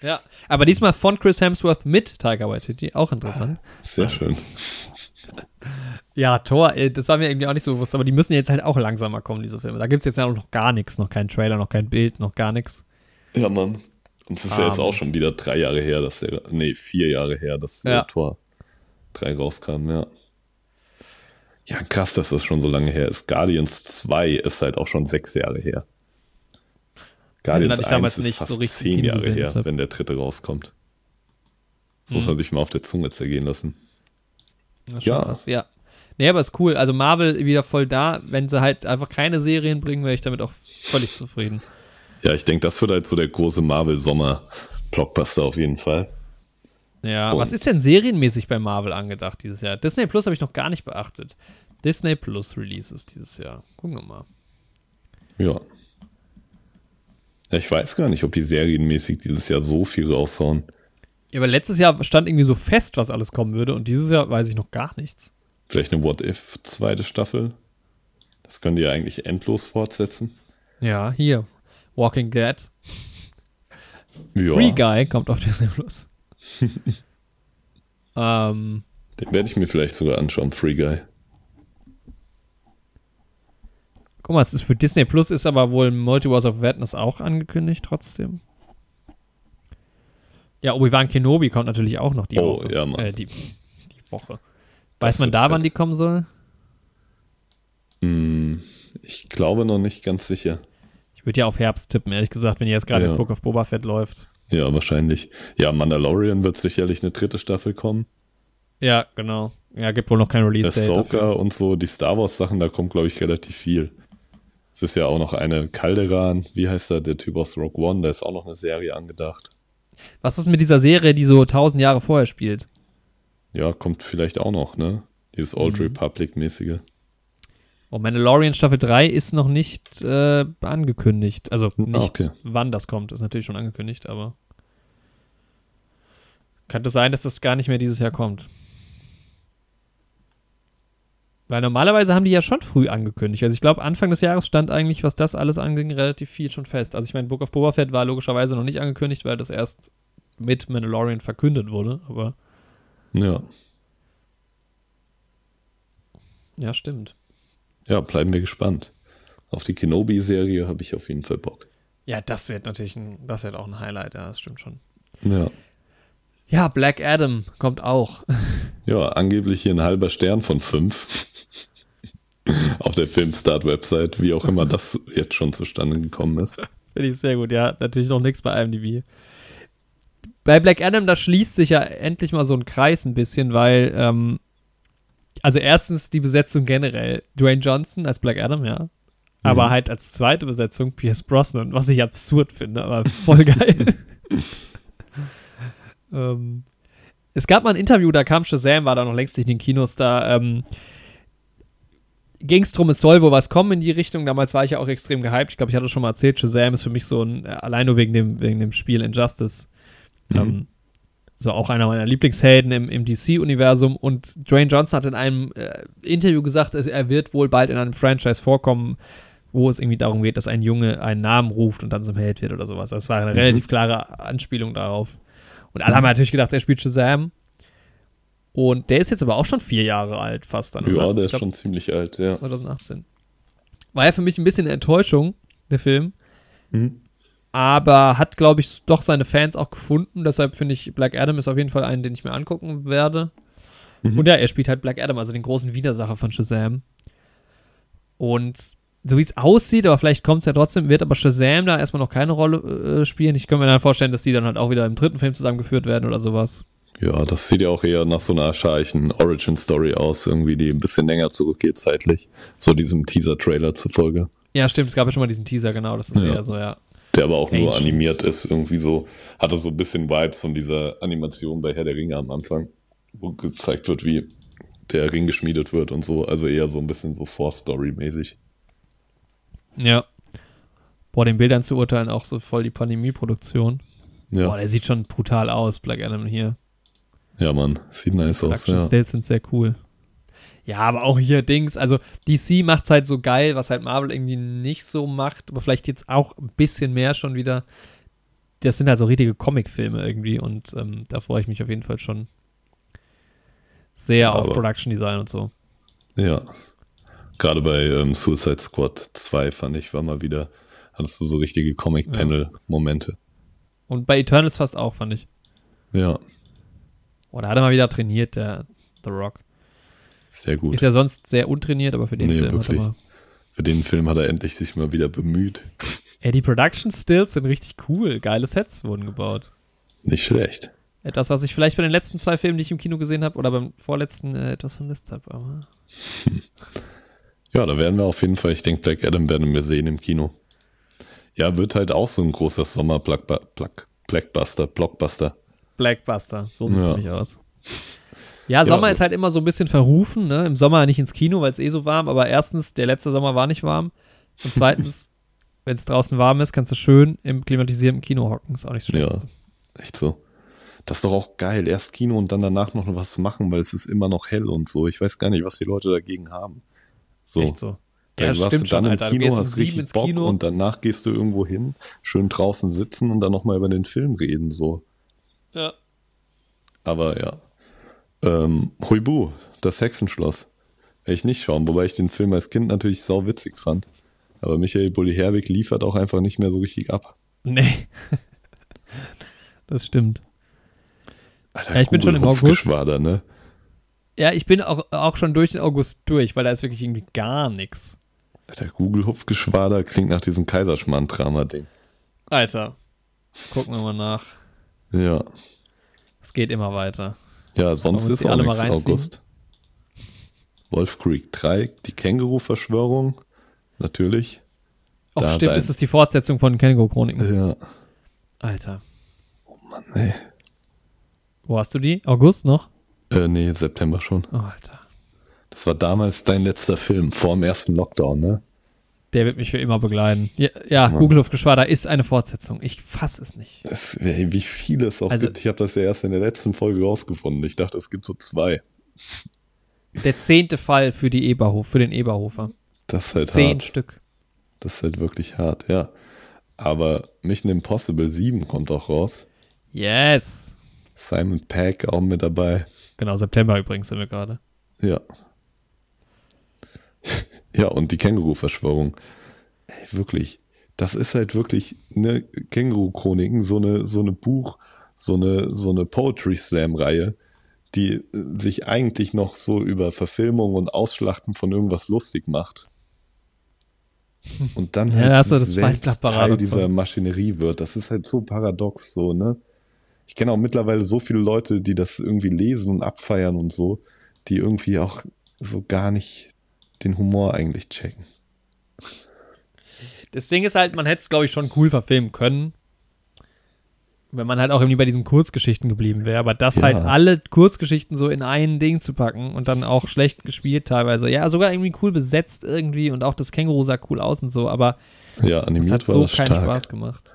Ja, aber diesmal von Chris Hemsworth mit Tiger Waititi, auch interessant. Sehr schön. (laughs) Ja, Thor, ey, das war mir irgendwie auch nicht so bewusst, aber die müssen jetzt halt auch langsamer kommen, diese Filme. Da gibt es jetzt ja auch noch gar nichts, noch keinen Trailer, noch kein Bild, noch gar nichts. Ja, Mann. Und es ist ja jetzt Ähm. auch schon wieder drei Jahre her, dass der, nee, vier Jahre her, dass Ja. der Tor 3 rauskam, ja. Ja, krass, dass das schon so lange her ist. Guardians 2 ist halt auch schon sechs Jahre her. Guardians hatte ich 1 damals ist nicht fast so zehn Kino Jahre gesehen, her, wenn der dritte rauskommt. Das Mhm. muss man sich mal auf der Zunge zergehen lassen. Ja. krass, ja. Nee, aber ist cool. Also Marvel wieder voll da. Wenn sie halt einfach keine Serien bringen, wäre ich damit auch völlig zufrieden. Ja, ich denke, das wird halt so der große Marvel-Sommer-Blockbuster auf jeden Fall. Ja, Und- was ist denn serienmäßig bei Marvel angedacht dieses Jahr? Disney Plus habe ich noch gar nicht beachtet. Disney Plus Releases dieses Jahr. Gucken wir mal. Ja. Ja, ich weiß gar nicht, ob die serienmäßig dieses Jahr so viel raushauen. Ja, aber letztes Jahr stand irgendwie so fest, was alles kommen würde und dieses Jahr weiß ich noch gar nichts. Vielleicht eine What If zweite Staffel. Das können die ja eigentlich endlos fortsetzen. Ja, hier. Walking Dead. Ja, Free Guy kommt auf Disney Plus. (laughs) ähm, den werde ich mir vielleicht sogar anschauen, Free Guy. Guck mal, es ist für Disney Plus ist aber wohl Multiverse of Madness auch angekündigt trotzdem. Ja, Obi-Wan Kenobi kommt natürlich auch noch die Oh, Woche. ja, Mann. Äh, die, die Woche. Weiß Das man da, wann fett. die kommen soll? Hm, ich glaube noch nicht ganz sicher. Ich würde ja auf Herbst tippen, ehrlich gesagt, wenn jetzt gerade Ja. das Book of Boba Fett läuft. Ja, wahrscheinlich. Ja, Mandalorian wird sicherlich eine dritte Staffel kommen. Ja, genau. Ja, gibt wohl noch kein Release-Date. Ahsoka und so, die Star Wars Sachen, da kommt, glaube ich, relativ viel. Es ist ja auch noch eine Calderan, wie heißt er, der Typ aus Rogue One, da ist auch noch eine Serie angedacht. Was ist mit dieser Serie, die so tausend Jahre vorher spielt? Ja, kommt vielleicht auch noch, ne? Dieses Old Mhm. Republic-mäßige. Oh, Mandalorian Staffel 3 ist noch nicht äh, angekündigt. Also Ah, nicht, okay. wann das kommt, ist natürlich schon angekündigt, aber könnte sein, dass das gar nicht mehr dieses Jahr kommt. Weil normalerweise haben die ja schon früh angekündigt. Also ich glaube, Anfang des Jahres stand eigentlich, was das alles anging, relativ viel schon fest. Also ich meine, Book of Boba Fett war logischerweise noch nicht angekündigt, weil das erst mit Mandalorian verkündet wurde. Aber Ja. ja, stimmt. Ja, bleiben wir gespannt. Auf die Kenobi-Serie habe ich auf jeden Fall Bock. Ja, das wird natürlich ein, das wird auch ein Highlight, ja, das stimmt schon. Ja. Ja, Black Adam kommt auch. Ja, angeblich hier ein halber Stern von fünf. Auf der Filmstart-Website, wie auch immer das jetzt schon zustande gekommen ist. Finde ich sehr gut, ja. Natürlich noch nichts bei IMDb. Bei Black Adam, da schließt sich ja endlich mal so ein Kreis ein bisschen, weil, ähm, also erstens die Besetzung generell. Dwayne Johnson als Black Adam, ja. Aber Mhm. halt als zweite Besetzung Pierce Brosnan, was ich absurd finde, aber voll geil. (laughs) ähm, es gab mal ein Interview, da kam Shazam, war da noch längst nicht in den Kinos, da ähm, ging es drum, es soll wohl was kommen in die Richtung. Damals war ich ja auch extrem gehypt. Ich glaube, ich hatte schon mal erzählt, Shazam ist für mich so ein, äh, allein nur wegen dem, wegen dem Spiel Injustice, Mhm. ähm, so auch einer meiner Lieblingshelden im, im DC-Universum. Und Dwayne Johnson hat in einem äh, Interview gesagt, er wird wohl bald in einem Franchise vorkommen, wo es irgendwie darum geht, dass ein Junge einen Namen ruft und dann zum Held wird oder sowas. Das war eine Mhm. relativ klare Anspielung darauf. Und alle haben natürlich gedacht, er spielt Shazam. Und der ist jetzt aber auch schon vier Jahre alt, fast dann. Ja, oder? der ist glaub, schon ziemlich alt, ja. 2018. War ja für mich ein bisschen eine Enttäuschung, der Film. Mhm. Aber hat, glaube ich, doch seine Fans auch gefunden. Deshalb finde ich, Black Adam ist auf jeden Fall einen, den ich mir angucken werde. Mhm. Und ja, er spielt halt Black Adam, also den großen Widersacher von Shazam. Und so wie es aussieht, aber vielleicht kommt es ja trotzdem, wird aber Shazam da erstmal noch keine Rolle äh, spielen. Ich könnte mir dann vorstellen, dass die dann halt auch wieder im dritten Film zusammengeführt werden oder sowas. Ja, das sieht ja auch eher nach so einer scharchen Origin-Story aus, irgendwie, die ein bisschen länger zurückgeht zeitlich. So diesem Teaser-Trailer zufolge. Ja, stimmt, es gab ja schon mal diesen Teaser, genau, das ist Ja. eher so, ja. Der aber auch nur Ancient. animiert ist, irgendwie so, hatte so ein bisschen Vibes von dieser Animation bei Herr der Ringe am Anfang, wo gezeigt wird, wie der Ring geschmiedet wird und so. Also eher so ein bisschen so Force-Story-mäßig. Ja. Boah, den Bildern zu urteilen, auch so voll die Pandemie-Produktion. Boah, Ja, der sieht schon brutal aus, Black Adam hier. ja, Mann, sieht nice aus, Production ja. Stills sind sehr cool. Ja, aber auch hier Dings, also DC macht's halt so geil, was halt Marvel irgendwie nicht so macht, aber vielleicht jetzt auch ein bisschen mehr schon wieder. das sind halt so richtige Comic-Filme irgendwie und ähm, da freue ich mich auf jeden Fall schon sehr auf Aber- Production Design und so. Ja. Gerade bei ähm, Suicide Squad 2 fand ich, war mal wieder, hattest du so richtige Comic-Panel-Momente. Und bei Eternals fast auch, fand ich. Ja. Oh, da hat er mal wieder trainiert, der The Rock. sehr gut. Ist ja sonst sehr untrainiert, aber für den Nee, Film wirklich. hat er mal. Für den Film hat er endlich sich mal wieder bemüht. (laughs) Ey, die Production Stills sind richtig cool. Geile Sets wurden gebaut. Nicht schlecht. Etwas, was ich vielleicht bei den letzten zwei Filmen, die ich im Kino gesehen habe, oder beim vorletzten äh, etwas vermisst habe. Aber (laughs) Ja, da werden wir auf jeden Fall, ich denke, Black Adam werden wir sehen im Kino. Ja, wird halt auch so ein großer Sommer-Blackbuster, Blockbuster. Blackbuster, so sieht es Ja. nämlich aus. Ja, Sommer aber- ist halt immer so ein bisschen verrufen, ne? Im Sommer nicht ins Kino, weil es eh so warm, aber erstens, der letzte Sommer war nicht warm. Und zweitens, (laughs) wenn es draußen warm ist, kannst du schön im klimatisierten Kino hocken. Ist auch nicht so Ja. schlecht. Echt so. Das ist doch auch geil. Erst Kino und dann danach noch was machen, weil es ist immer noch hell und so. Ich weiß gar nicht, was die Leute dagegen haben. So. Echt so. Dann Ja, warst du dann schon, im Alter. Kino, um hast sieben richtig Bock Kino. und danach gehst du irgendwo hin, schön draußen sitzen und dann nochmal über den Film reden, so. Ja. Aber ja. Ähm, Huibu, das Hexenschloss. Werde ich nicht schauen, wobei ich den Film als Kind natürlich sau witzig fand. Aber Michael Bulli Herbig liefert auch einfach nicht mehr so richtig ab. Nee. (laughs) das stimmt. Alter, Ja, ich bin schon im August. Ne? Ja, ich bin auch, auch schon durch den August durch, weil da ist wirklich irgendwie gar nichts. Alter, Google Hupfgeschwader klingt nach diesem Kaiserschmarrn-Drama-Ding. Alter. Gucken wir mal nach. Ja. Es geht immer weiter. Ja, sonst ist auch nichts? August. Wolf Creek 3, die Känguru-Verschwörung. Natürlich. Auch Da stimmt, dein- ist es die Fortsetzung von Känguru-Chroniken. Ja. Alter. Mann, ey. Wo hast du die? August noch? Äh, nee, September schon. Oh, Alter. Das war damals dein letzter Film, vor dem ersten Lockdown, ne? Der wird mich für immer begleiten. Ja, ja Google Luftgeschwader ist eine Fortsetzung. Ich fass es nicht. Es, ey, wie viele es auch Also- gibt. Ich habe das ja erst in der letzten Folge rausgefunden. Ich dachte, es gibt so zwei. Der zehnte Fall für die Eberhof, für den Eberhofer. Das ist halt Zehn hart. Stück. Das ist halt wirklich hart, ja. Aber Mission Impossible 7 kommt auch raus. Yes. Simon Peck auch mit dabei. Genau, September übrigens sind wir gerade. Ja. ja, und die Känguru-Verschwörung. Ey, wirklich. Das ist halt wirklich eine Känguru-Chroniken, so eine, so eine Buch, so eine, so eine Poetry Slam-Reihe, die äh, sich eigentlich noch so über Verfilmung und Ausschlachten von irgendwas lustig macht. Und dann Ja, halt du das selbst. Teil dieser Maschinerie wird. Das ist halt so paradox, so, ne? Ich kenne auch mittlerweile so viele Leute, die das irgendwie lesen und abfeiern und so, die irgendwie auch so gar nicht den Humor eigentlich checken. Das Ding ist halt, man hätte es, glaube ich, schon cool verfilmen können. Wenn man halt auch irgendwie bei diesen Kurzgeschichten geblieben wäre. Aber das Ja. halt alle Kurzgeschichten so in ein Ding zu packen und dann auch schlecht gespielt teilweise. Ja, sogar irgendwie cool besetzt irgendwie und auch das Känguru sah cool aus und so, aber Ja, es animiert hat war so keinen stark. Spaß gemacht.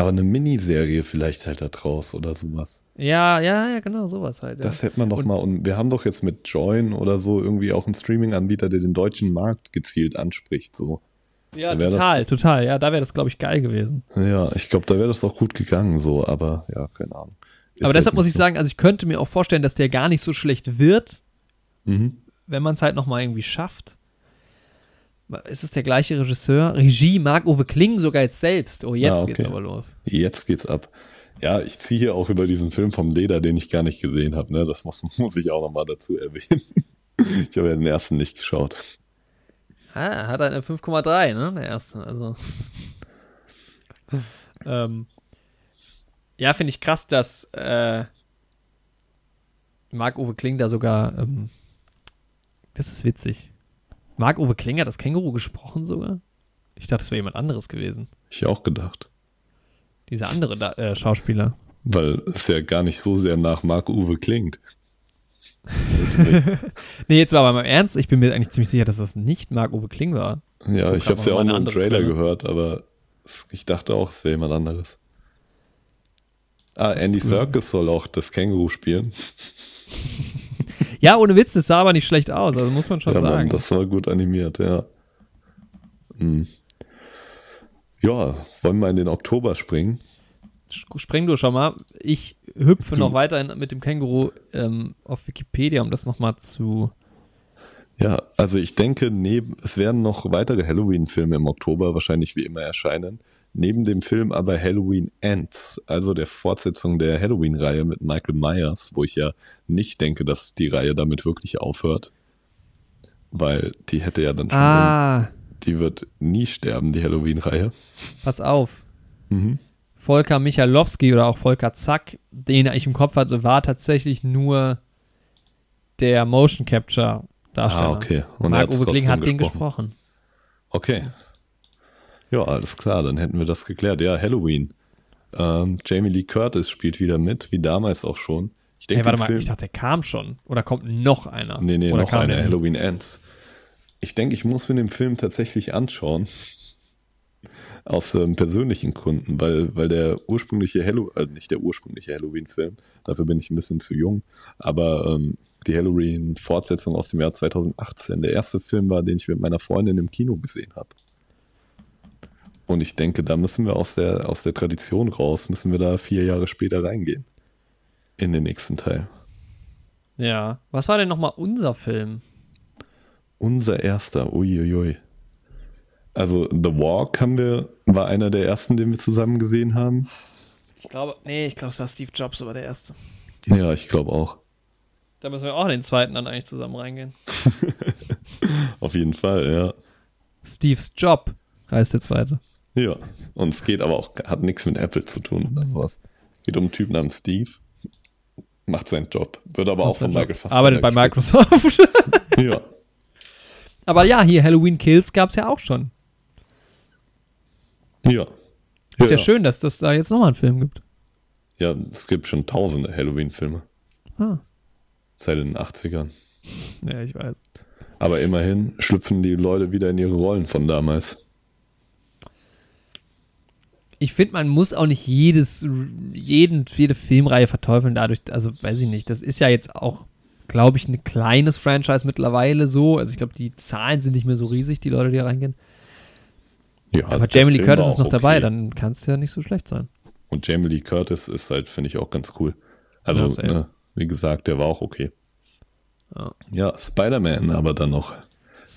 Aber eine Miniserie vielleicht halt da draus oder sowas. Ja, ja, ja, genau, sowas halt. Ja. Das hätte man doch Und- mal. Und wir haben doch jetzt mit Join oder so irgendwie auch einen Streaming-Anbieter, der den deutschen Markt gezielt anspricht. So. ja, wär das total, total. Ja, da wäre das, glaube ich, geil gewesen. Ja, ich glaube, da wäre das auch gut gegangen, so, aber ja, keine Ahnung. Ist aber halt deshalb muss ich sagen, also ich könnte mir auch vorstellen, dass der gar nicht so schlecht wird, so. Mhm. wenn man es halt nochmal irgendwie schafft. Ist es der gleiche Regisseur? Regie Marc-Uwe Kling sogar jetzt selbst. Oh, jetzt Ah, okay. geht's aber los. Jetzt geht's ab. Ja, ich ziehe hier auch über diesen Film vom Leder, den ich gar nicht gesehen habe. Ne? Das muss, (laughs) muss ich auch nochmal dazu erwähnen. Ich habe ja den ersten nicht geschaut. Ah, hat eine 5,3, ne? Der erste, also. ähm, ja, finde ich krass, dass äh, Marc-Uwe Kling da sogar. Ähm, das ist witzig. Marc-Uwe Kling hat das Känguru gesprochen sogar? Ich dachte, das wäre jemand anderes gewesen. Ich auch gedacht. Dieser andere da, äh, Schauspieler. Weil es ja gar nicht so sehr nach Marc-Uwe klingt. (laughs) Nee, jetzt war aber mal Ernst, ich bin mir eigentlich ziemlich sicher, dass das nicht Marc-Uwe Kling war. Ja, Guck ich habe es ja auch nur im Trailer Quelle. gehört, aber es, ich dachte auch, es wäre jemand anderes. Ah, Andy Serkis soll auch das Känguru spielen. (laughs) Ja, ohne Witz, das sah aber nicht schlecht aus, also muss man schon Ja, sagen. Mann, das war gut animiert, ja. Hm. Ja, wollen wir in den Oktober springen? spring du schon mal. Ich hüpfe Du. noch weiterhin mit dem Känguru ähm, auf Wikipedia, um das nochmal zu. Ja, also ich denke, neben, es werden noch weitere Halloween-Filme im Oktober wahrscheinlich wie immer erscheinen. Neben dem Film aber Halloween Ends, also der Fortsetzung der Halloween-Reihe mit Michael Myers, wo ich ja nicht denke, dass die Reihe damit wirklich aufhört. Weil die hätte ja dann schon, Ah, die wird nie sterben, die Halloween-Reihe. pass auf. Mhm. Volker Michalowski oder auch Volker Zack, den ich im Kopf hatte, war tatsächlich nur der Motion Capture Darsteller. Ah, okay. Und er hat's Uwe Kling hat den gesprochen. Okay. Ja, alles klar, dann hätten wir das geklärt. Ja, Halloween. Ähm, Jamie Lee Curtis spielt wieder mit, wie damals auch schon. Ich denke, Hey, warte mal, Film, ich dachte, der kam schon. Oder kommt noch einer? Nee, nee, Oder noch kam eine der nicht? Halloween Ends. Ich denke, ich muss mir den Film tatsächlich anschauen. (laughs) Aus ähm, persönlichen Gründen, weil, weil der ursprüngliche Halloween, äh, nicht der ursprüngliche Halloween-Film, dafür bin ich ein bisschen zu jung, aber ähm, die Halloween-Fortsetzung aus dem Jahr 2018 der erste Film war, den ich mit meiner Freundin im Kino gesehen habe. Und ich denke, da müssen wir aus der, aus der Tradition raus, müssen wir da vier Jahre später reingehen. In den nächsten Teil. Ja. Was war denn nochmal unser Film? Unser erster, uiuiui. Also The Walk haben wir, war einer der ersten, den wir zusammen gesehen haben. Ich glaube, nee, ich glaube, es war Steve Jobs, aber der erste. Ja, ich glaube auch. Da müssen wir auch in den zweiten dann eigentlich zusammen reingehen. (laughs) Auf jeden Fall, ja. Steve's Job heißt der zweite. Ja. Und es geht aber auch, hat nichts mit Apple zu tun oder sowas. Geht um einen Typ namens Steve. Macht seinen Job. Wird aber auch von Michael Fassbender Arbeitet bei gespielt. Microsoft. (laughs) (laughs) Ja. aber ja, hier Halloween Kills gab es ja auch schon. Ja. Ist ja, schön, dass das da jetzt nochmal einen Film gibt. Ja, es gibt schon tausende Halloween-Filme. Ah. Seit den 80ern. Ja, ich weiß. Aber immerhin schlüpfen die Leute wieder in ihre Rollen von damals. Ich finde, man muss auch nicht jedes, jeden, jede Filmreihe verteufeln dadurch, also weiß ich nicht, das ist ja jetzt auch, glaube ich, ein kleines Franchise mittlerweile so. Also ich glaube, die Zahlen sind nicht mehr so riesig, die Leute, die da reingehen. Ja, Aber Jamie Lee Curtis ist noch auch dabei, okay. dann kann es ja nicht so schlecht sein. Und Jamie Lee Curtis ist halt, finde ich, auch ganz cool. Also, Ja, ne, wie gesagt, der war auch okay. Ja. Ja, Spider-Man aber dann noch.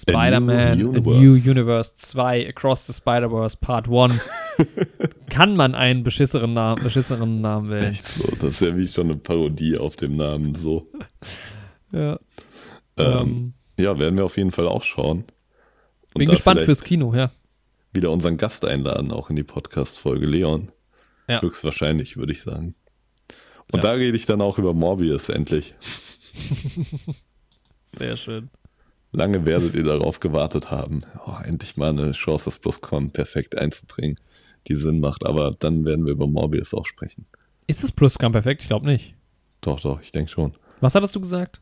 Spider-Man, New New Universe. Universe 2, Across the Spider-Verse Part 1. (laughs) kann man einen beschisseren Namen, beschisseren Namen wählen. Echt so, das ist ja wie schon eine Parodie auf dem Namen so. (laughs) Ja. Ähm, ja, werden wir auf jeden Fall auch schauen. Und bin gespannt fürs Kino, ja. Wieder unseren Gast einladen, auch in die Podcast-Folge, Leon. Ja. Höchstwahrscheinlich, würde ich sagen. Und Ja. da rede ich dann auch über Morbius endlich. (laughs) Sehr schön. Lange werdet ihr darauf gewartet haben, oh, endlich mal eine Chance, das Plusquam perfekt einzubringen, die Sinn macht. Aber dann werden wir über Morbius auch sprechen. Ist das Pluscam perfekt? Ich glaube nicht. Doch, doch, ich denke schon. Was hattest du gesagt?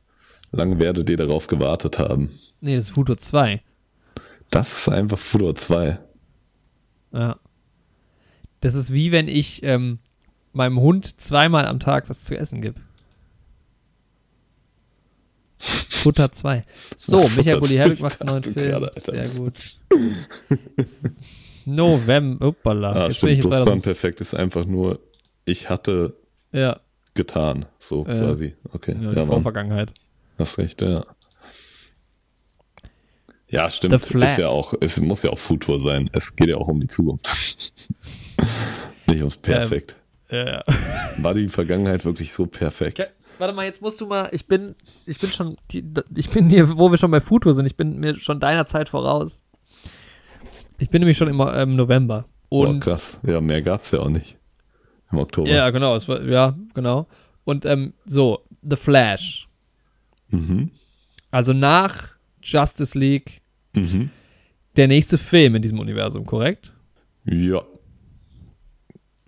Lange werdet ihr darauf gewartet haben. Nee, das ist Futur 2. Das ist einfach Fudor 2. Ja. Das ist wie wenn ich ähm, meinem Hund zweimal am Tag was zu essen gebe. Futter 2. So, Ach, Michael Bulli 2, Herbig macht einen neuen Film. Alter. Sehr gut. November. Uppala. Ah, Jetzt bin ich stimmt, in Plusquam 2000. perfekt ist einfach nur, ich hatte Ja, getan, so Ja. quasi. Okay, ja, ja, die Mann, Vorvergangenheit. hast recht, ja. Ja, stimmt. Ist ja auch, es muss ja auch Futur sein. Es geht ja auch um die Zukunft. (laughs) Nicht Ähm. ums Perfekt. Ja, ja. War die Vergangenheit wirklich so perfekt? Warte mal, jetzt musst du mal, ich bin, ich bin schon, ich bin hier, wo wir schon bei Futur sind, ich bin mir schon deiner Zeit voraus. Ich bin nämlich schon im ähm, November. Und krass. Ja, mehr gab's ja auch nicht. Im Oktober. Ja, genau, es war, ja, genau. Und ähm, so, The Flash. Mhm. Also nach Justice League Mhm. der nächste Film in diesem Universum, korrekt? Ja.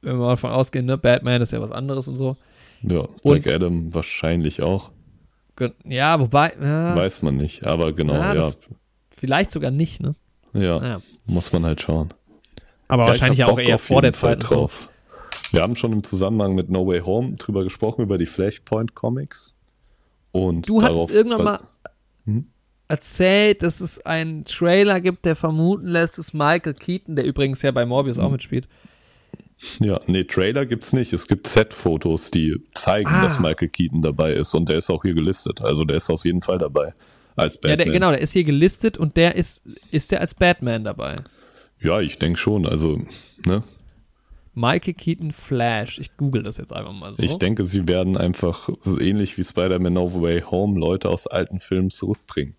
Wenn wir mal davon ausgehen, ne? Batman ist ja was anderes und so. Ja. Und- Black Adam wahrscheinlich auch. Ja, wobei, ja, Weiß man nicht. Aber genau, Ja, ja. vielleicht sogar nicht, ne? Ja, Naja. muss man halt schauen. Aber Ja, ich wahrscheinlich auch Bock eher vor der Zeit. und drauf. Wir haben schon im Zusammenhang mit No Way Home drüber gesprochen, über die Flashpoint Comics. Und Du hattest irgendwann mal Hm? erzählt, dass es einen Trailer gibt, der vermuten lässt, dass Michael Keaton, der übrigens ja bei Morbius Hm. auch mitspielt, Ja, nee, Trailer gibt's nicht. Es gibt Set-Fotos, die zeigen, Ah. dass Michael Keaton dabei ist und der ist auch hier gelistet. Also der ist auf jeden Fall dabei als Ja, Batman. der, genau, der ist hier gelistet und der ist, ist der als Batman dabei. Ja, ich denke schon. Also, ne? Michael Keaton Flash. Ich google das jetzt einfach mal so. Ich denke, sie werden einfach so ähnlich wie Spider-Man No Way Home Leute aus alten Filmen zurückbringen.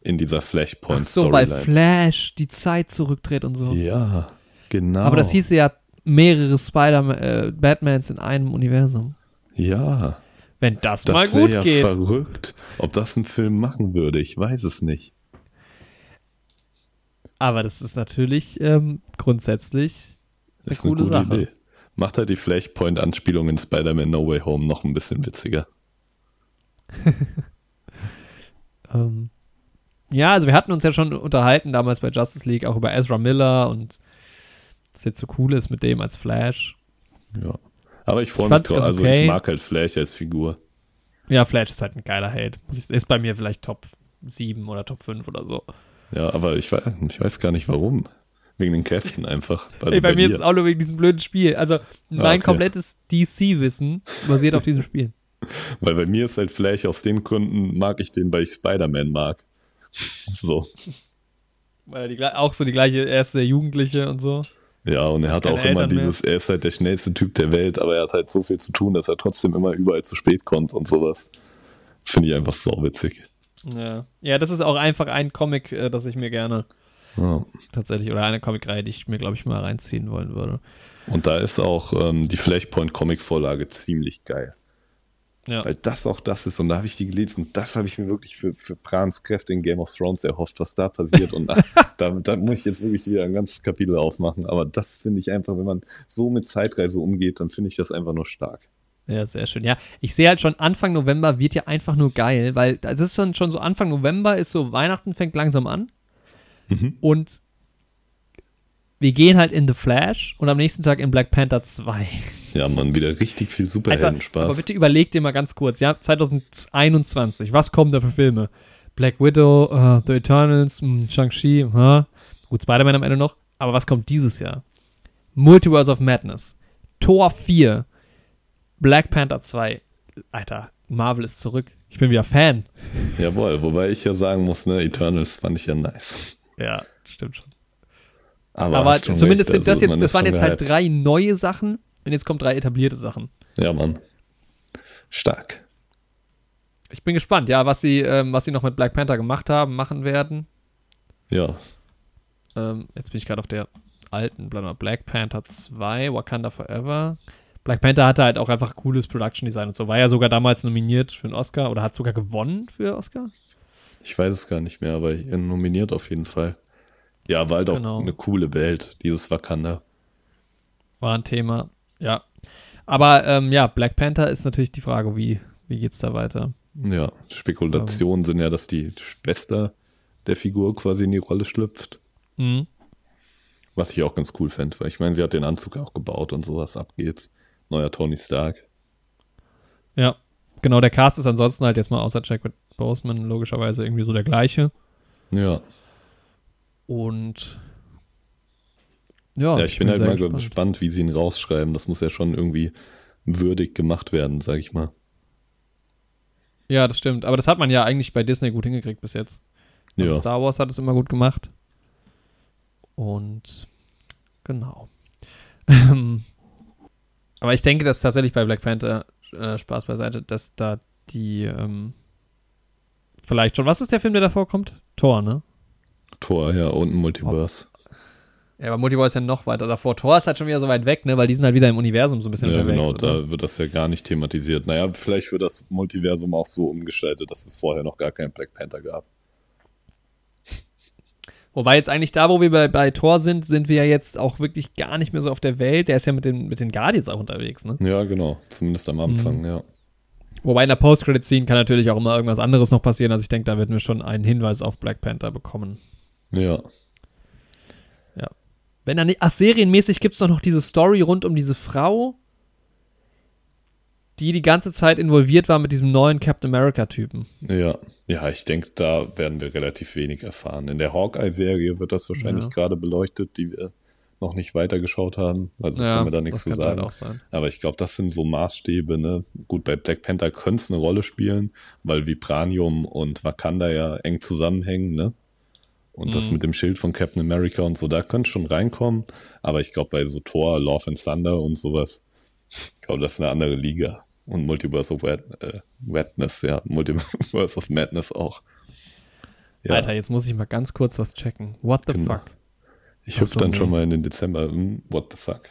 In dieser Ach Flashpoint so, weil. Flash die Zeit zurückdreht und so. Ja, genau. Aber das hieße ja mehrere Spider äh, Batmans in einem Universum. Ja, Wenn das, mal das wäre gut ja geht. verrückt. Ob das ein Film machen würde, ich weiß es nicht. Aber das ist natürlich ähm, grundsätzlich eine Das ist eine coole gute Sache. Idee. Macht halt die Flashpoint-Anspielung in Spider-Man No Way Home noch ein bisschen witziger. (laughs) Ähm, ja, also wir hatten uns ja schon unterhalten damals bei Justice League auch über Ezra Miller und dass jetzt so cool ist mit dem als Flash. Ja. Aber ich freue Ich mich drauf. Also okay. ich mag halt Flash als Figur. Ja, Flash ist halt ein geiler Held. Ist bei mir vielleicht Top 7 oder Top 5 oder so. Ja, aber ich weiß, ich weiß gar nicht warum. Wegen den Kräften einfach. Also Ey, bei, mir dir. ist es auch nur wegen diesem blöden Spiel. Also mein okay. komplettes DC-Wissen basiert auf diesem Spiel. (laughs) Weil bei mir ist halt Flash aus den Gründen, mag ich den, weil ich Spider-Man mag. So. Weil er die, auch so die gleiche, er ist der Jugendliche und so. Ja, und er hat Keine auch immer Eltern mehr. dieses, er ist halt der schnellste Typ der Welt, aber er hat halt so viel zu tun, dass er trotzdem immer überall zu spät kommt und sowas. Finde ich einfach so witzig. Ja. ja, das ist auch einfach ein Comic, äh, das ich mir gerne Ja. tatsächlich, oder eine Comicreihe, die ich mir, glaube ich, mal reinziehen wollen würde. Und da ist auch ähm, die Flashpoint-Comic-Vorlage ziemlich geil. Ja. Weil das auch das ist. Und da habe ich die gelesen und das habe ich mir wirklich für, für Brans Kräfte in Game of Thrones erhofft, was da passiert. Und da, da, da muss ich jetzt wirklich wieder ein ganzes Kapitel aufmachen. Aber das finde ich einfach, wenn man so mit Zeitreise umgeht, dann finde ich das einfach nur stark. Ja, sehr schön. Ja, ich sehe halt schon, Anfang November wird ja einfach nur geil, weil es ist schon, schon so, Anfang November ist so, Weihnachten fängt langsam an Mhm. und wir gehen halt in The Flash und am nächsten Tag in Black Panther 2. Ja, man, wieder richtig viel Superhelden-Spaß. aber bitte überleg dir mal ganz kurz, ja, 2021, was kommen da für Filme? Black Widow, äh, The Eternals, mh, Shang-Chi, huh? gut, Spider-Man am Ende noch, aber was kommt dieses Jahr? Multiverse of Madness, Thor 4, Black Panther 2, Alter, Marvel ist zurück. Ich bin wieder Fan. Jawohl, wobei ich ja sagen muss, ne, Eternals fand ich ja nice. Ja, stimmt schon. Aber, Aber zumindest sind das also jetzt, das waren jetzt halt gehypt. drei neue Sachen und jetzt kommen drei etablierte Sachen. Ja, Mann. Stark. Ich bin gespannt, ja, was sie, ähm, was sie noch mit Black Panther gemacht haben, machen werden. Ja, Ähm, jetzt bin ich gerade auf der alten, Black Panther 2, Wakanda Forever. Black Panther hatte halt auch einfach cooles Production Design und so. War ja sogar damals nominiert für einen Oscar oder hat sogar gewonnen für Oscar. ich weiß es gar nicht mehr, aber nominiert auf jeden Fall. Ja, war halt auch Genau. eine coole Welt, dieses Wakanda. War ein Thema, ja. Aber ähm, ja, Black Panther ist natürlich die Frage, wie, wie geht's da weiter? Ja, Spekulationen sind ja, dass die Schwester der Figur quasi in die Rolle schlüpft. Mhm. Was ich auch ganz cool fände, weil ich meine, sie hat den Anzug auch gebaut und sowas. Ab geht's. Neuer Tony Stark. Ja, genau, der Cast ist ansonsten halt jetzt mal außer Chadwick Boseman logischerweise irgendwie so der gleiche. Ja, Und ja, ja ich, bin halt mal gespannt. wie sie ihn rausschreiben. Das muss ja schon irgendwie würdig gemacht werden, sag ich mal. Ja, das stimmt. Aber das hat man ja eigentlich bei Disney gut hingekriegt bis jetzt. Also Ja. Star Wars hat es immer gut gemacht. Und genau. (laughs) Aber ich denke, dass tatsächlich bei Black Panther äh, Spaß beiseite, dass da die ähm, vielleicht schon. Was ist der Film, der davor kommt? Thor, ne? Tor, ja, und ein Multiverse. Ja, aber Multiverse ist ja noch weiter davor. Thor ist halt schon wieder so weit weg, ne? Weil die sind halt wieder im Universum so ein bisschen Ja, unterwegs. genau, oder? da wird das ja gar nicht thematisiert. Naja, vielleicht wird das Multiversum auch so umgestaltet, dass es vorher noch gar keinen Black Panther gab. Wobei jetzt eigentlich da, wo wir bei, bei Thor sind, sind wir ja jetzt auch wirklich gar nicht mehr so auf der Welt. Der ist ja mit den, mit den Guardians auch unterwegs, ne? Ja, genau. Zumindest am Anfang, ja. Wobei in der Post-Credit-Scene kann natürlich auch immer irgendwas anderes noch passieren. Also ich denke, da werden wir schon einen Hinweis auf Black Panther bekommen. Ja. Wenn dann nicht, ach, serienmäßig gibt es doch noch diese Story rund um diese Frau, die die ganze Zeit involviert war mit diesem neuen Captain America-Typen. Ja. Ja, ich denke, da werden wir relativ wenig erfahren. In der Hawkeye-Serie wird das wahrscheinlich Ja. gerade beleuchtet, die wir noch nicht weitergeschaut haben. Also Ja, kann man da nichts zu könnte sagen. halt. Aber ich glaube, das sind so Maßstäbe, ne? Gut, bei Black Panther könnte es eine Rolle spielen, weil Vibranium und Wakanda ja eng zusammenhängen, ne? Und das Mhm. mit dem Schild von Captain America und so, da könnte schon reinkommen. Aber ich glaube, bei so Thor, Love and Thunder und sowas, ich glaube, das ist eine andere Liga. Und Multiverse of Wet, äh, Wetness, ja, Multiverse of Madness auch. Ja, Alter, jetzt muss ich mal ganz kurz was checken. What the Genau. fuck? ich hüpfe so, dann nee. schon mal in den Dezember. Hm, what the fuck?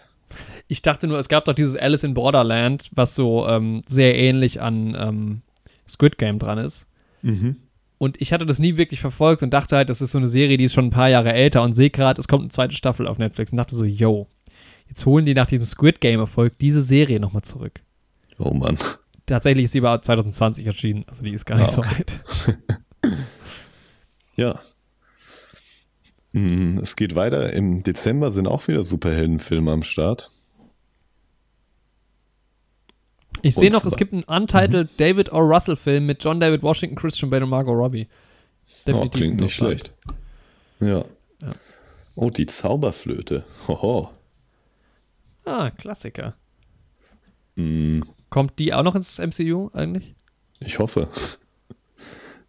Ich dachte nur, es gab doch dieses Alice in Borderland, was so ähm, sehr ähnlich an ähm, Squid Game dran ist. Mhm. Und ich hatte das nie wirklich verfolgt und dachte halt, das ist so eine Serie, die ist schon ein paar Jahre älter und sehe gerade, es kommt eine zweite Staffel auf Netflix und dachte so, yo, jetzt holen die nach diesem Squid Game-Erfolg diese Serie nochmal zurück. Oh Mann. Tatsächlich ist sie aber 2020 erschienen, also die ist gar nicht Ah, so okay. alt. (laughs) Ja. Mm, Es geht weiter. Im Dezember sind auch wieder Superheldenfilme am Start. Ich sehe noch, es gibt einen untitled David O. Russell-Film mit John David Washington, Christian Bale und Margot Robbie. Oh, klingt nicht schlecht. Ja. Ja. Oh, die Zauberflöte. Hoho. Ah, Klassiker. Mm, Kommt die auch noch ins MCU eigentlich? Ich hoffe.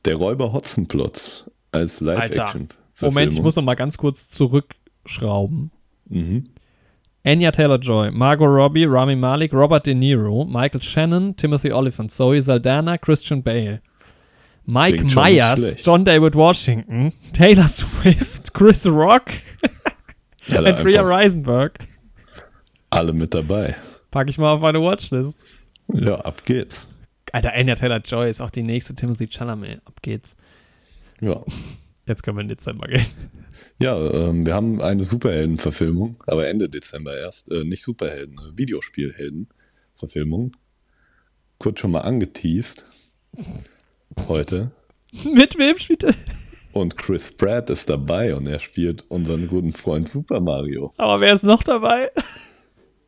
Der Räuber Hotzenplotz als live-action Moment, ich muss noch mal ganz kurz zurückschrauben. Mhm. Anya Taylor-Joy, Margot Robbie, Rami Malek, Robert De Niro, Michael Shannon, Timothy Olyphant, Zoe Saldana, Christian Bale, Mike Klingt Myers. John David Washington, Taylor Swift, Chris Rock, (laughs) Andrea einfach Risenberg. alle mit dabei. Pack ich mal auf meine Watchlist. Ja, ab geht's. Alter, Anya Taylor-Joy ist auch die nächste Timothy Chalamet. Ab geht's. Ja. Jetzt können wir in Dezember gehen. Ja, ähm, wir haben eine Superhelden-Verfilmung, aber Ende Dezember erst. Äh, nicht Superhelden, äh, Videospielhelden-Verfilmung. Kurz schon mal angeteased. Heute. (laughs) Mit wem spielt er? Und Chris Pratt ist dabei und er spielt unseren guten Freund Super Mario. Aber wer ist noch dabei?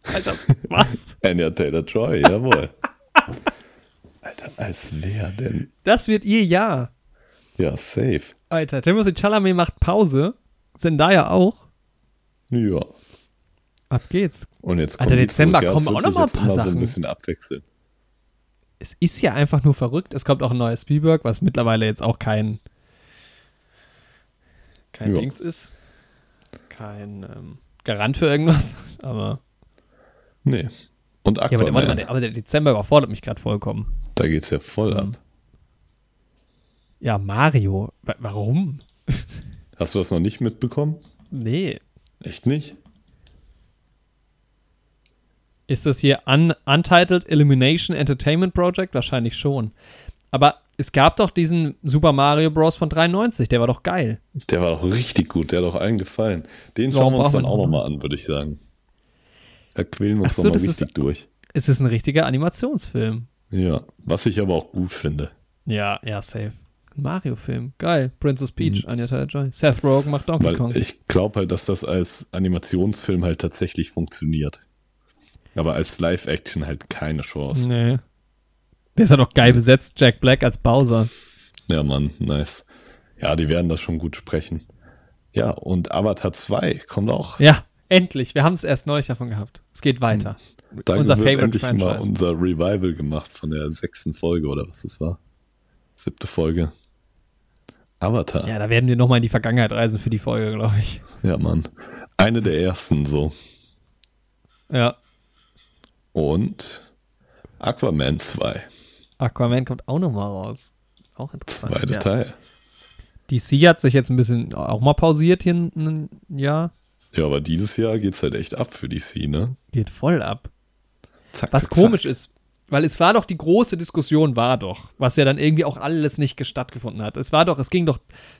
Alter, (laughs) was? Anya Taylor-Joy, jawohl. Alter, als Lea denn? Das wird ihr Jahr. Ja, safe. Alter, Timothy Chalamet macht Pause. Zendaya auch. Ja. Ab geht's. Und jetzt Alter, kommt die Dezember zurück. Ja, kommen wird auch noch sich mal jetzt ein paar immer so ein Sachen. bisschen abwechseln. Es ist ja einfach nur verrückt. Es kommt auch ein neues Spielberg, was mittlerweile jetzt auch kein kein Ja. Dings ist. Kein ähm, Garant für irgendwas. (laughs) Aber, Nee. Und ja, aber, der, Aquaman, warte mal, der, aber der Dezember überfordert mich gerade vollkommen. da geht's ja voll Mhm. ab. Ja, Mario. Wa- Warum? Hast du das noch nicht mitbekommen? Nee. Echt nicht? Ist das hier un Untitled Elimination Entertainment Project? Wahrscheinlich schon. Aber es gab doch diesen Super Mario Bros. von 93, der war doch geil. Der war doch richtig gut, der hat doch allen gefallen. Den Warum schauen wir uns dann auch noch nochmal an, würde ich sagen. Da quälen wir uns so, doch mal das ist- richtig durch. Es ist ein richtiger Animationsfilm. Ja, was ich aber auch gut finde. Ja, ja, safe. Mario-Film. Geil. Princess Peach, Anya Taylor-Joy. Seth Rogen macht Donkey Weil Kong. ich glaube halt, dass das als Animationsfilm halt tatsächlich funktioniert. Aber als Live-Action halt keine Chance. nee. Der ist ja doch geil besetzt. Jack Black als Bowser. Ja, Mann, nice. Ja, die werden das schon gut sprechen. Ja, und Avatar 2 kommt auch. Ja, endlich. Wir haben es erst neulich davon gehabt. Es geht weiter. Da Unser wird Favorite endlich mal Franchise. unser Revival gemacht von der sechsten Folge oder was es war. Siebte Folge. Avatar. Ja, Ja, da werden wir nochmal in die Vergangenheit reisen für die Folge, glaube ich. Mann. Eine der ersten so. Ja. Und Aquaman 2. Aquaman kommt auch nochmal raus. Auch interessant. Zweiter ja. Teil. DC hat sich jetzt ein bisschen auch mal pausiert hier ein, ein Jahr. Ja, aber dieses Jahr geht's halt echt ab für DC, ne? Geht voll ab. Zack, Was zack, komisch zack. ist, weil es war doch die große Diskussion, war doch, was ja dann irgendwie auch alles nicht stattgefunden hat. Es war doch, es ging doch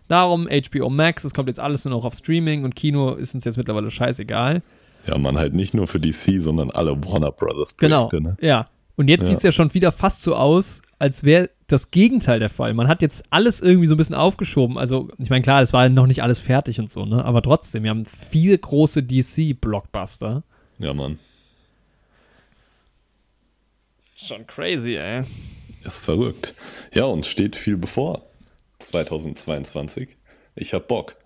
darum, HBO Max, es kommt jetzt alles nur noch auf Streaming und Kino ist uns jetzt mittlerweile scheißegal. Ja, man halt nicht nur für DC, sondern alle Warner Brothers Genau. Projekte, ne? Ja. Und jetzt Ja. sieht es ja schon wieder fast so aus, als wäre das Gegenteil der Fall. Man hat jetzt alles irgendwie so ein bisschen aufgeschoben. Also, ich meine, klar, es war noch nicht alles fertig und so, ne? Aber trotzdem, wir haben vier große DC-Blockbuster. Ja, Mann. Schon crazy, ey. Ist verrückt. Ja, und steht viel bevor. 2022. Ich hab Bock.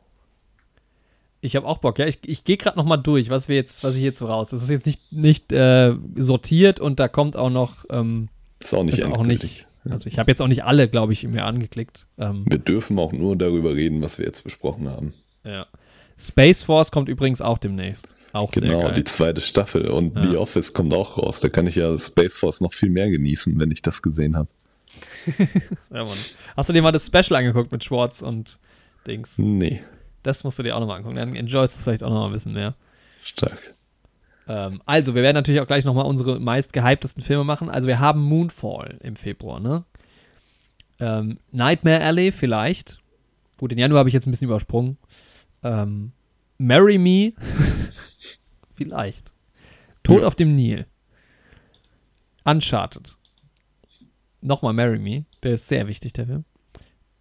Ich habe auch Bock, ja. Ich, ich gehe gerade noch mal durch, was wir jetzt, was ich jetzt so raus. Das ist jetzt nicht, nicht äh, sortiert und da kommt auch noch. Ähm, ist auch nicht ist auch nicht, (laughs) Also ich habe jetzt auch nicht alle, glaube ich, mir angeklickt. Ähm, wir dürfen auch nur darüber reden, was wir jetzt besprochen haben. Ja. Space Force kommt übrigens auch demnächst. Auch genau, die zweite Staffel. Und ja. The Office kommt auch raus. Da kann ich ja Space Force noch viel mehr genießen, wenn ich das gesehen habe. (laughs) ja, Mann. Hast du dir mal das Special angeguckt mit Schwartz und Dings? Nee. Das musst du dir auch nochmal angucken. Dann enjoyst du es vielleicht auch nochmal ein bisschen mehr. Stark. Ähm, also, wir werden natürlich auch gleich nochmal unsere meist gehyptesten Filme machen. Also, wir haben Moonfall im Februar, ne? Ähm, Nightmare Alley vielleicht. Gut, den Januar habe ich jetzt ein bisschen übersprungen. Ähm, Marry Me. (laughs) vielleicht. Tod ja. auf dem Nil. Uncharted. Nochmal Marry Me. Der ist sehr wichtig, der Film.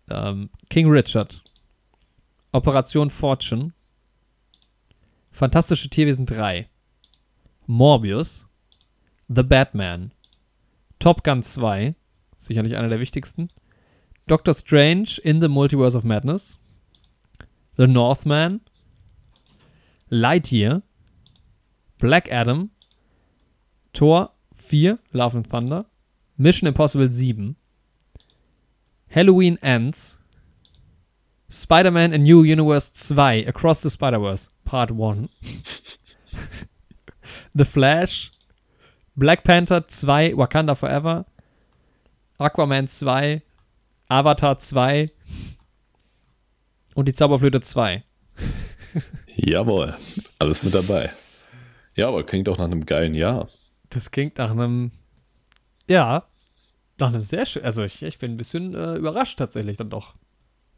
Ähm, King Richard. Operation Fortune, Fantastische Tierwesen 3, Morbius, The Batman, Top Gun 2, sicherlich einer der wichtigsten, Doctor Strange in the Multiverse of Madness, The Northman, Lightyear, Black Adam, Thor 4, Love and Thunder, Mission Impossible 7, Halloween Ends, Spider-Man A New Universe 2, Across the Spider-Verse, Part 1. (laughs) the Flash, Black Panther 2, Wakanda Forever, Aquaman 2, Avatar 2 und die Zauberflöte 2. (laughs) Jawohl, alles mit dabei. Ja, aber klingt auch nach einem geilen Jahr. Das klingt nach einem, ja, nach einem sehr schönen, also ich, ich bin ein bisschen äh, überrascht tatsächlich dann doch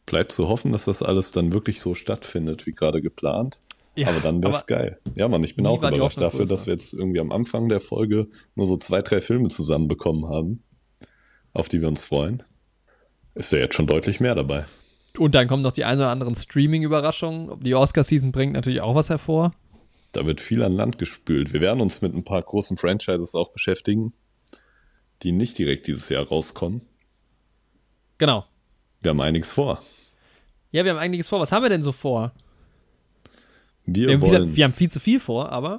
bleibt zu hoffen, dass das alles dann wirklich so stattfindet, wie gerade geplant. Ja, aber dann wäre es geil. Ja, Mann, ich bin auch überrascht dafür, größer. dass wir jetzt irgendwie am Anfang der Folge nur so zwei, drei Filme zusammenbekommen haben, auf die wir uns freuen. Ist ja jetzt schon deutlich mehr dabei. Und dann kommen noch die ein oder anderen Streaming-Überraschungen. Die Oscar-Season bringt natürlich auch was hervor. Da wird viel an Land gespült. Wir werden uns mit ein paar großen Franchises auch beschäftigen, die nicht direkt dieses Jahr rauskommen. Genau. Wir haben einiges vor. Ja, wir haben einiges vor. Was haben wir denn so vor? Wir, wir, haben, wollen, wieder, wir haben viel zu viel vor, aber.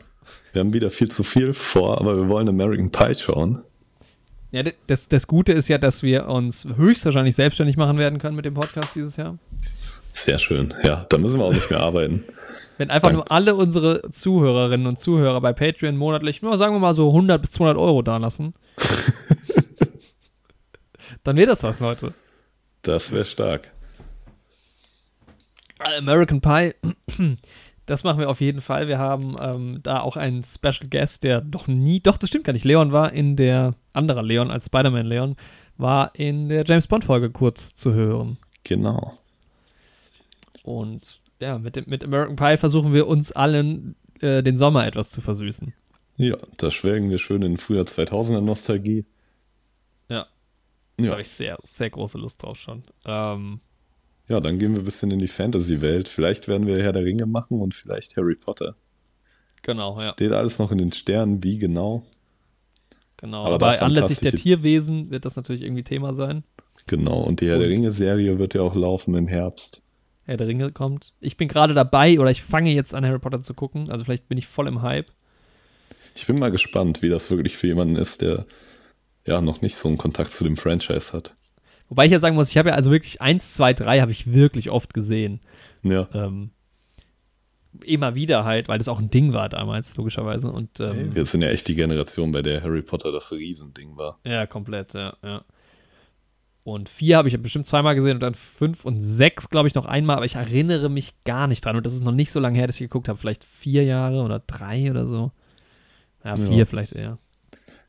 Wir haben wieder viel zu viel vor, aber wir wollen American Pie schauen. Ja, das, das Gute ist ja, dass wir uns höchstwahrscheinlich selbstständig machen werden können mit dem Podcast dieses Jahr. Sehr schön. Ja, da müssen wir auch nicht mehr arbeiten. Wenn einfach Dank. nur alle unsere Zuhörerinnen und Zuhörer bei Patreon monatlich, nur sagen wir mal so 100 bis 200 Euro dalassen, (laughs) dann wäre das was, Leute. Das wäre stark. American Pie, das machen wir auf jeden Fall. Wir haben ähm, da auch einen Special Guest, der doch nie, doch, das stimmt gar nicht. Leon war in der, anderer Leon als Spider-Man Leon, war in der James Bond-Folge kurz zu hören. Genau. Und ja, mit, mit American Pie versuchen wir uns allen äh, den Sommer etwas zu versüßen. Ja, da schwelgen wir schön in früher 2000er Nostalgie. Ja. ja. Da habe ich sehr, sehr große Lust drauf schon. Ähm, ja, dann gehen wir ein bisschen in die Fantasy-Welt. Vielleicht werden wir Herr der Ringe machen und vielleicht Harry Potter. Genau, ja. Steht alles noch in den Sternen, wie genau? Genau, aber bei anlässlich der Tierwesen wird das natürlich irgendwie Thema sein. Genau, und die Herr und der Ringe-Serie wird ja auch laufen im Herbst. Herr der Ringe kommt. Ich bin gerade dabei oder ich fange jetzt an, Harry Potter zu gucken. Also vielleicht bin ich voll im Hype. Ich bin mal gespannt, wie das wirklich für jemanden ist, der ja noch nicht so einen Kontakt zu dem Franchise hat. Wobei ich ja sagen muss, ich habe ja also wirklich 1, 2, 3 habe ich wirklich oft gesehen. Ja. Ähm, immer wieder halt, weil das auch ein Ding war damals, logischerweise. Und, ähm, Wir sind ja echt die Generation, bei der Harry Potter das Riesending war. Ja, komplett, ja, ja. Und vier habe ich bestimmt zweimal gesehen und dann fünf und sechs, glaube ich, noch einmal, aber ich erinnere mich gar nicht dran. Und das ist noch nicht so lange her, dass ich geguckt habe. Vielleicht vier Jahre oder drei oder so. Ja, vier ja. vielleicht eher.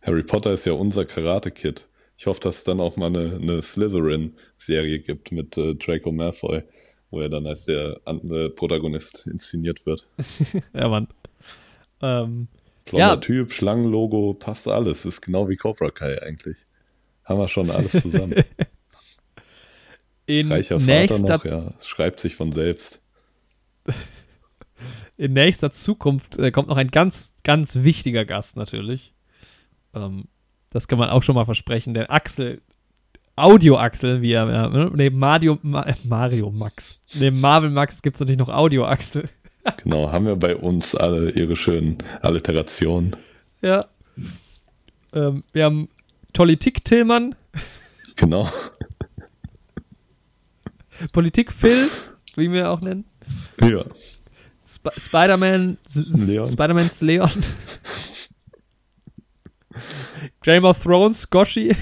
Harry Potter ist ja unser Karate-Kid. Ich hoffe, dass es dann auch mal eine, eine Slytherin-Serie gibt mit äh, Draco Malfoy, wo er dann als der andere Protagonist inszeniert wird. (laughs) ja, Mann. Ähm, Blonder ja. Typ, Schlangenlogo, passt alles. Ist genau wie Cobra Kai eigentlich. Haben wir schon alles zusammen. (laughs) In Reicher Vater noch, ja. Schreibt sich von selbst. (laughs) In nächster Zukunft äh, kommt noch ein ganz, ganz wichtiger Gast natürlich. Ähm, das kann man auch schon mal versprechen. Der Axel, Audio-Axel, wie er, ja, ne? neben Mario, Ma, Mario Max, neben Marvel Max gibt es natürlich noch Audio-Axel. (laughs) Genau, haben wir bei uns alle ihre schönen Alliterationen. Ja. Ähm, wir haben Politik-Tillmann, Genau. Politik-Phil, wie wir auch nennen. Ja. Sp Spider-Man, Leon. Spider-Man's Leon. Game of Thrones, Goshi,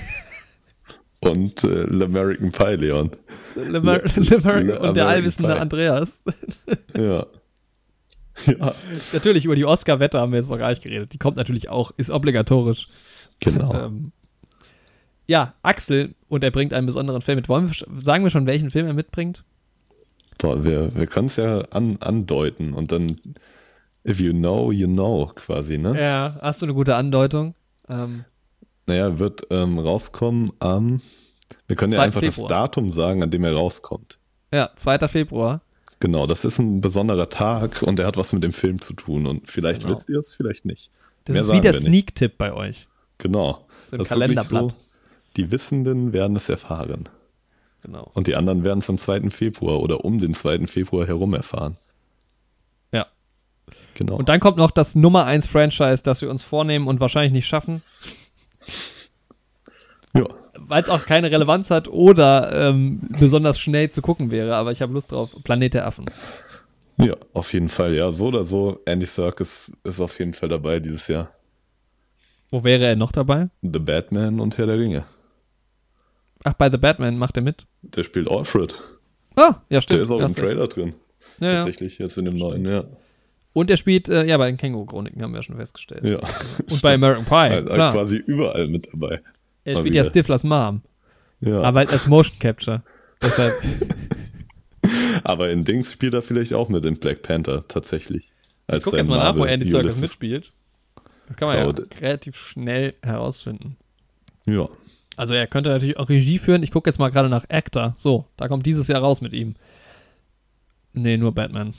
Und äh, L'American Pie Leon. Lemer Le- und der American allwissende. Andreas. Ja. (laughs) Ja, natürlich, über die Oscar-Wette haben wir jetzt noch gar nicht geredet. Die kommt natürlich auch, ist obligatorisch. genau. Ähm, ja, Axel, und er bringt einen besonderen Film mit. Wollen wir, sagen wir schon, welchen Film er mitbringt? Boah, wir wir können es ja an, andeuten und dann, if you know, you know, quasi, ne? Ja, hast du eine gute Andeutung? Ähm, Naja, wird ähm, rauskommen am. Wir können ja 2. einfach das Februar. Datum sagen, an dem er rauskommt. ja, 2. Februar. Genau, das ist ein besonderer Tag und der hat was mit dem Film zu tun. Und vielleicht Genau. wisst ihr es, vielleicht nicht. Das Mehr ist wie der. Sneak-Tipp bei euch. Genau. So ein Das Kalenderblatt. Die Wissenden werden es erfahren. Genau. Und die anderen werden es am 2. Februar oder um den 2. Februar herum erfahren. Ja. Genau. Und dann kommt noch das Nummer 1 Franchise, das wir uns vornehmen und wahrscheinlich nicht schaffen, ja. weil es auch keine Relevanz hat oder ähm, besonders schnell zu gucken wäre. Aber ich habe Lust drauf. Planet der Affen. ja, auf jeden Fall. Ja, so oder so. Andy Serkis ist auf jeden Fall dabei dieses Jahr. Wo wäre er noch dabei? The Batman und Herr der Ringe. Ach, bei The Batman macht er mit. Der spielt Alfred. Ah, ja, stimmt. Der ist auch im Hast recht. Trailer drin. Ja, ja. Tatsächlich, jetzt in dem neuen, ja. Und er spielt, äh, ja, bei den Känguru-Chroniken haben wir ja schon festgestellt. Ja. (laughs) Und bei American Pie, Halt, halt klar. quasi überall mit dabei. Er mal spielt ja wieder. Stiflers Mom, Ja. aber halt als Motion Capture. Deshalb, (laughs) Aber in Dings spielt er vielleicht auch mit in Black Panther, tatsächlich. Als guck sein jetzt mal nach, wo Andy Serkis mitspielt. Das kann man Crowd. ja relativ schnell herausfinden. Ja. Also er könnte natürlich auch Regie führen. Ich gucke jetzt mal gerade nach Actor. So, da kommt dieses Jahr raus mit ihm. Nee, nur Batman.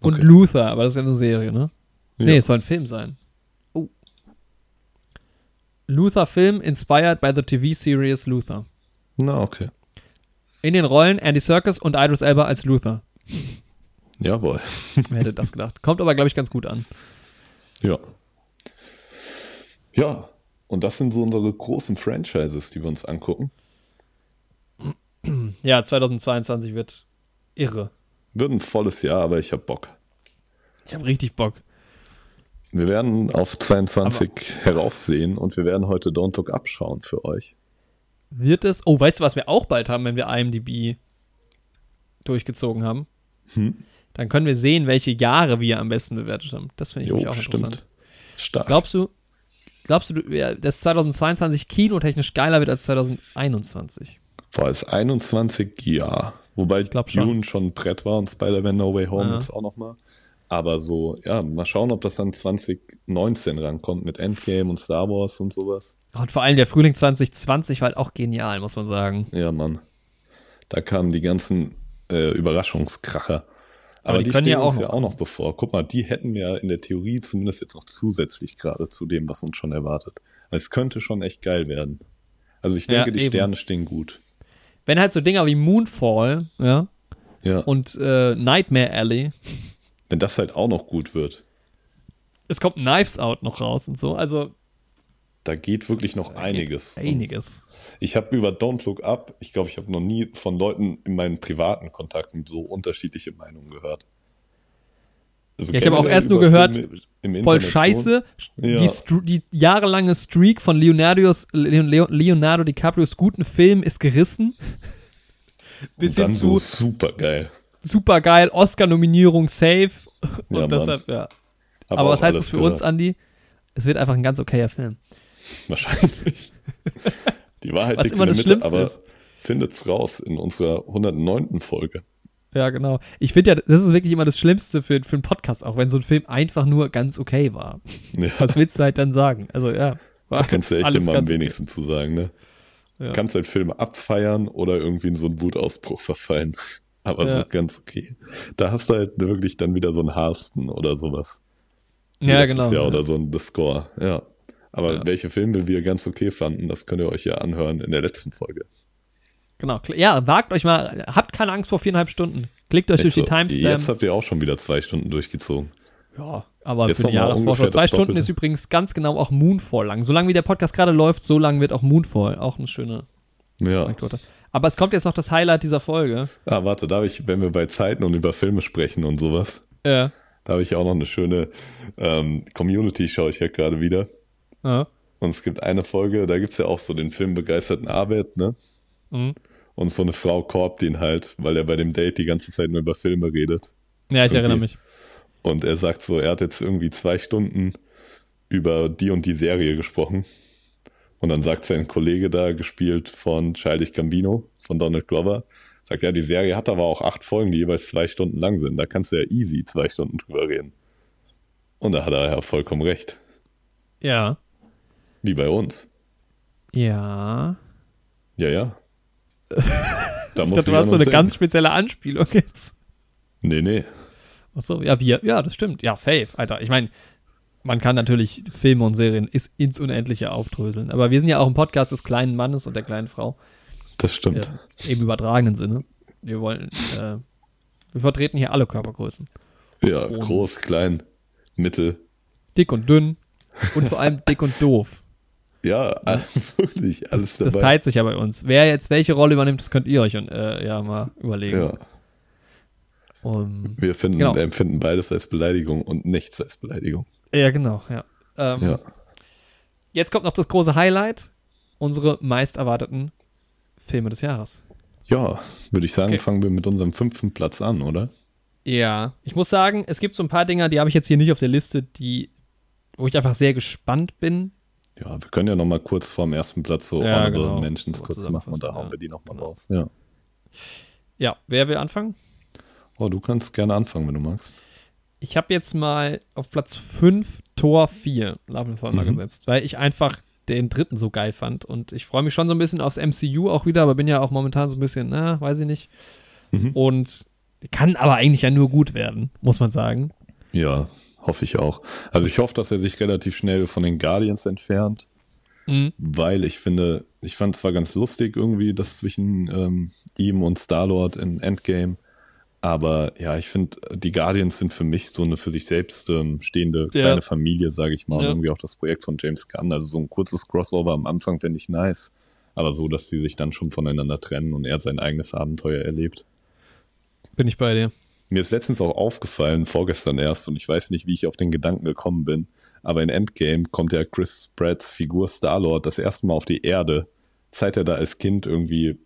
Und Okay. Luther, aber das ist ja eine Serie, ne? ja. Nee, es soll ein Film sein. Oh. Luther Film inspired by the TV series Luther. Na, okay. In den Rollen Andy Serkis und Idris Elba als Luther. Jawohl. (laughs) Wer hätte das gedacht? Kommt aber, glaube ich, ganz gut an. Ja. Ja. Und das sind so unsere großen Franchises, die wir uns angucken. Ja, 2022 wird irre. Wird ein volles Jahr, aber ich hab Bock. Ich habe richtig Bock. Wir werden auf 22 heraufsehen und wir werden heute Don't Look Up schauen für euch. Wird es. Oh, weißt du, was wir auch bald haben, wenn wir IMDb durchgezogen haben? Hm? Dann können wir sehen, welche Jahre wir am besten bewertet haben. Das finde ich Jo, auch interessant. stimmt. Stark. Glaubst du, glaubst du, dass 2022 kinotechnisch geiler wird als 2021? Boah, ist 21 ja. Wobei schon. Dune schon ein Brett war und Spider-Man No Way Home Ja. jetzt auch nochmal. Aber so, ja, mal schauen, ob das dann 2019 rankommt mit Endgame und Star Wars und sowas. Und vor allem der Frühling 2020 war halt auch genial, muss man sagen. Ja, Mann. Da kamen die ganzen äh, Überraschungskracher. Aber, die die, können stehen ja auch uns noch ja auch noch bevor. Guck mal, die hätten wir in der Theorie zumindest jetzt noch zusätzlich gerade zu dem, was uns schon erwartet. Es könnte schon echt geil werden. Also ich Ja, denke, die eben. Sterne stehen gut. Wenn halt so Dinger wie Moonfall, ja, Ja. und äh, Nightmare Alley, Wenn das halt auch noch gut wird, es kommt Knives Out noch raus und so, also da geht wirklich noch einiges. Einiges. Ich habe über Don't Look Up, ich glaube, ich habe noch nie von Leuten in meinen privaten Kontakten so unterschiedliche Meinungen gehört. Also Ja, ich habe auch erst nur gehört, Voll scheiße. Ja. Die, die jahrelange Streak von Leonardos, Leo- Leonardo DiCaprios guten Filmen ist gerissen. Bis (laughs) Und dann so super geil. super geil, Oscar-Nominierung safe. Und Ja, deshalb, ja. Aber was heißt das für uns, Andi? Es wird einfach ein ganz okayer Film. Wahrscheinlich. (laughs) Die Wahrheit Was liegt immer in der das Mitte, Schlimmste aber ist. findet's raus in unserer 109. Folge. Ja, genau. Ich finde ja, das ist wirklich immer das Schlimmste für, für einen Podcast, auch wenn so ein Film einfach nur ganz okay war. Ja, Was willst du halt dann sagen? Also, ja. da kannst du echt immer am ganz okay. wenigsten zu sagen, ne? Ja. Du kannst halt Filme abfeiern oder irgendwie in so einen Wutausbruch verfallen. (laughs) Aber so Ja. ganz okay. Da hast du halt wirklich dann wieder so einen Harsten oder sowas. Ja, genau. Jahr oder so ein The Score, ja. Aber Ja. welche Filme wir ganz okay fanden, das könnt ihr euch ja anhören in der letzten Folge. Genau. Ja, wagt euch mal, habt keine Angst vor viereinhalb Stunden. Klickt euch Echt durch die so? Timestamps. Jetzt habt ihr auch schon wieder zwei Stunden durchgezogen. Ja, aber Jetzt für die Jahresvorschau. Zwei Stunden Doppelte. ist übrigens ganz genau auch Moonfall lang. Solange wie der Podcast gerade läuft, so lang wird auch Moonfall. Auch eine schöne Ja. Anekdote. Aber es kommt jetzt noch das Highlight dieser Folge. Ah, warte, da habe ich, wenn wir bei Zeiten und über Filme sprechen und sowas, Ja. da habe ich auch noch eine schöne ähm, Community, schaue ich ja gerade wieder. Ja. Und es gibt eine Folge, da gibt es ja auch so den filmbegeisterten Arbeit, ne? Mhm. Und so eine Frau korbt ihn halt, weil er bei dem Date die ganze Zeit nur über Filme redet. Ja, ich Irgendwie. erinnere mich. Und er sagt so, er hat jetzt irgendwie zwei Stunden über die und die Serie gesprochen. Und dann sagt sein Kollege da, gespielt von Childish Gambino, von Donald Glover, sagt, ja, die Serie hat aber auch acht Folgen, die jeweils zwei Stunden lang sind. Da kannst du ja easy zwei Stunden drüber reden. Und da hat er ja vollkommen recht. Ja. Wie bei uns. Ja. Ja, ja. (laughs) Da Ich dachte, muss du hast so eine sehen. ganz spezielle Anspielung jetzt. Nee, nee. Achso, ja, wir. Ja, das stimmt. Ja, safe, Alter. Ich meine, man kann natürlich Filme und Serien ins Unendliche aufdröseln. Aber wir sind ja auch ein Podcast des kleinen Mannes und der kleinen Frau. Das stimmt. Ja, Im übertragenen Sinne. Wir wollen, äh, wir vertreten hier alle Körpergrößen. Ja, Und- groß, klein, mittel. Dick und dünn und vor allem dick und doof. Ja, alles (laughs) wirklich, alles Das dabei. teilt sich ja bei uns. Wer jetzt welche Rolle übernimmt, das könnt ihr euch äh, ja mal überlegen. ja, Um, wir finden, Genau. empfinden beides als Beleidigung und nichts als Beleidigung. ja, genau, ja. Ähm, Ja. Jetzt kommt noch das große Highlight. Unsere meist erwarteten Filme des Jahres. Ja, würde ich sagen, Okay. fangen wir mit unserem fünften Platz an, oder? Ja. Ich muss sagen, es gibt so ein paar Dinger, die habe ich jetzt hier nicht auf der Liste, die, wo ich einfach sehr gespannt bin. Ja, wir können ja noch mal kurz vorm ersten Platz so Ja, Honorable genau. Mentions kurz machen und da hauen ja. wir die noch mal Genau. raus. Ja. Ja, wer will anfangen? Oh, du kannst gerne anfangen, wenn du magst. Ich habe jetzt mal auf Platz 5 Tor 4 Love Thunder Mhm. gesetzt, weil ich einfach den dritten so geil fand. Und ich freue mich schon so ein bisschen aufs MCU auch wieder, aber bin ja auch momentan so ein bisschen, na, weiß ich nicht. Mhm. Und kann aber eigentlich ja nur gut werden, muss man sagen. Ja, hoffe ich auch. Also ich hoffe, dass er sich relativ schnell von den Guardians entfernt, Mhm. weil ich finde, ich fand zwar ganz lustig irgendwie das zwischen ähm, ihm und Star-Lord in Endgame, aber ja, ich finde, die Guardians sind für mich so eine für sich selbst ähm, stehende Ja. kleine Familie, sage ich mal, und Ja. irgendwie auch das Projekt von James Gunn. Also so ein kurzes Crossover am Anfang fände ich nice, aber so, dass sie sich dann schon voneinander trennen und er sein eigenes Abenteuer erlebt. Bin ich bei dir. Mir ist letztens auch aufgefallen, vorgestern erst, und ich weiß nicht, wie ich auf den Gedanken gekommen bin, aber in Endgame kommt ja Chris Pratts Figur Star-Lord das erste Mal auf die Erde, seit er da als Kind irgendwie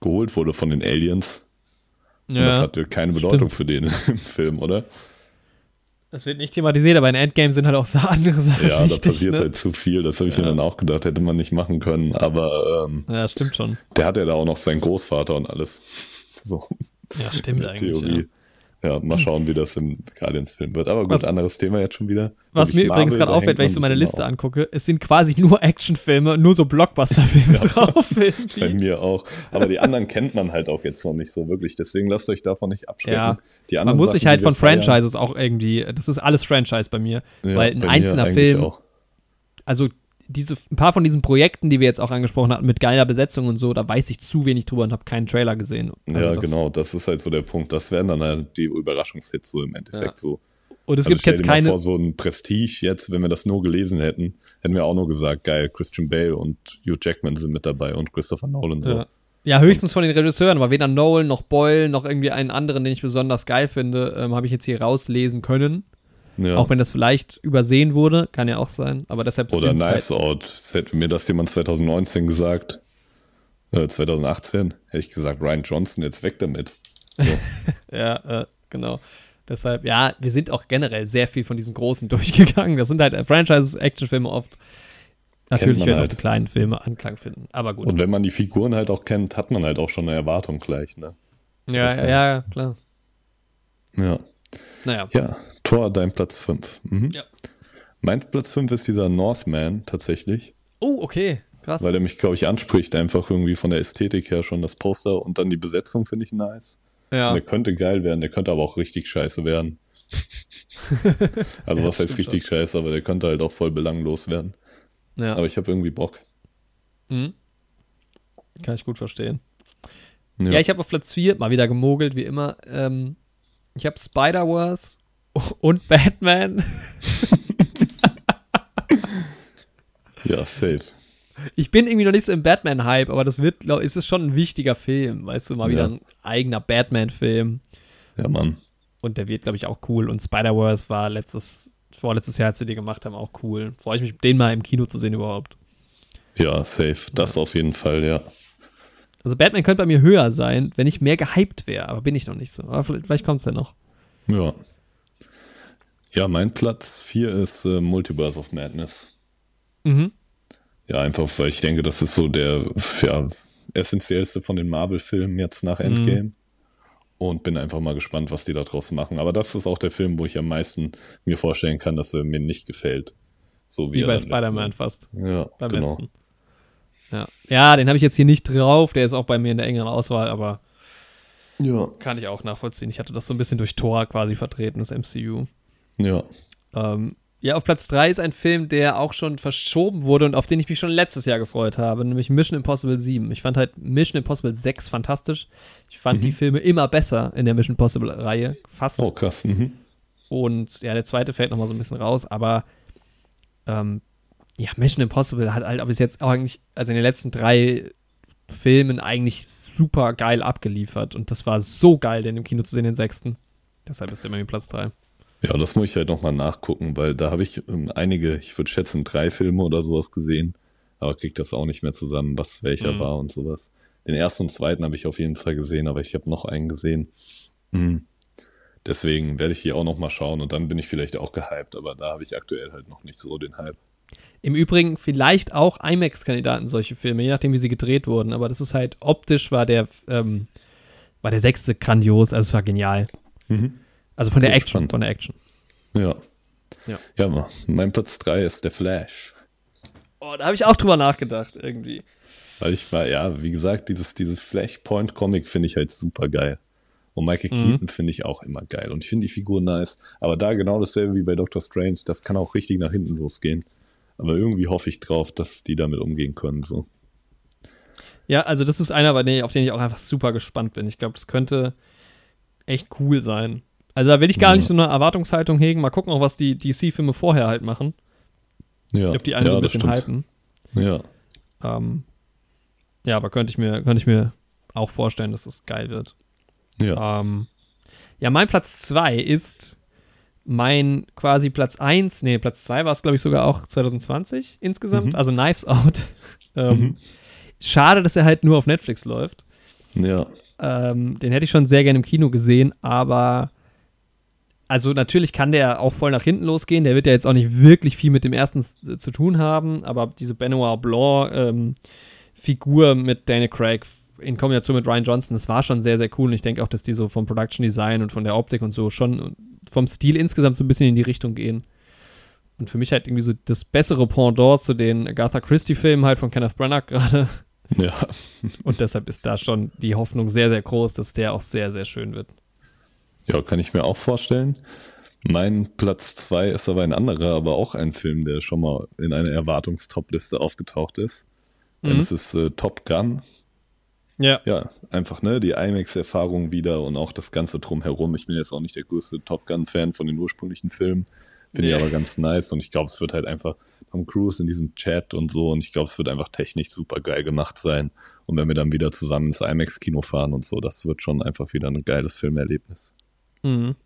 geholt wurde von den Aliens. Und das hatte keine Bedeutung für den (laughs) im Film, oder? Das wird nicht thematisiert, aber in Endgame sind halt auch so (laughs) andere Sachen Ja, da wichtig, passiert ne? halt zu viel. Das habe ich mir Ja. dann auch gedacht, hätte man nicht machen können. Aber ähm, Ja, stimmt schon. der hat ja da auch noch seinen Großvater und alles. So, Ja, stimmt eigentlich. Theorie. Ja. Ja, mal schauen, wie das im Guardians-Film wird. Aber gut, Was- anderes Thema jetzt schon wieder. Was mir übrigens Marvel, gerade da auffällt, wenn ich man so meine Liste auf. angucke, es sind quasi nur (laughs) Actionfilme, nur so Blockbuster-Filme drauf. (laughs) Bei mir auch. Aber die anderen kennt man halt auch jetzt noch nicht so wirklich. Deswegen lasst euch davon nicht abschrecken. Ja. Die Man anderen muss Sachen, sich halt von feiern- Franchises auch irgendwie, das ist alles Franchise bei mir, Ja, weil ein einzelner Film, Auch. also diese, ein paar von diesen Projekten, die wir jetzt auch angesprochen hatten, mit geiler Besetzung und so, da weiß ich zu wenig drüber und habe keinen Trailer gesehen. Also ja, das- genau. Das ist halt so der Punkt. Das wären dann halt die Überraschungshits so im Endeffekt Ja. so. Und es also gibt jetzt keine, vor, so ein Prestige jetzt, wenn wir das nur gelesen hätten, hätten wir auch nur gesagt, geil, Christian Bale und Hugh Jackman sind mit dabei und Christopher Nolan so. Ja. Ja, höchstens von den Regisseuren, aber weder Nolan noch Boyle noch irgendwie einen anderen, den ich besonders geil finde, ähm, habe ich jetzt hier rauslesen können. Ja. Auch wenn das vielleicht übersehen wurde, kann ja auch sein. Aber deshalb Oder sind's Knives Out. Hätte mir das jemand 2019 gesagt, äh, 2018, hätte ich gesagt, Ryan Johnson, jetzt weg damit. So. Halt, (laughs) ja, äh, genau. Deshalb, ja, wir sind auch generell sehr viel von diesen großen (laughs) durchgegangen. Das sind halt Franchises, Actionfilme oft. Natürlich werden halt. auch die kleinen Filme Anklang finden. Aber gut. Und wenn man die Figuren halt auch kennt, hat man halt auch schon eine Erwartung gleich, ne? ja, ja, ja, klar. Ja. Naja. Ja, Tor, dein Platz 5. Mhm. Ja. Mein Platz 5 ist dieser Northman tatsächlich, Oh, okay. Krass. weil der mich, glaube ich, anspricht. Einfach irgendwie von der Ästhetik her schon das Poster und dann die Besetzung finde ich nice. ja. Und der könnte geil werden, der könnte aber auch richtig scheiße werden. (laughs) also Ja, was heißt richtig scheiße, aber der könnte halt auch voll belanglos werden. ja. Aber ich habe irgendwie Bock. Mhm. Kann ich gut verstehen. Ja, ja ich habe auf Platz 4 mal wieder gemogelt, wie immer. Ähm, ich habe Spider-Wars und Batman. (laughs) ja, safe. Ich bin irgendwie noch nicht so im Batman-Hype, aber das wird, glaube ist es schon ein wichtiger Film, weißt du, mal wieder ein eigener Batman-Film. Ja, Mann. Und der wird, glaube ich, auch cool. Und Spider-Wars war letztes, vorletztes Jahr, als wir die gemacht haben, auch cool. Freue ich mich, den mal im Kino zu sehen überhaupt. Ja, safe. Das ja. auf jeden Fall, ja. Also Batman könnte bei mir höher sein, wenn ich mehr gehypt wäre, aber bin ich noch nicht so. Aber vielleicht, vielleicht kommt es ja noch. Ja. Ja, mein Platz 4 ist äh, Multiverse of Madness. Mhm. Ja, einfach, weil ich denke, das ist so der ja, essentiellste von den Marvel-Filmen jetzt nach Endgame. Mhm. Und bin einfach mal gespannt, was die da draus machen. Aber das ist auch der Film, wo ich am meisten mir vorstellen kann, dass er mir nicht gefällt. So wie, wie bei Spider-Man fast. Ja, beim genau. Letzten. Ja, ja den habe ich jetzt hier nicht drauf. Der ist auch bei mir in der engeren Auswahl, aber ja. kann ich auch nachvollziehen. Ich hatte das so ein bisschen durch Tor quasi vertreten, das MCU. Ja. Ähm, ja, auf Platz 3 ist ein Film, der auch schon verschoben wurde und auf den ich mich schon letztes Jahr gefreut habe, nämlich Mission Impossible 7. Ich fand halt Mission Impossible 6 fantastisch. Ich fand mhm. die Filme immer besser in der Mission Impossible-Reihe. Fast. Oh, krass. Mhm. Und ja, der zweite fällt nochmal so ein bisschen raus, aber ähm, ja, Mission Impossible hat halt bis jetzt auch eigentlich, also in den letzten drei Filmen eigentlich super geil abgeliefert. Und das war so geil, den im Kino zu sehen, den sechsten. Deshalb ist der bei mir Platz 3. Ja, das muss ich halt nochmal nachgucken, weil da habe ich ähm, einige, ich würde schätzen, drei Filme oder sowas gesehen, aber kriege das auch nicht mehr zusammen, was welcher mhm. war und sowas. Den ersten und zweiten habe ich auf jeden Fall gesehen, aber ich habe noch einen gesehen. Mhm. Deswegen werde ich hier auch nochmal schauen und dann bin ich vielleicht auch gehypt, aber da habe ich aktuell halt noch nicht so den Hype. Im Übrigen vielleicht auch IMAX-Kandidaten solche Filme, je nachdem, wie sie gedreht wurden. Aber das ist halt optisch war der ähm, war der sechste grandios, also es war genial. Mhm. Also von der Action, spannend. von der Action. Ja. Ja, ja mein Platz 3 ist der Flash. Oh, da habe ich auch drüber nachgedacht, irgendwie. Weil ich war, ja, wie gesagt, dieses, dieses Flashpoint-Comic finde ich halt super geil. Und Michael mhm. Keaton finde ich auch immer geil. Und ich finde die Figur nice. Aber da genau dasselbe wie bei Doctor Strange, das kann auch richtig nach hinten losgehen. Aber irgendwie hoffe ich drauf, dass die damit umgehen können. So. Ja, also das ist einer, auf den ich auch einfach super gespannt bin. Ich glaube, das könnte echt cool sein. Also da will ich gar ja. nicht so eine Erwartungshaltung hegen. Mal gucken auch, was die DC-Filme vorher halt machen. Ja. Ich die einen ja, so ein bisschen hypen. Ja. Ähm, ja, aber könnte ich mir, könnte ich mir auch vorstellen, dass das geil wird. Ja. Ähm, ja, mein Platz 2 ist mein quasi Platz 1, nee, Platz 2 war es, glaube ich, sogar auch 2020 insgesamt, mhm. also Knives Out. (laughs) ähm, mhm. Schade, dass er halt nur auf Netflix läuft. Ja. Ähm, den hätte ich schon sehr gerne im Kino gesehen, aber also natürlich kann der auch voll nach hinten losgehen. Der wird ja jetzt auch nicht wirklich viel mit dem ersten zu tun haben, aber diese Benoit Blanc ähm, Figur mit Daniel Craig in Kombination mit Ryan Johnson, das war schon sehr, sehr cool. Und ich denke auch, dass die so vom Production Design und von der Optik und so schon vom Stil insgesamt so ein bisschen in die Richtung gehen. Und für mich halt irgendwie so das bessere Pendant zu den Agatha Christie-Filmen halt von Kenneth Branagh gerade. Ja. (laughs) Und deshalb ist da schon die Hoffnung sehr, sehr groß, dass der auch sehr, sehr schön wird. Ja, kann ich mir auch vorstellen. Mein Platz 2 ist aber ein anderer, aber auch ein Film, der schon mal in einer Erwartungstopliste aufgetaucht ist. Denn mhm. es ist äh, Top Gun. Ja. Ja, einfach, ne, die IMAX-Erfahrung wieder und auch das Ganze drumherum. Ich bin jetzt auch nicht der größte Top Gun-Fan von den ursprünglichen Filmen. Finde nee. ich aber ganz nice und ich glaube, es wird halt einfach Tom Cruise in diesem Chat und so und ich glaube, es wird einfach technisch super geil gemacht sein. Und wenn wir dann wieder zusammen ins IMAX-Kino fahren und so, das wird schon einfach wieder ein geiles Filmerlebnis. Mhm.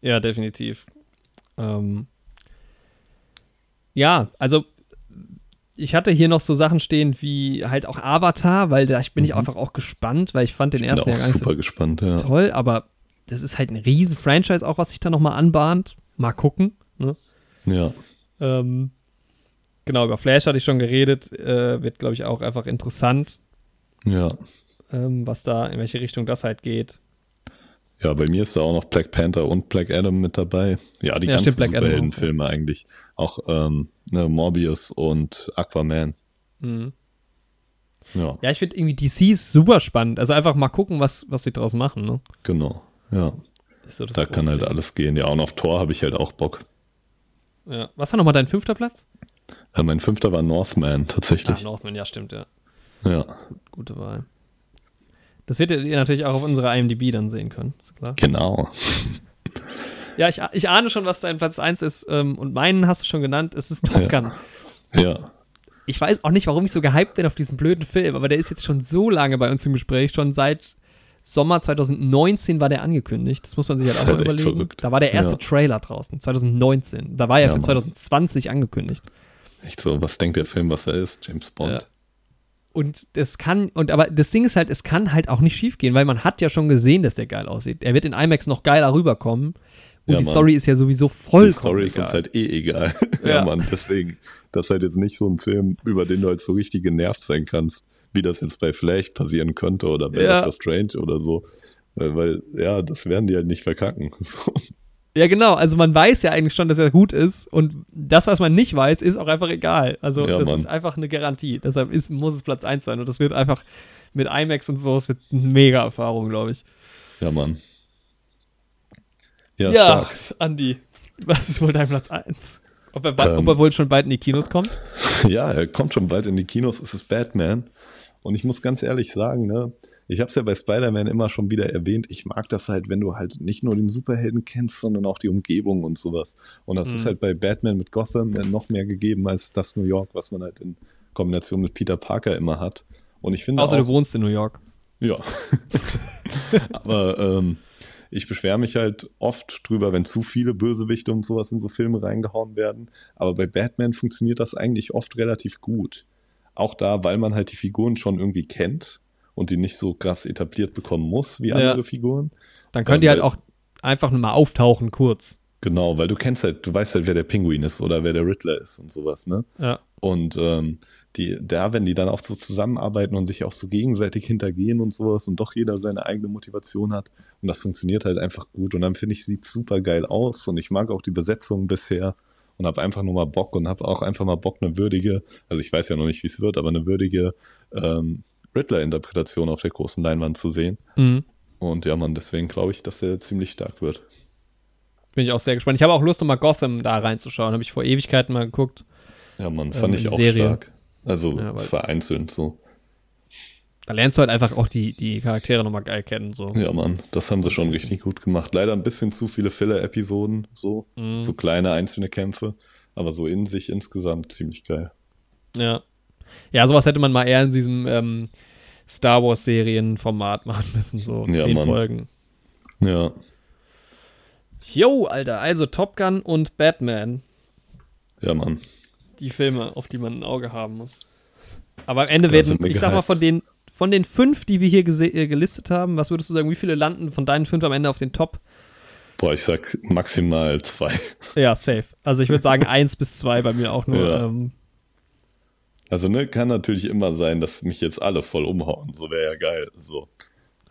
Ja, definitiv. Ähm, ja, also ich hatte hier noch so Sachen stehen wie halt auch Avatar, weil da bin ich mhm. einfach auch gespannt, weil ich fand den ich ersten bin auch ja super so gespannt, ja. toll, aber das ist halt ein riesen Franchise auch, was sich da nochmal anbahnt. Mal gucken. Ne? Ja. Ähm, genau, über Flash hatte ich schon geredet. Äh, wird, glaube ich, auch einfach interessant. Ja. Ähm, was da, in welche Richtung das halt geht. Ja, bei mir ist da auch noch Black Panther und Black Adam mit dabei. Ja, die ja, ganzen Superheldenfilme eigentlich. Auch ähm, ne, Morbius und Aquaman. Mhm. Ja. ja, ich finde irgendwie DC ist super spannend. Also einfach mal gucken, was, was sie draus machen. Ne? Genau, ja. So da kann halt Ding. alles gehen. Ja, und auf Tor habe ich halt auch Bock. Ja. Was war nochmal dein fünfter Platz? Ja, mein fünfter war Northman tatsächlich. Ah, Northman, ja, stimmt, ja. Ja. Gute Wahl. Das werdet ihr natürlich auch auf unserer IMDb dann sehen können. Ist klar. Genau. Ja, ich, ich ahne schon, was dein Platz 1 ist. Ähm, und meinen hast du schon genannt. Es ist Top Gun. Ja. Ich weiß auch nicht, warum ich so gehypt bin auf diesen blöden Film, aber der ist jetzt schon so lange bei uns im Gespräch. Schon seit Sommer 2019 war der angekündigt. Das muss man sich halt auch halt überlegen. verrückt. Da war der erste Ja. Trailer draußen, 2019. Da war er Ja, für Mann. 2020 angekündigt. Echt so, was denkt der Film, was er ist? James Bond. Und das kann, und aber das Ding ist halt, es kann halt auch nicht schief gehen, weil man hat ja schon gesehen, dass der geil aussieht. Er wird in IMAX noch geiler rüberkommen. Und Ja, die Mann. Story ist ja sowieso vollkommen Die Story ist egal. uns halt eh egal. (laughs) ja, Ja. Mann, deswegen. Das ist halt jetzt nicht so ein Film, über den du halt so richtig genervt sein kannst, wie das jetzt bei Flash passieren könnte oder bei Ja. Doctor Strange oder so. Weil, weil, ja, das werden die halt nicht verkacken. (laughs) So. Ja, genau. Also man weiß ja eigentlich schon, dass er gut ist. Und das, was man nicht weiß, ist auch einfach egal. Also Ja, das Mann. ist einfach eine Garantie. Deshalb ist, muss es Platz 1 sein. Und das wird einfach mit IMAX und so, es wird eine mega Erfahrung, glaube ich. Ja, Mann. Ja, stark. Andi, was ist wohl dein Platz 1? Ob er, Ähm. ob er wohl schon bald in die Kinos kommt? (laughs) Ja, er kommt schon bald in die Kinos. Es ist Batman. Und ich muss ganz ehrlich sagen, ne, ich habe es ja bei Spider-Man immer schon wieder erwähnt. Ich mag das halt, wenn du halt nicht nur den Superhelden kennst, sondern auch die Umgebung und sowas. Und das Mhm. ist halt bei Batman mit Gotham noch mehr gegeben als das New York, was man halt in Kombination mit Peter Parker immer hat. Und ich finde Außer auch, du wohnst in New York. ja. (laughs) Aber ähm, ich beschwere mich halt oft drüber, wenn zu viele Bösewichte und sowas in so Filme reingehauen werden. Aber bei Batman funktioniert das eigentlich oft relativ gut. Auch da, weil man halt die Figuren schon irgendwie kennt und die nicht so krass etabliert bekommen muss wie Ja. andere Figuren. Dann könnt Ja, ihr halt auch einfach nur mal auftauchen, kurz. Genau, weil du kennst halt, du weißt halt, wer der Pinguin ist oder wer der Riddler ist und sowas, ne? Ja. Und ähm, die, da, wenn die dann auch so zusammenarbeiten und sich auch so gegenseitig hintergehen und sowas und doch jeder seine eigene Motivation hat und das funktioniert halt einfach gut und dann finde ich, sieht super geil aus und ich mag auch die Besetzung bisher und habe einfach nur mal Bock und habe auch einfach mal Bock, eine würdige, also ich weiß ja noch nicht, wie es wird, aber eine würdige ähm, Riddler-Interpretation auf der großen Leinwand zu sehen. Mhm. Und ja, man, deswegen glaube ich, dass er ziemlich stark wird. Bin ich auch sehr gespannt. Ich habe auch Lust, um mal Gotham da reinzuschauen. Habe ich vor Ewigkeiten mal geguckt. Ja, man, fand Ähm, ich auch Serie. stark. Also Ja, vereinzelt so. Da lernst du halt einfach auch die, die Charaktere nochmal geil kennen. So. Ja, Mann, das haben sie schon richtig gut gemacht. Leider ein bisschen zu viele Filler-Episoden, so. Mhm. So kleine einzelne Kämpfe. Aber so in sich insgesamt ziemlich geil. Ja. Ja, sowas hätte man mal eher in diesem ähm, Star Wars-Serien-Format machen müssen. So Ja, zehn Mann. Folgen. Ja, Yo, Alter. Also Top Gun und Batman. ja, Mann. Die Filme, auf die man ein Auge haben muss. Aber am Ende Da werden, ich sag mal, von den, von den fünf, die wir hier äh, gelistet haben, was würdest du sagen, wie viele landen von deinen fünf am Ende auf den Top? Boah, ich sag maximal zwei. Ja, safe. Also ich würde sagen eins bis zwei bei mir auch nur. Ja. Ähm, Also, ne, kann natürlich immer sein, dass mich jetzt alle voll umhauen. So wäre ja geil. So.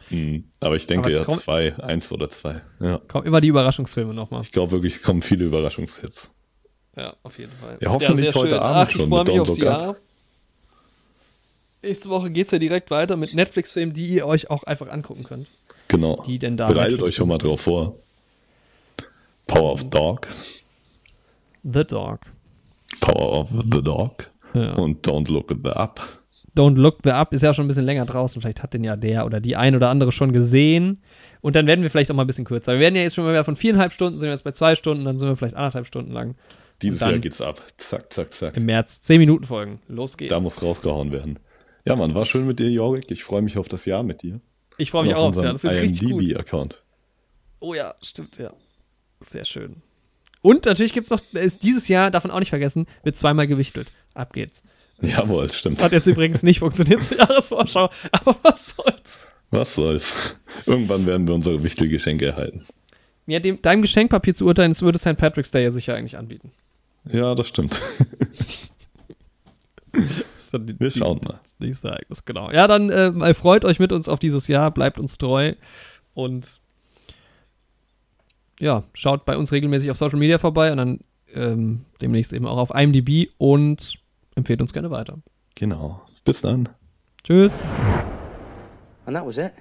Hm. Aber ich denke Aber es ja kommt- zwei, eins oder zwei. Ja. kommen immer die Überraschungsfilme nochmal. Ich glaube wirklich, es kommen viele Überraschungshits. Ja, auf jeden Fall. Ja, hoffentlich sehr heute schön. Abend Ach, schon mit Don't Look Jahr. Nächste Woche geht's ja direkt weiter mit Netflix-Filmen, die ihr euch auch einfach angucken könnt. Genau. Die denn da Bereitet euch schon mal drauf vor. Power of Dog, The Dog. Power of the Dog Ja. und Don't Look at the Up. Don't Look the Up ist ja schon ein bisschen länger draußen. Vielleicht hat den ja der oder die ein oder andere schon gesehen. Und dann werden wir vielleicht auch mal ein bisschen kürzer. Wir werden ja jetzt schon mal von viereinhalb Stunden, sind wir jetzt bei zwei Stunden, dann sind wir vielleicht anderthalb Stunden lang. Dieses Jahr geht's ab. Zack, zack, zack. Im März zehn Minuten Folgen. Los geht's. Da muss rausgehauen werden. Ja, Mann, war schön mit dir, Jorik. Ich freue mich auf das Jahr mit dir. ich freue mich auch auf aufs Jahr. Das wird. IMDb-Account. Oh ja, stimmt, ja. Sehr schön. Und natürlich gibt es noch, ist dieses Jahr, man auch nicht vergessen, wird zweimal gewichtelt. Ab geht's. Jawohl, stimmt. Das hat jetzt übrigens nicht funktioniert zur Jahresvorschau, aber was soll's. Was soll's. Irgendwann werden wir unsere wichtigen Geschenke erhalten. Ja, dem, deinem Geschenkpapier zu urteilen, das würde St. Patrick's Day ja sicher eigentlich anbieten. Ja, das stimmt. (laughs) Das die, Wir die- schauen mal. Das nächste Ereignis, genau. Ja, dann äh, mal freut euch mit uns auf dieses Jahr, bleibt uns treu und ja, schaut bei uns regelmäßig auf Social Media vorbei und dann ähm, demnächst eben auch auf IMDb und empfehlt uns gerne weiter. Genau. Bis dann. Tschüss. And that was it.